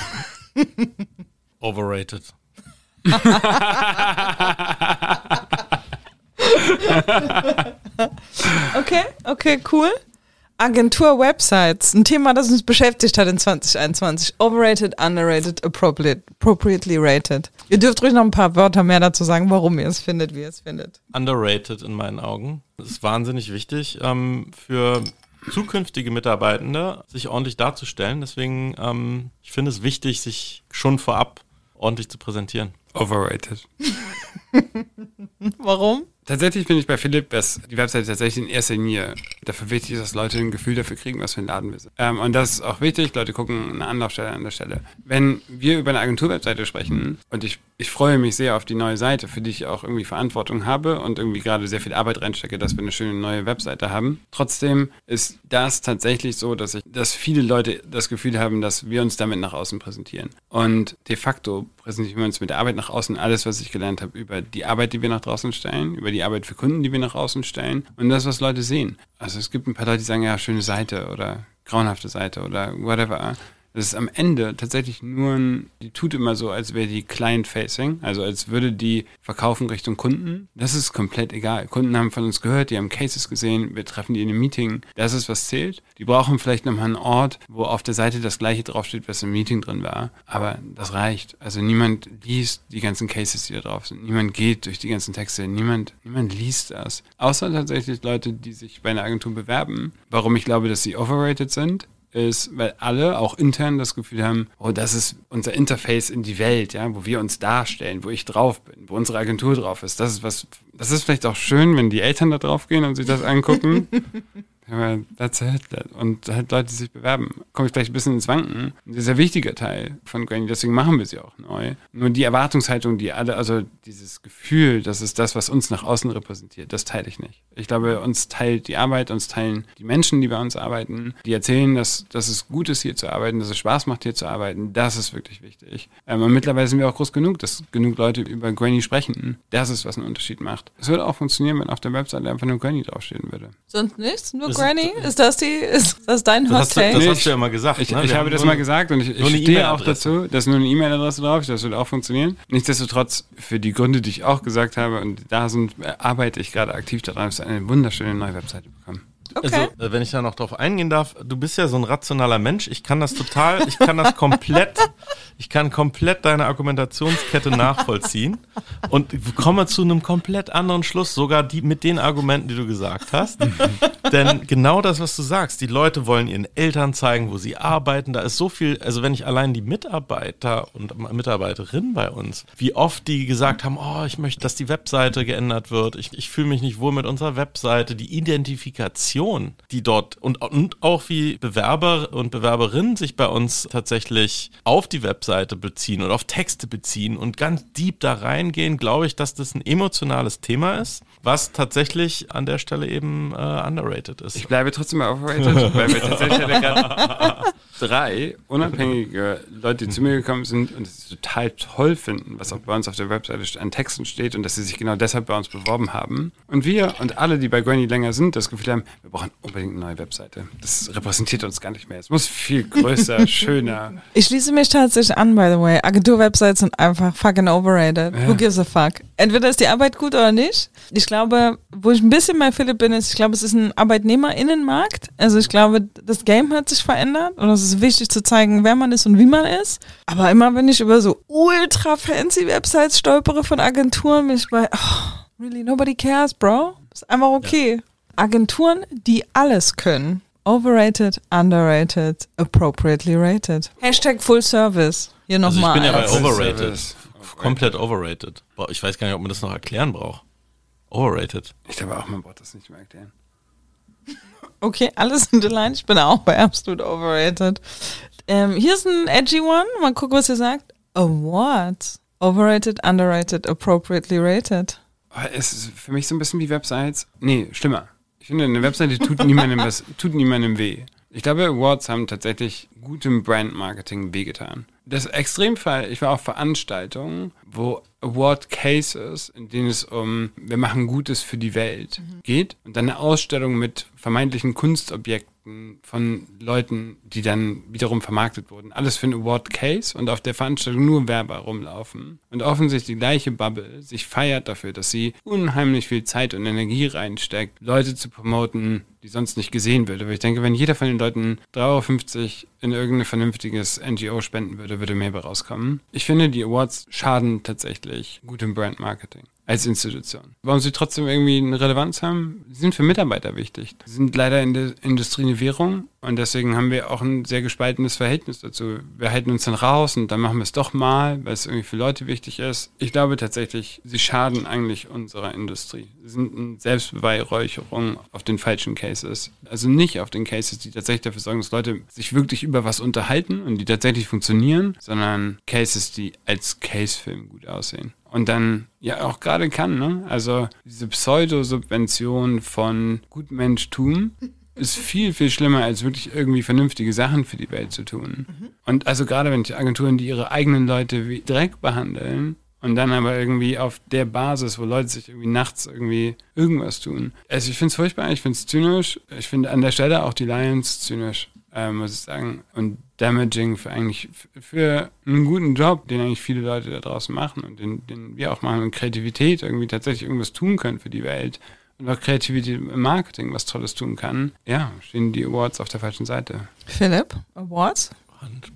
Overrated. Okay, okay, cool. Agentur-Websites, ein Thema, das uns beschäftigt hat in 2021. Overrated, underrated, appropriate, appropriately rated. Ihr dürft ruhig noch ein paar Wörter mehr dazu sagen, warum ihr es findet, wie ihr es findet. underrated in meinen Augen. Das ist wahnsinnig wichtig ähm, für zukünftige Mitarbeitende, sich ordentlich darzustellen. Deswegen, ähm, ich finde es wichtig, sich schon vorab ordentlich zu präsentieren. Overrated. Warum? Tatsächlich finde ich bei Philipp, dass die Webseite tatsächlich in erster Linie dafür wichtig ist, dass Leute ein Gefühl dafür kriegen, was für ein Laden wir sind. Ähm, und das ist auch wichtig. Leute gucken eine Anlaufstelle an der Stelle. Wenn wir über eine Agenturwebseite sprechen und ich, ich freue mich sehr auf die neue Seite, für die ich auch irgendwie Verantwortung habe und irgendwie gerade sehr viel Arbeit reinstecke, dass wir eine schöne neue Webseite haben. Trotzdem ist das tatsächlich so, dass ich, dass viele Leute das Gefühl haben, dass wir uns damit nach außen präsentieren. Und de facto präsentieren wir uns mit der Arbeit nach außen alles, was ich gelernt habe, über die Arbeit, die wir nach draußen stellen, über die Arbeit für Kunden, die wir nach außen stellen und das, was Leute sehen. Also es gibt ein paar Leute, die sagen, ja, schöne Seite oder grauenhafte Seite oder whatever. Das ist am Ende tatsächlich nur ein, die tut immer so, als wäre die Client-Facing, also als würde die verkaufen Richtung Kunden. Das ist komplett egal. Kunden haben von uns gehört, die haben Cases gesehen, wir treffen die in einem Meeting. Das ist, was zählt. Die brauchen vielleicht nochmal einen Ort, wo auf der Seite das gleiche draufsteht, was im Meeting drin war. Aber das reicht. Also niemand liest die ganzen Cases, die da drauf sind. Niemand geht durch die ganzen Texte. Niemand, niemand liest das. Außer tatsächlich Leute, die sich bei einer Agentur bewerben. Warum ich glaube, dass sie overrated sind, ist, weil alle auch intern das Gefühl haben, oh, das ist unser Interface in die Welt, ja, wo wir uns darstellen, wo ich drauf bin, wo unsere Agentur drauf ist. Das ist was, das ist vielleicht auch schön, wenn die Eltern da drauf gehen und sich das angucken. Aber that's it. Und halt Leute, die sich bewerben, komme ich vielleicht ein bisschen ins Wanken. Und das ist ein wichtiger Teil von Granny, deswegen machen wir sie auch neu. Nur die Erwartungshaltung, die alle, also dieses Gefühl, das ist das, was uns nach außen repräsentiert, das teile ich nicht. Ich glaube, uns teilt die Arbeit, uns teilen die Menschen, die bei uns arbeiten, die erzählen, dass, dass es gut ist, hier zu arbeiten, dass es Spaß macht, hier zu arbeiten. Das ist wirklich wichtig. Ähm, und mittlerweile sind wir auch groß genug, dass genug Leute über Granny sprechen. Das ist, was einen Unterschied macht. Es würde auch funktionieren, wenn auf der Webseite einfach nur Granny draufstehen würde. Sonst nichts? Nur Das- Granny? Ist das die, ist das dein Das Hot hast, du, Take? das Nee, hast du ja immer gesagt. Ich, ne? ich habe das mal gesagt und ich, ich nur eine stehe auch E-Mail-Adresse. dazu, dass nur eine E-Mail-Adresse drauf ist, das würde auch funktionieren. Nichtsdestotrotz, für die Gründe, die ich auch gesagt habe, und da sind, äh, arbeite ich gerade aktiv daran, dass eine wunderschöne neue Webseite bekommen. Okay. Also, äh, wenn ich da noch drauf eingehen darf, du bist ja so ein rationaler Mensch. Ich kann das total, ich kann das komplett, ich kann komplett deine Argumentationskette nachvollziehen und komme zu einem komplett anderen Schluss, sogar die mit den Argumenten, die du gesagt hast. Denn genau das, was du sagst, die Leute wollen ihren Eltern zeigen, wo sie arbeiten. Da ist so viel, also wenn ich allein die Mitarbeiter und Mitarbeiterinnen bei uns, wie oft die gesagt haben, oh, ich möchte, dass die Webseite geändert wird. Ich, ich fühle mich nicht wohl mit unserer Webseite. Die Identifikation Emotion, die dort und, und auch wie Bewerber und Bewerberinnen sich bei uns tatsächlich auf die Webseite beziehen und auf Texte beziehen und ganz deep da reingehen, glaube ich, dass das ein emotionales Thema ist, was tatsächlich an der Stelle eben äh, underrated ist. Ich bleibe trotzdem mal overrated, weil wir tatsächlich gerade drei unabhängige Leute, die zu mir gekommen sind und es total toll finden, was auch bei uns auf der Webseite an Texten steht und dass sie sich genau deshalb bei uns beworben haben. Und wir und alle, die bei Granny länger sind, das Gefühl haben, wir brauchen unbedingt eine neue Webseite. Das repräsentiert uns gar nicht mehr. Es muss viel größer, schöner. Ich schließe mich tatsächlich an, by the way. Agentur-Websites sind einfach fucking overrated. Who gives a fuck? Entweder ist die Arbeit gut oder nicht. Ich glaube, wo ich ein bisschen bei Philipp bin, ist, ich glaube, es ist ein Arbeitnehmerinnenmarkt. Also ich glaube, das Game hat sich verändert und es ist wichtig zu zeigen, wer man ist und wie man ist. Aber immer, wenn ich über so ultra fancy Websites stolpere von Agenturen, bin ich bei, oh, really, nobody cares, bro. Ist einfach okay. Agenturen, die alles können. Overrated, underrated, appropriately rated. Hashtag Full Service. Hier Also ich nochmal. bin ja bei Full overrated. Komplett overrated. Boah, Ich weiß gar nicht, ob man das noch erklären braucht. Overrated. Ich glaube auch, man braucht das nicht mehr erklären. Okay, alles in der Line. Ich bin auch bei absolut overrated. Ähm, hier ist ein edgy one. Mal gucken, was ihr sagt. Awards. Overrated, underrated, appropriately rated. Aber es ist für mich so ein bisschen wie Websites. Nee, schlimmer. Ich finde, eine Webseite tut niemandem was, tut niemandem weh. Ich glaube, Awards haben tatsächlich gutem Brandmarketing wehgetan. Das Extremfall, ich war auf Veranstaltungen, wo Award Cases, in denen es um wir machen Gutes für die Welt geht und dann eine Ausstellung mit vermeintlichen Kunstobjekten von Leuten, die dann wiederum vermarktet wurden. Alles für einen Award Case und auf der Veranstaltung nur Werber rumlaufen. Und offensichtlich die gleiche Bubble sich feiert dafür, dass sie unheimlich viel Zeit und Energie reinsteckt, Leute zu promoten, die sonst nicht gesehen würde. Aber ich denke, wenn jeder von den Leuten 3,50 Euro in irgendein vernünftiges NGO spenden würde, würde mehr rauskommen. Ich finde, die Awards schaden tatsächlich gutem Brandmarketing als Institution. Warum sie trotzdem irgendwie eine Relevanz haben, sind für Mitarbeiter wichtig. Sie sind leider in der Industrie eine Währung und deswegen haben wir auch ein sehr gespaltenes Verhältnis dazu. Wir halten uns dann raus und dann machen wir es doch mal, weil es irgendwie für Leute wichtig ist. Ich glaube tatsächlich, sie schaden eigentlich unserer Industrie. Sie sind eine Selbstbeweihräucherung auf den falschen Cases. Also nicht auf den Cases, die tatsächlich dafür sorgen, dass Leute sich wirklich über was unterhalten und die tatsächlich funktionieren, sondern Cases, die als Casefilm gut aussehen und dann ja auch gerade kann, ne? Also diese Pseudo-Subvention von Gutmenschtum ist viel, viel schlimmer, als wirklich irgendwie vernünftige Sachen für die Welt zu tun. Und also gerade wenn die Agenturen, die ihre eigenen Leute wie Dreck behandeln und dann aber irgendwie auf der Basis, wo Leute sich irgendwie nachts irgendwie irgendwas tun. Also ich finde es furchtbar, ich finde es zynisch. Ich finde an der Stelle auch die Lions zynisch, äh, muss ich sagen. Und damaging für eigentlich für einen guten Job, den eigentlich viele Leute da draußen machen und den, den wir auch machen und Kreativität irgendwie tatsächlich irgendwas tun können für die Welt und auch Kreativität im Marketing was Tolles tun kann, ja, stehen die Awards auf der falschen Seite. Philipp, Awards?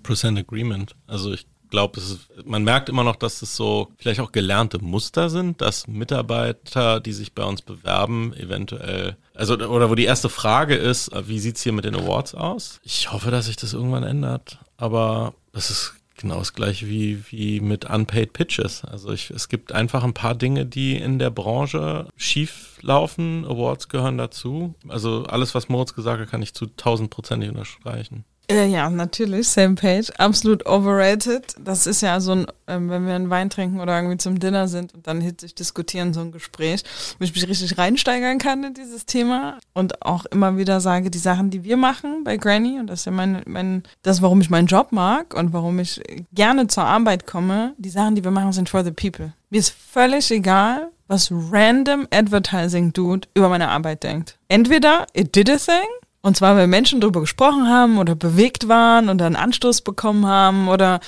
100% Agreement. Also ich glaube, es man merkt immer noch, dass es so vielleicht auch gelernte Muster sind, dass Mitarbeiter, die sich bei uns bewerben, eventuell, also oder wo die erste Frage ist, äh, wie sieht's hier mit den Awards aus? Ich hoffe, dass sich das irgendwann ändert, aber es ist genau das gleiche wie, wie mit Unpaid Pitches. Also ich, es gibt einfach ein paar Dinge, die in der Branche schief laufen. Awards gehören dazu. Also alles, was Moritz gesagt hat, kann ich zu tausendprozentig unterstreichen. Äh, ja, natürlich, same page. Absolut overrated. Das ist ja so ein, ähm, wenn wir einen Wein trinken oder irgendwie zum Dinner sind und dann hitzig diskutieren, so ein Gespräch, wo ich mich richtig reinsteigern kann in dieses Thema und auch immer wieder sage, die Sachen, die wir machen bei Granny, und das ist ja mein, mein, das, warum ich meinen Job mag und warum ich gerne zur Arbeit komme, die Sachen, die wir machen, sind for the people. Mir ist völlig egal, was random Advertising Dude über meine Arbeit denkt. Entweder it did a thing und zwar, weil Menschen darüber gesprochen haben oder bewegt waren oder einen Anstoß bekommen haben oder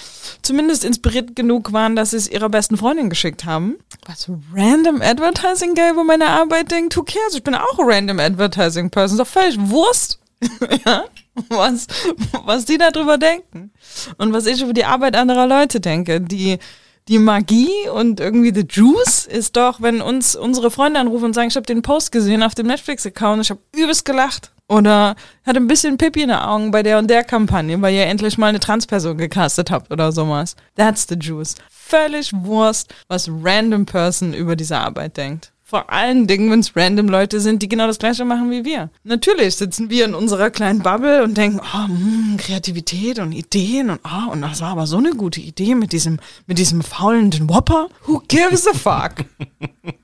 zumindest inspiriert genug waren, dass sie es ihrer besten Freundin geschickt haben. Was random Advertising geil über meine Arbeit denkt, who cares? Ich bin auch random Advertising Person. Ist doch völlig Wurst. ja? was, was die darüber denken. Und was ich über die Arbeit anderer Leute denke. Die, die Magie und irgendwie the Juice ist doch, wenn uns unsere Freunde anrufen und sagen, ich habe den Post gesehen auf dem Netflix-Account, ich habe übelst gelacht. Oder hatte ein bisschen Pipi in den Augen bei der und der Kampagne, weil ihr endlich mal eine Transperson gecastet habt oder sowas. That's the juice. Völlig Wurst, was random Person über diese Arbeit denkt. Vor allen Dingen, wenn es random Leute sind, die genau das gleiche machen wie wir. Natürlich sitzen wir in unserer kleinen Bubble und denken, oh, mh, Kreativität und Ideen und oh, und das war aber so eine gute Idee mit diesem, mit diesem faulenden Whopper. Who gives a fuck?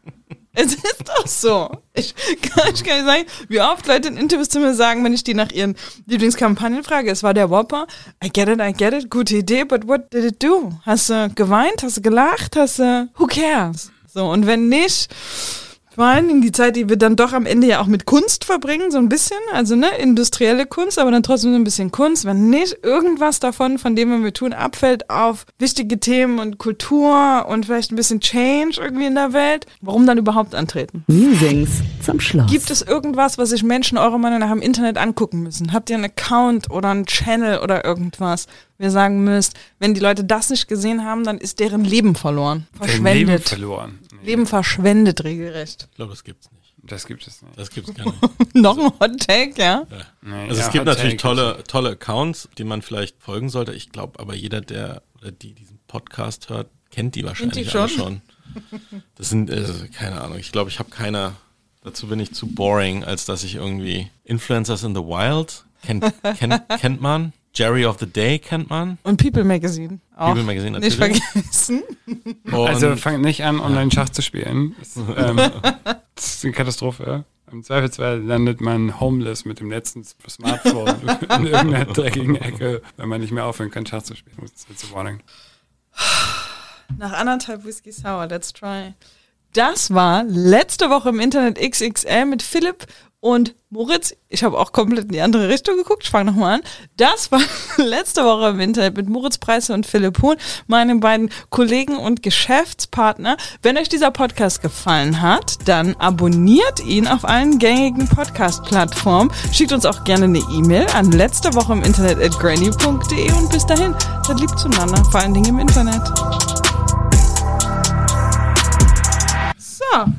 Es ist doch so. Ich kann, ich kann nicht sagen, wie oft Leute in Interviews zu mir sagen, wenn ich die nach ihren Lieblingskampagnen frage, es war der Whopper. I get it, I get it, gute Idee, but what did it do? Hast du geweint? Hast du gelacht? Hast du, who cares? So, und wenn nicht, vor allen Dingen die Zeit, die wir dann doch am Ende ja auch mit Kunst verbringen, so ein bisschen, also ne, industrielle Kunst, aber dann trotzdem so ein bisschen Kunst, wenn nicht irgendwas davon, von dem, was wir tun, abfällt auf wichtige Themen und Kultur und vielleicht ein bisschen Change irgendwie in der Welt, warum dann überhaupt antreten? Musings zum Schluss. Gibt es irgendwas, was sich Menschen eurer Meinung nach im Internet angucken müssen? Habt ihr einen Account oder einen Channel oder irgendwas? Wir sagen müsst, wenn die Leute das nicht gesehen haben, dann ist deren Leben verloren. Dein Leben Verschwendet. verloren. Leben verschwendet regelrecht. Ich glaube, das gibt's nicht. Das gibt es nicht. Das gibt's gar nicht. Noch ein Hot Take, ja? Nee, Also ja, es gibt Hot natürlich tolle, tolle Accounts, die man vielleicht folgen sollte. Ich glaube, aber jeder, der oder die diesen Podcast hört, kennt die wahrscheinlich die alle schon? schon. Das sind, äh, keine Ahnung, ich glaube, ich habe keine, dazu bin ich zu boring, als dass ich irgendwie Influencers in the Wild kennt, kennt, kennt man. Jerry of the Day kennt man. Und People Magazine. Auch People Magazine Nicht natürlich. vergessen. Und Also fangt nicht an, online Schach zu spielen. Das, ähm, das ist eine Katastrophe. Im Zweifelsfall landet man homeless mit dem letzten Smartphone in irgendeiner dreckigen Ecke, wenn man nicht mehr aufhören kann, Schach zu spielen. Das ist jetzt so warning. Nach anderthalb Whisky Sour, let's try. Das war letzte Woche im Internet XXL mit Philipp und Moritz. Ich habe auch komplett in die andere Richtung geguckt. Ich fange nochmal an. Das war letzte Woche im Internet mit Moritz Preisse und Philipp Huhn, meine beiden Kollegen und Geschäftspartner. Wenn euch dieser Podcast gefallen hat, dann abonniert ihn auf allen gängigen Podcast-Plattformen. Schickt uns auch gerne eine E-Mail an letzte Woche im Internet at granny.de und bis dahin, seid lieb zueinander, vor allen Dingen im Internet. So.